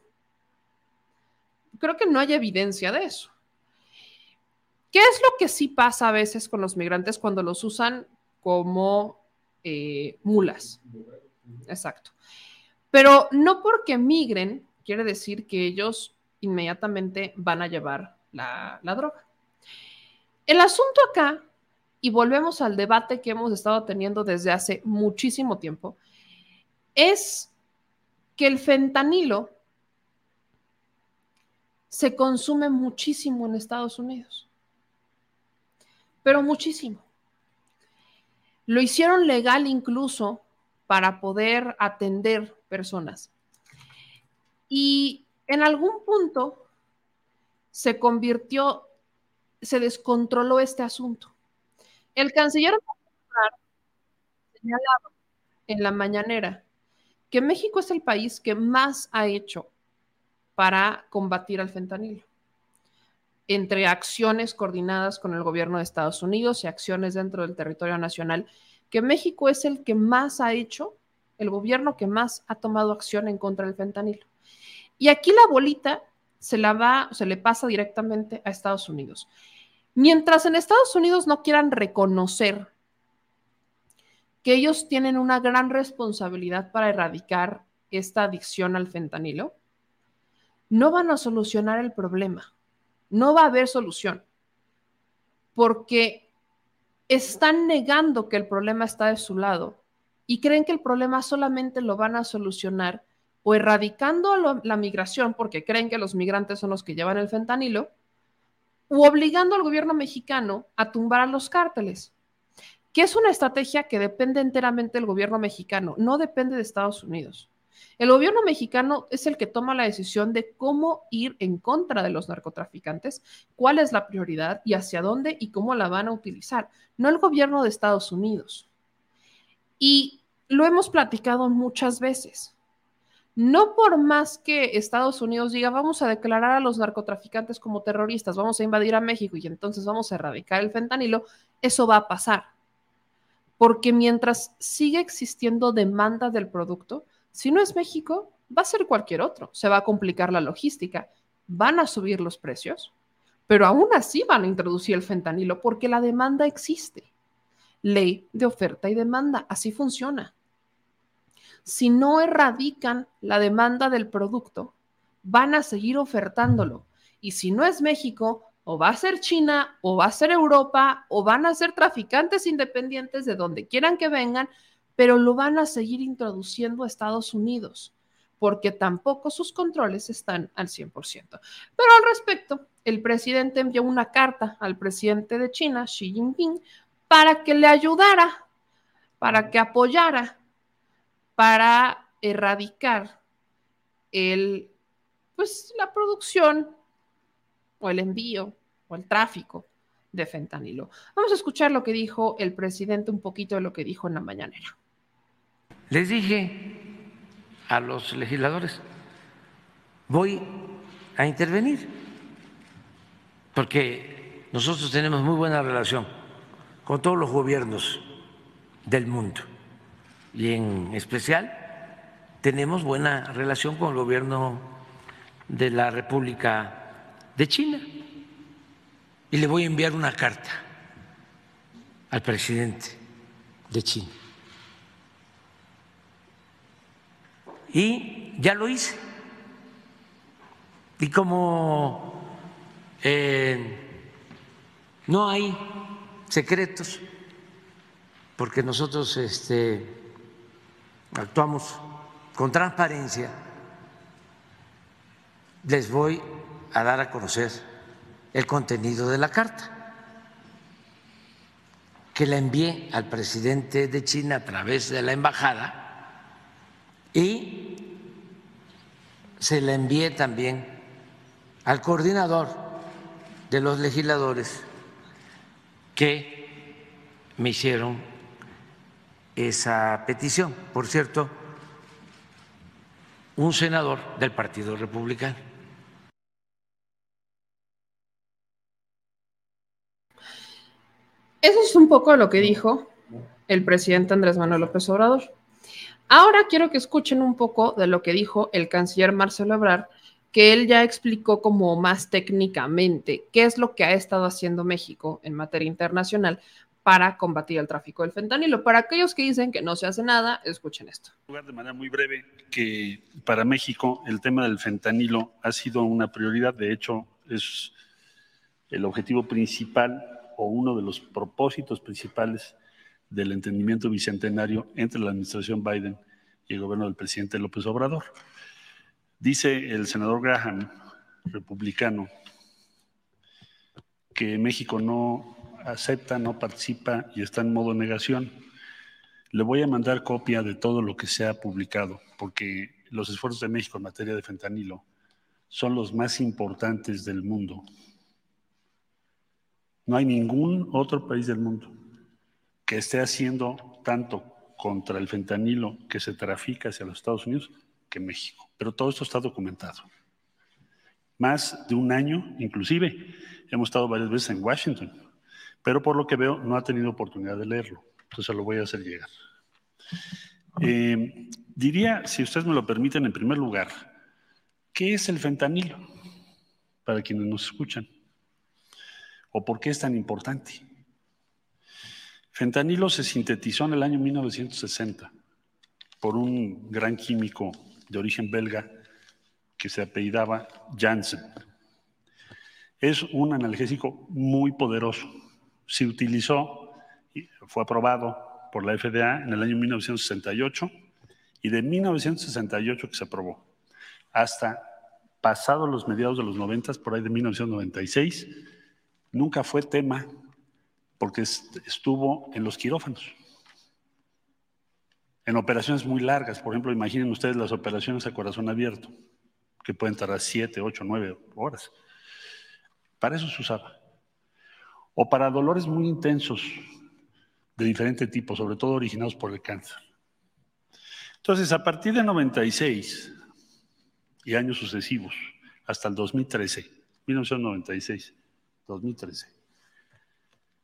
Creo que no hay evidencia de eso. ¿Qué es lo que sí pasa a veces con los migrantes cuando los usan como eh, mulas? Exacto. Pero no porque migren quiere decir que ellos inmediatamente van a llevar la droga. El asunto acá, y volvemos al debate que hemos estado teniendo desde hace muchísimo tiempo, es que el fentanilo se consume muchísimo en Estados Unidos, pero muchísimo. Lo hicieron legal incluso para poder atender personas. Y en algún punto se convirtió se descontroló este asunto. El canciller señalaba en la mañanera que México es el país que más ha hecho para combatir al fentanilo, entre acciones coordinadas con el gobierno de Estados Unidos y acciones dentro del territorio nacional, que México es el que más ha hecho, el gobierno que más ha tomado acción en contra del fentanilo. Y aquí la bolita se la va, se le pasa directamente a Estados Unidos. Mientras en Estados Unidos no quieran reconocer que ellos tienen una gran responsabilidad para erradicar esta adicción al fentanilo, no van a solucionar el problema. No va a haber solución porque están negando que el problema está de su lado y creen que el problema solamente lo van a solucionar o erradicando la migración, porque creen que los migrantes son los que llevan el fentanilo, u obligando al gobierno mexicano a tumbar a los cárteles, que es una estrategia que depende enteramente del gobierno mexicano, no depende de Estados Unidos. El gobierno mexicano es el que toma la decisión de cómo ir en contra de los narcotraficantes, cuál es la prioridad y hacia dónde y cómo la van a utilizar, no el gobierno de Estados Unidos. Y lo hemos platicado muchas veces. No por más que Estados Unidos diga, vamos a declarar a los narcotraficantes como terroristas, vamos a invadir a México y entonces vamos a erradicar el fentanilo, eso va a pasar. Porque mientras sigue existiendo demanda del producto, si no es México, va a ser cualquier otro. Se va a complicar la logística, van a subir los precios, pero aún así van a introducir el fentanilo porque la demanda existe. Ley de oferta y demanda, así funciona. Si no erradican la demanda del producto, van a seguir ofertándolo. Y si no es México, o va a ser China, o va a ser Europa, o van a ser traficantes independientes de donde quieran que vengan, pero lo van a seguir introduciendo a Estados Unidos, porque tampoco sus controles están al 100%. Pero al respecto, el presidente envió una carta al presidente de China, Xi Jinping, para que le ayudara, para que apoyara, para erradicar el, pues, la producción o el envío o el tráfico de fentanilo. Vamos a escuchar lo que dijo el presidente, un poquito de lo que dijo en la mañanera. Les dije a los legisladores, voy a intervenir, porque nosotros tenemos muy buena relación con todos los gobiernos del mundo y en especial tenemos buena relación con el gobierno de la República de China. Y le voy a enviar una carta al presidente de China Y ya lo hice. Y como eh, no hay secretos, porque nosotros este, actuamos con transparencia, les voy a dar a conocer el contenido de la carta que la envié al presidente de China a través de la embajada y se la envié también al coordinador de los legisladores que me hicieron esa petición. Por cierto, un senador del Partido Republicano. Eso es un poco lo que dijo el presidente Andrés Manuel López Obrador. Ahora quiero que escuchen un poco de lo que dijo el canciller Marcelo Ebrard, que él ya explicó como más técnicamente qué es lo que ha estado haciendo México en materia internacional para combatir el tráfico del fentanilo. Para aquellos que dicen que no se hace nada, escuchen esto. De manera muy breve, que para México el tema del fentanilo ha sido una prioridad, de hecho es el objetivo principal o uno de los propósitos principales del entendimiento bicentenario entre la administración Biden y el gobierno del presidente López Obrador. Dice el senador Graham, republicano, que México no acepta, no participa y está en modo negación. Le voy a mandar copia de todo lo que se ha publicado, porque los esfuerzos de México en materia de fentanilo son los más importantes del mundo. No hay ningún otro país del mundo que esté haciendo tanto contra el fentanilo que se trafica hacia los Estados Unidos que México. Pero todo esto está documentado. Más de un año, inclusive, hemos estado varias veces en Washington, pero por lo que veo no ha tenido oportunidad de leerlo. Entonces lo voy a hacer llegar. Eh, diría, si ustedes me lo permiten, en primer lugar, ¿qué es el fentanilo? Para quienes nos escuchan. ¿O por qué es tan importante? Fentanilo se sintetizó en el año 1960 por un gran químico de origen belga que se apellidaba Janssen. Es un analgésico muy poderoso. Se utilizó, fue aprobado por la FDA en el año 1968 y de 1968 que se aprobó hasta pasado los mediados de los 90, por ahí de 1996, nunca fue tema porque estuvo en los quirófanos. En operaciones muy largas, por ejemplo, imaginen ustedes las operaciones a corazón abierto, que pueden tardar 7, 8, 9 horas. Para eso se usaba. O para dolores muy intensos de diferente tipo, sobre todo originados por el cáncer. Entonces, a partir de 96 y años sucesivos, hasta el 2013, 1996, 2013,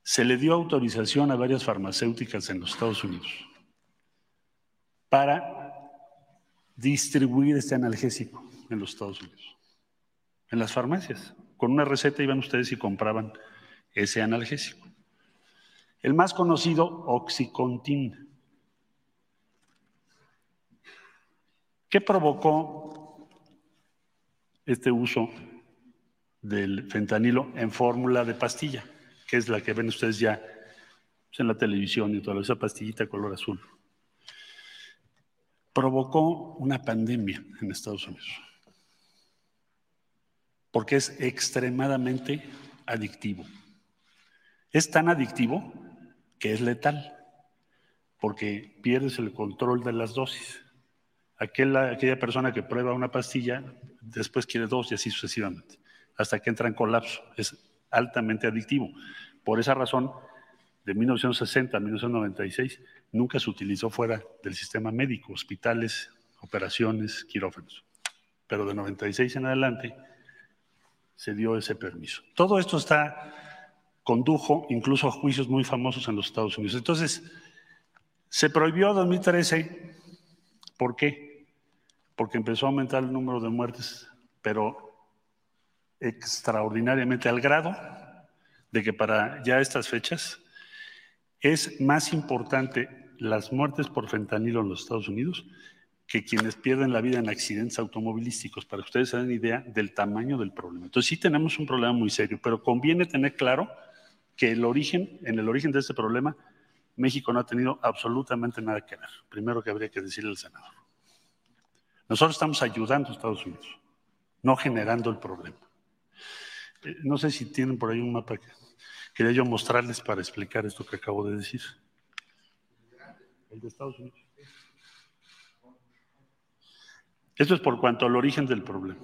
se le dio autorización a varias farmacéuticas en los Estados Unidos para distribuir este analgésico en los Estados Unidos, en las farmacias. Con una receta iban ustedes y compraban ese analgésico. El más conocido, Oxycontin. ¿Qué provocó este uso del fentanilo en fórmula de pastilla? Que es la que ven ustedes ya pues, en la televisión y toda esa pastillita color azul. Provocó una pandemia en Estados Unidos. Porque es extremadamente adictivo. Es tan adictivo que es letal, porque pierdes el control de las dosis. Aquella, persona que prueba una pastilla, después quiere dos y así sucesivamente, hasta que entra en colapso. Es altamente adictivo. Por esa razón, de 1960 a 1996, nunca se utilizó fuera del sistema médico, hospitales, operaciones, quirófanos. Pero de 96 en adelante se dio ese permiso. Todo esto está condujo incluso a juicios muy famosos en los Estados Unidos. Entonces, se prohibió en 2013. ¿Por qué? Porque empezó a aumentar el número de muertes, pero extraordinariamente al grado de que para ya estas fechas es más importante las muertes por fentanilo en los Estados Unidos que quienes pierden la vida en accidentes automovilísticos, para que ustedes se den idea del tamaño del problema. Entonces sí tenemos un problema muy serio, pero conviene tener claro que el origen, en el origen de este problema, México no ha tenido absolutamente nada que ver. Primero que habría que decirle al senador. Nosotros estamos ayudando a Estados Unidos, no generando el problema. Eh, no sé si tienen por ahí un mapa que quería yo mostrarles para explicar esto que acabo de decir. El de Estados Unidos. Esto es por cuanto al origen del problema.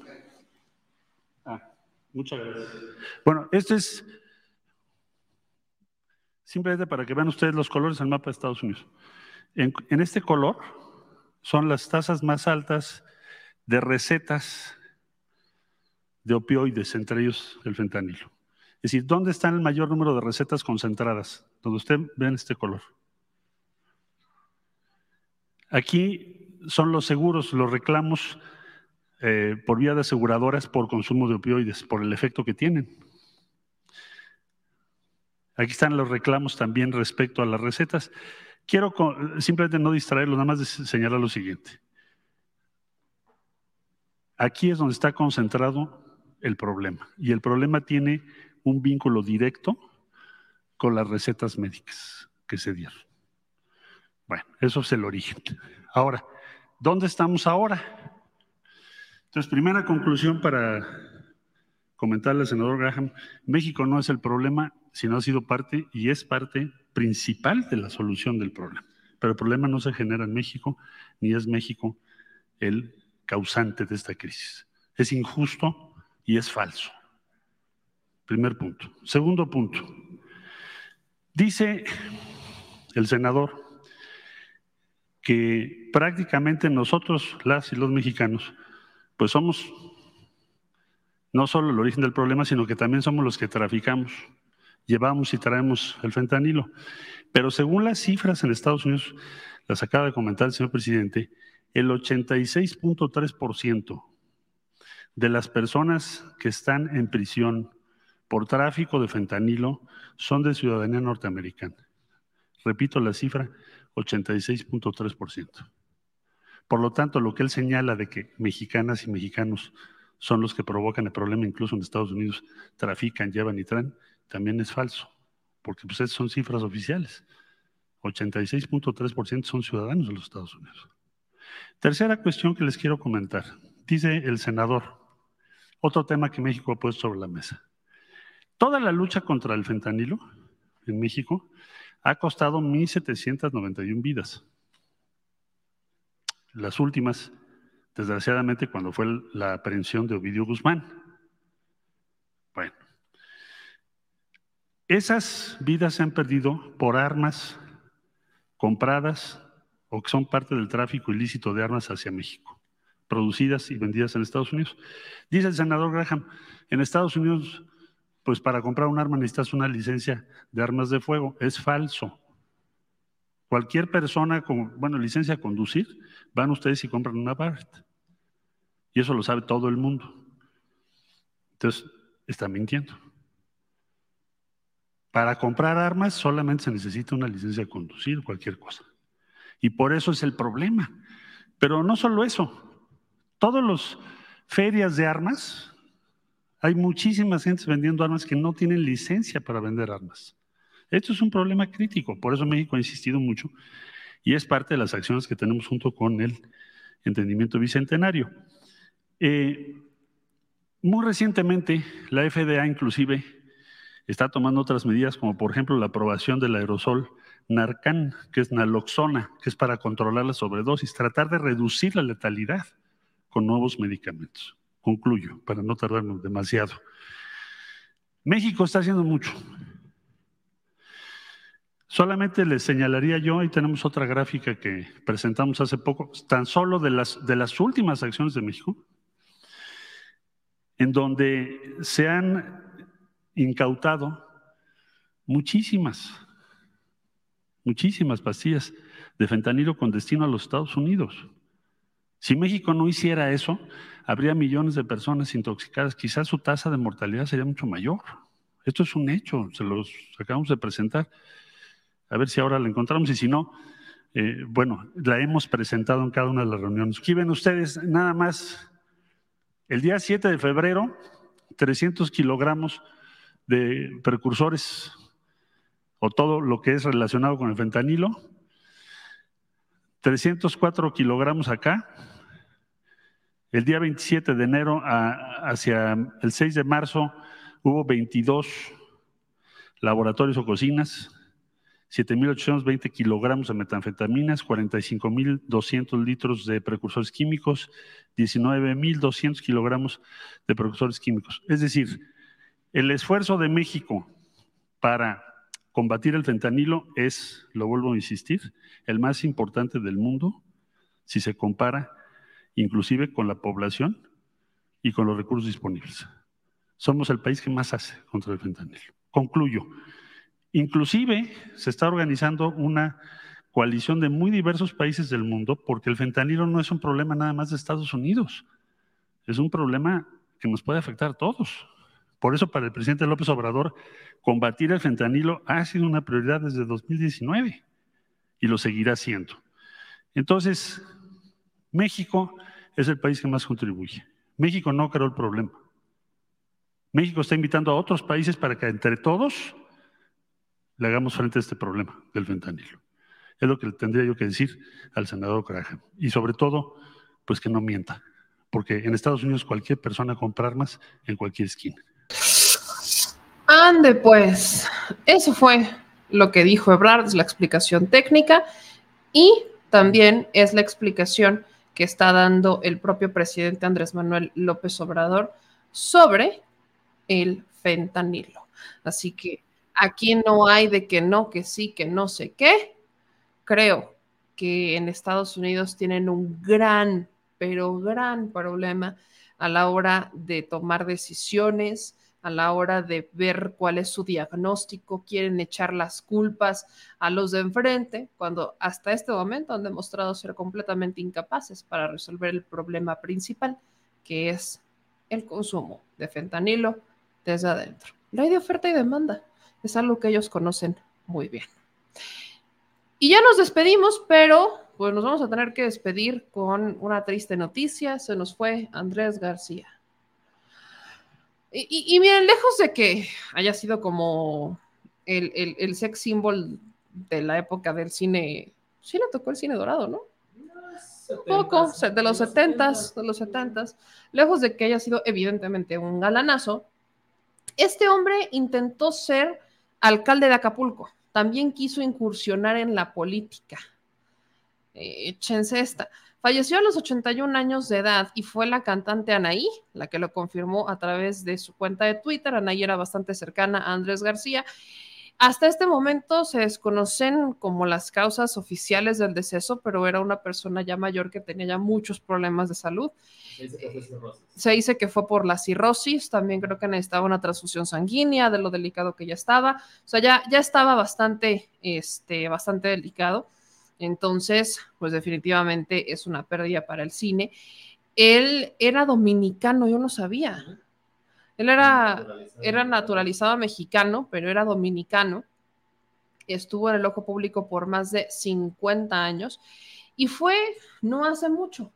Ah, muchas gracias. Bueno, este es Simplemente para que vean ustedes los colores del mapa de Estados Unidos. En, este color son las tasas más altas de recetas de opioides, entre ellos el fentanilo. Es decir, ¿dónde está el mayor número de recetas concentradas? Donde usted ve en este color. Aquí son los seguros, los reclamos eh, por vía de aseguradoras por consumo de opioides, por el efecto que tienen. Aquí están los reclamos también respecto a las recetas. Quiero simplemente no distraerlo, nada más señalar lo siguiente. Aquí es donde está concentrado el problema. Y el problema tiene un vínculo directo con las recetas médicas que se dieron. Bueno, eso es el origen. Ahora, ¿dónde estamos ahora? Entonces, primera conclusión para comentarle al senador Graham, México no es el problema, sino ha sido parte y es parte principal de la solución del problema. Pero el problema no se genera en México, ni es México el causante de esta crisis. Es injusto y es falso. Primer punto. Segundo punto. Dice el senador que prácticamente nosotros, las y los mexicanos, pues somos no solo el origen del problema, sino que también somos los que traficamos llevamos y traemos el fentanilo. Pero según las cifras en Estados Unidos, las acaba de comentar el señor presidente, el 86.3% de las personas que están en prisión por tráfico de fentanilo son de ciudadanía norteamericana. Repito la cifra, 86.3%. Por lo tanto, lo que él señala de que mexicanas y mexicanos son los que provocan el problema, incluso en Estados Unidos trafican, llevan y traen, también es falso, porque pues son cifras oficiales. 86.3% son ciudadanos de los Estados Unidos. Tercera cuestión que les quiero comentar. Dice el senador, otro tema que México ha puesto sobre la mesa. Toda la lucha contra el fentanilo en México ha costado 1.791 vidas. Las últimas, desgraciadamente, cuando fue la aprehensión de Ovidio Guzmán. Bueno, esas vidas se han perdido por armas compradas o que son parte del tráfico ilícito de armas hacia México, producidas y vendidas en Estados Unidos. Dice el senador Graham, en Estados Unidos, pues para comprar un arma necesitas una licencia de armas de fuego. Es falso. Cualquier persona con, bueno, licencia a conducir, van ustedes y compran una Barrett. Y eso lo sabe todo el mundo. Entonces, está mintiendo. Para comprar armas solamente se necesita una licencia a conducir, cualquier cosa. Y por eso es el problema. Pero no solo eso. Todos los ferias de armas, hay muchísimas gentes vendiendo armas que no tienen licencia para vender armas. Esto es un problema crítico, por eso México ha insistido mucho y es parte de las acciones que tenemos junto con el entendimiento bicentenario. Eh, muy recientemente, la FDA inclusive está tomando otras medidas, como por ejemplo la aprobación del aerosol Narcan, que es naloxona, que es para controlar la sobredosis, tratar de reducir la letalidad con nuevos medicamentos. Concluyo, para no tardarnos demasiado. México está haciendo mucho. Solamente les señalaría yo, ahí tenemos otra gráfica que presentamos hace poco, tan solo de las, de las últimas acciones de México, en donde se han incautado muchísimas, muchísimas pastillas de fentanilo con destino a los Estados Unidos. Si México no hiciera eso, habría millones de personas intoxicadas. Quizás su tasa de mortalidad sería mucho mayor. Esto es un hecho, se los acabamos de presentar. A ver si ahora la encontramos y si no, eh, bueno, la hemos presentado en cada una de las reuniones. Aquí ven ustedes nada más el día 7 de febrero, 300 kilogramos de precursores o todo lo que es relacionado con el fentanilo. 304 kilogramos acá. El día 27 de enero hacia el 6 de marzo hubo 22 laboratorios o cocinas, 7.820 kilogramos de metanfetaminas, 45.200 litros de precursores químicos, 19.200 kilogramos de precursores químicos. Es decir, el esfuerzo de México para combatir el fentanilo es, lo vuelvo a insistir, el más importante del mundo si se compara inclusive con la población y con los recursos disponibles. Somos el país que más hace contra el fentanilo. Concluyo. Inclusive se está organizando una coalición de muy diversos países del mundo porque el fentanilo no es un problema nada más de Estados Unidos, es un problema que nos puede afectar a todos. Por eso para el presidente López Obrador, combatir el fentanilo ha sido una prioridad desde 2019 y lo seguirá siendo. Entonces, México es el país que más contribuye. México no creó el problema. México está invitando a otros países para que entre todos le hagamos frente a este problema del fentanilo. Es lo que tendría yo que decir al senador Graham. Y sobre todo, pues que no mienta, porque en Estados Unidos cualquier persona compra armas en cualquier esquina. Ande, pues, eso fue lo que dijo Ebrard, es la explicación técnica y también es la explicación que está dando el propio presidente Andrés Manuel López Obrador sobre el fentanilo. Así que aquí no hay de que no, que sí, que no sé qué. Creo que en Estados Unidos tienen un gran, pero gran problema a la hora de tomar decisiones, a la hora de ver cuál es su diagnóstico, quieren echar las culpas a los de enfrente, cuando hasta este momento han demostrado ser completamente incapaces para resolver el problema principal, que es el consumo de fentanilo desde adentro. Ley de oferta y demanda es algo que ellos conocen muy bien. Y ya nos despedimos, pero pues nos vamos a tener que despedir con una triste noticia. Se nos fue Andrés García. Y, y, y miren, lejos de que haya sido como el, el, el sex symbol de la época del cine, sí le tocó el cine dorado, ¿no? Poco, de los setentas, de los setentas, lejos de que haya sido evidentemente un galanazo, este hombre intentó ser alcalde de Acapulco, también quiso incursionar en la política. Échense esta. Falleció a los 81 años de edad y fue la cantante Anaí la que lo confirmó a través de su cuenta de Twitter. Anaí era bastante cercana a Andrés García. Hasta este momento se desconocen como las causas oficiales del deceso, pero era una persona ya mayor que tenía ya muchos problemas de salud. Dice que fue cirrosis. Se dice que fue por la cirrosis, también creo que necesitaba una transfusión sanguínea, de lo delicado que ya estaba. O sea, ya, ya estaba bastante, este, bastante delicado. Entonces, pues definitivamente es una pérdida para el cine. Él era dominicano, yo no sabía. Él era, era naturalizado mexicano, pero era dominicano. Estuvo en el ojo público por más de 50 años y fue no hace mucho.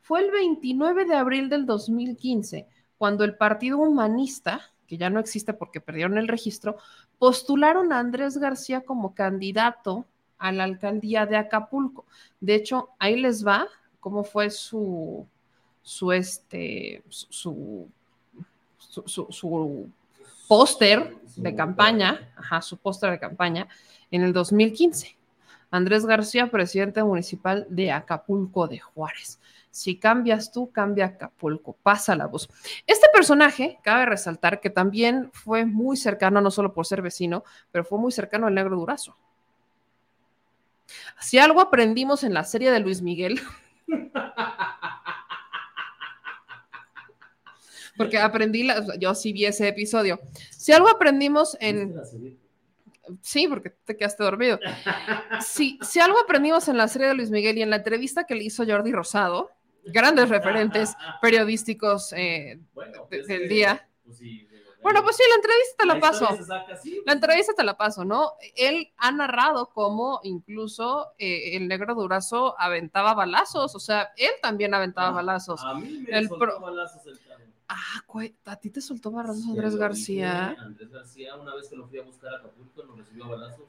Fue el 29 de abril del 2015 cuando el Partido Humanista, que ya no existe porque perdieron el registro, postularon a Andrés García como candidato a la alcaldía de Acapulco. De hecho, ahí les va cómo fue su, su este, su, su, su- su póster de campaña, ajá, su póster de campaña en el 2015. Andrés García, presidente municipal de Acapulco de Juárez. Si cambias tú, cambia Acapulco, pasa la voz. Este personaje, cabe resaltar que también fue muy cercano, no solo por ser vecino, pero fue muy cercano al negro Durazo. Si algo aprendimos en la serie de Luis Miguel, porque aprendí, la- yo sí vi ese episodio. Si algo aprendimos en... Sí, porque te quedaste dormido. Sí, si algo aprendimos en la serie de Luis Miguel y en la entrevista que le hizo Jordi Rosado, grandes referentes periodísticos eh, de- del día. Bueno, pues sí, la entrevista te la, La paso. saca La entrevista te la paso, ¿no? Él ha narrado cómo incluso eh, el negro Durazo aventaba balazos, o sea, él también aventaba balazos. A mí me El soltó pro- balazos el. Ah, güey, ¿a ti te soltó balazos Ya Andrés García? dije, Andrés García, una vez que lo fui a buscar a Acapulco, nos recibió a balazos.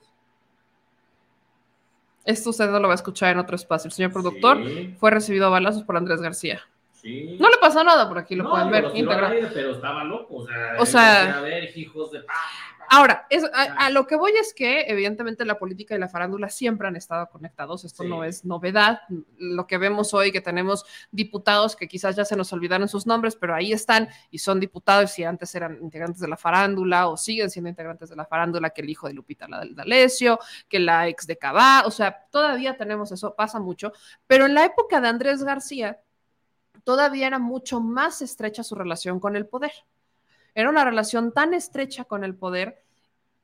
Esto usted no lo va a escuchar en otro espacio. El señor productor Sí. fue recibido a balazos por Andrés García. Sí. No le pasó nada, por aquí lo No, pueden ver. pero estaba loco. O sea, O sea- a ver hijos de. Ahora, es- a, a lo que voy es que evidentemente la política y la farándula siempre han estado conectados, esto no es novedad, lo que vemos hoy que tenemos diputados que quizás ya se nos olvidaron sus nombres, pero ahí están y son diputados y antes eran integrantes de la farándula o siguen siendo integrantes de la farándula, que el hijo de Lupita la del D'Alessio, que la ex de Cabá, o sea, todavía tenemos eso, pasa mucho, pero en la época de Andrés García todavía era mucho más estrecha su relación con el poder. Era una relación tan estrecha con el poder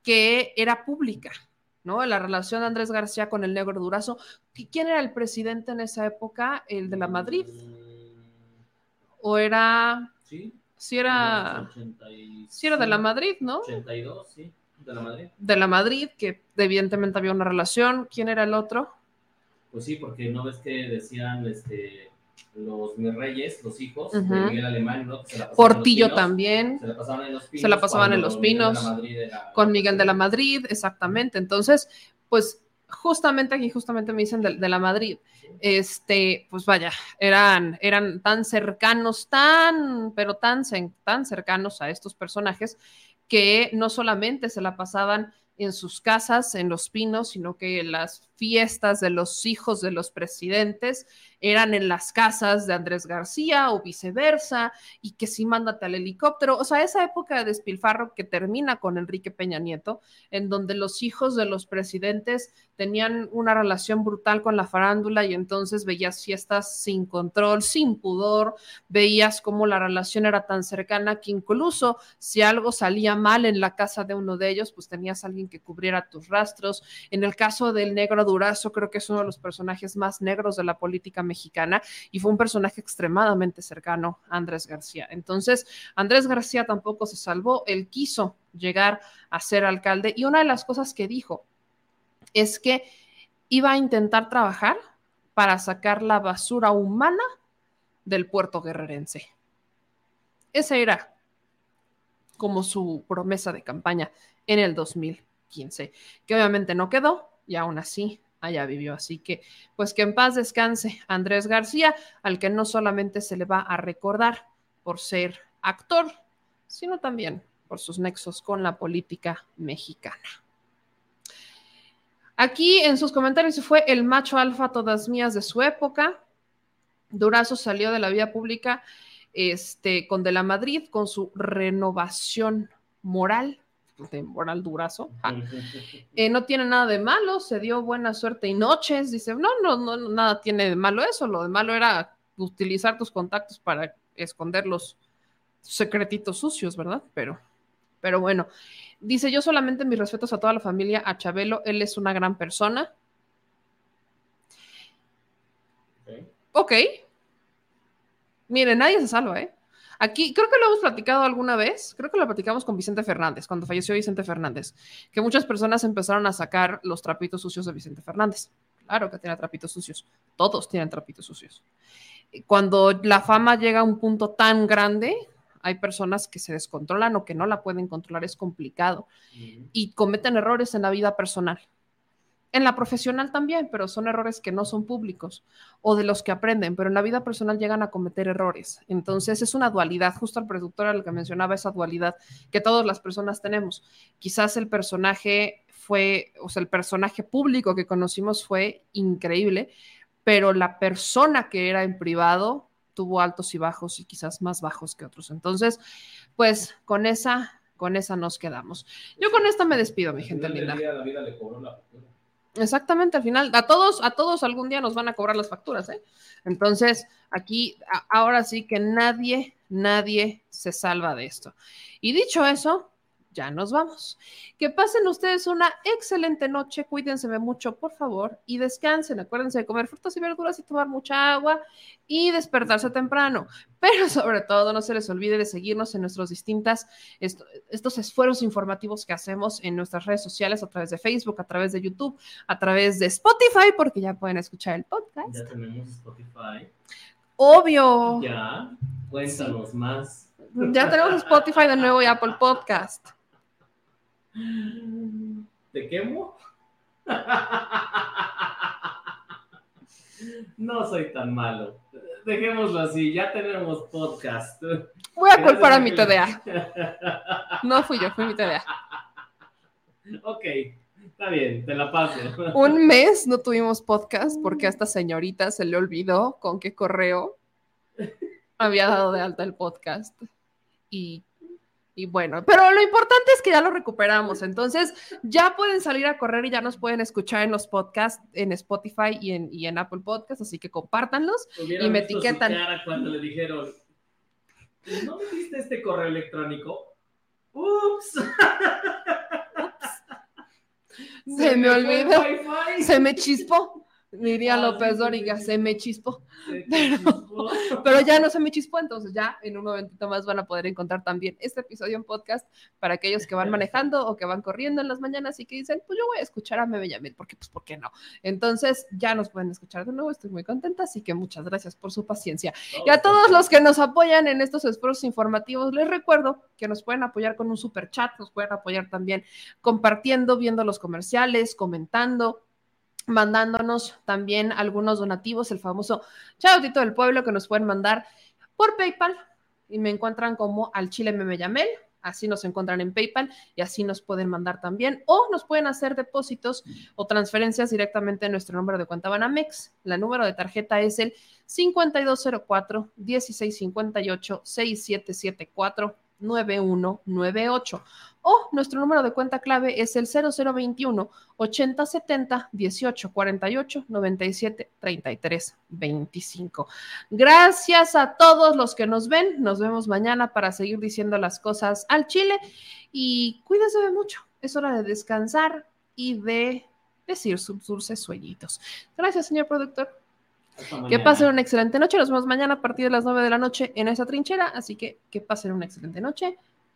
que era pública, ¿no? La relación de Andrés García con el negro Durazo. ¿Qui- ¿Quién era el presidente en esa época? ¿El de la Madrid? ¿O era...? Sí. Sí era... Unos 85, Sí era de la Madrid, ¿no? 82, sí, de la Madrid. De la Madrid, que evidentemente había una relación. ¿Quién era el otro? Pues sí, porque no ves que decían este, los mis reyes, los hijos de Miguel Alemán, ¿no? Se la Portillo pinos. también. Se la pasaban en los pinos. Se la pasaban en los pinos. Era- Con Miguel de la Madrid, exactamente. Entonces, pues justamente aquí, justamente me dicen de, de la Madrid. Este, pues vaya, eran, eran tan cercanos, tan, pero tan, tan cercanos a estos personajes que no solamente se la pasaban en sus casas, en los pinos, sino que las fiestas de los hijos de los presidentes eran en las casas de Andrés García o viceversa, y que sí mándate al helicóptero. O sea, esa época de despilfarro que termina con Enrique Peña Nieto, en donde los hijos de los presidentes tenían una relación brutal con la farándula y entonces veías fiestas sin control, sin pudor, veías cómo la relación era tan cercana que incluso si algo salía mal en la casa de uno de ellos, pues tenías alguien que cubriera tus rastros. En el caso del negro Durazo, creo que es uno de los personajes más negros de la política mexicana y fue un personaje extremadamente cercano a Andrés García. Entonces, Andrés García tampoco se salvó, él quiso llegar a ser alcalde y una de las cosas que dijo es que iba a intentar trabajar para sacar la basura humana del puerto guerrerense. Ese era como su promesa de campaña en el 2015, que obviamente no quedó y aún así allá vivió. Así que, pues que en paz descanse Andrés García, al que no solamente se le va a recordar por ser actor, sino también por sus nexos con la política mexicana. Aquí en sus comentarios fue el macho alfa todas mías de su época. Durazo salió de la vida pública este, con De la Madrid, con su renovación moral, de moral durazo. Eh, no tiene nada de malo, se dio buena suerte y noches. Dice, no, no, no, nada tiene de malo eso. Lo de malo era utilizar tus contactos para esconder los secretitos sucios, ¿verdad? Pero, pero bueno. Dice, yo solamente mis respetos a toda la familia, a Chabelo, él es una gran persona. Ok. Miren, nadie se salva, ¿eh? Aquí creo que lo hemos platicado alguna vez, creo que lo platicamos con Vicente Fernández, cuando falleció Vicente Fernández, que muchas personas empezaron a sacar los trapitos sucios de Vicente Fernández. Claro que tiene trapitos sucios, todos tienen trapitos sucios. Cuando la fama llega a un punto tan grande, hay personas que se descontrolan o que no la pueden controlar, es complicado y cometen errores en la vida personal. En la profesional también, pero son errores que no son públicos o de los que aprenden, pero en la vida personal llegan a cometer errores. Entonces es una dualidad, justo el productor al que mencionaba esa dualidad que todas las personas tenemos. Quizás el personaje fue, o sea, el personaje público que conocimos fue increíble, pero la persona que era en privado tuvo altos y bajos y quizás más bajos que otros. Entonces, pues con esa, con esa nos quedamos. Yo con esta me despido, mi gente linda. Exactamente, al final, a todos, a todos algún día nos van a cobrar las facturas, ¿eh? Entonces, aquí, ahora sí que nadie, nadie se salva de esto. Y dicho eso, ya nos vamos. Que pasen ustedes una excelente noche, cuídense mucho, por favor, y descansen. Acuérdense de comer frutas y verduras y tomar mucha agua y despertarse temprano. Pero sobre todo, no se les olvide de seguirnos en nuestros distintas, estos esfuerzos informativos que hacemos en nuestras redes sociales, a través de Facebook, a través de YouTube, a través de Spotify, porque ya pueden escuchar el podcast. Ya tenemos Spotify. Obvio. Ya, cuéntanos más. Ya tenemos Spotify de nuevo y Apple Podcast. ¿Te quemo? No soy tan malo. Dejémoslo así, ya tenemos podcast. Voy a culpar a mi TDA. No fui yo, fui mi TDA. Ok, está bien, te la paso. Un mes no tuvimos podcast porque a esta señorita se le olvidó con qué correo había dado de alta el podcast. Y y bueno, pero lo importante es que ya lo recuperamos. Entonces, ya pueden salir a correr y ya nos pueden escuchar en los podcasts, en Spotify y en, y en Apple Podcasts. Así que compártanlos y me etiquetan. cuando le dijeron, ¿no me diste este correo electrónico? ¡Ups! Ups. Se, me, olvidó. Se me chispó. Diría ah, López Dóriga, se me chispó. Pero, ya no se me chispó, entonces ya en un momentito más van a poder encontrar también este episodio en podcast para aquellos que van manejando o que van corriendo en las mañanas y que dicen, pues yo voy a escuchar a Meme Yamil, porque pues, ¿por qué no? Entonces ya nos pueden escuchar de nuevo, estoy muy contenta, así que muchas gracias por su paciencia. y a todos los que nos apoyan en estos esfuerzos informativos, les recuerdo que nos pueden apoyar con un super chat, nos pueden apoyar también compartiendo, viendo los comerciales, comentando mandándonos también algunos donativos, el famoso chautito del pueblo que nos pueden mandar por PayPal. Y me encuentran como al Chile Meme Yamel, así nos encuentran en PayPal y así nos pueden mandar también. O nos pueden hacer depósitos o transferencias directamente en nuestro número de cuenta Banamex. La número de tarjeta es el 5204 1658 6774 9198 o nuestro número de cuenta clave es el 0021 8070 1848 97 33 25. Gracias a todos los que nos ven. Nos vemos mañana para seguir diciendo las cosas al Chile y cuídense de mucho. Es hora de descansar y de decir sus dulces sueñitos. Gracias, señor productor. Que pasen una excelente noche. Nos vemos mañana a partir de las 9 de la noche en esa trinchera. Así que que pasen una excelente noche.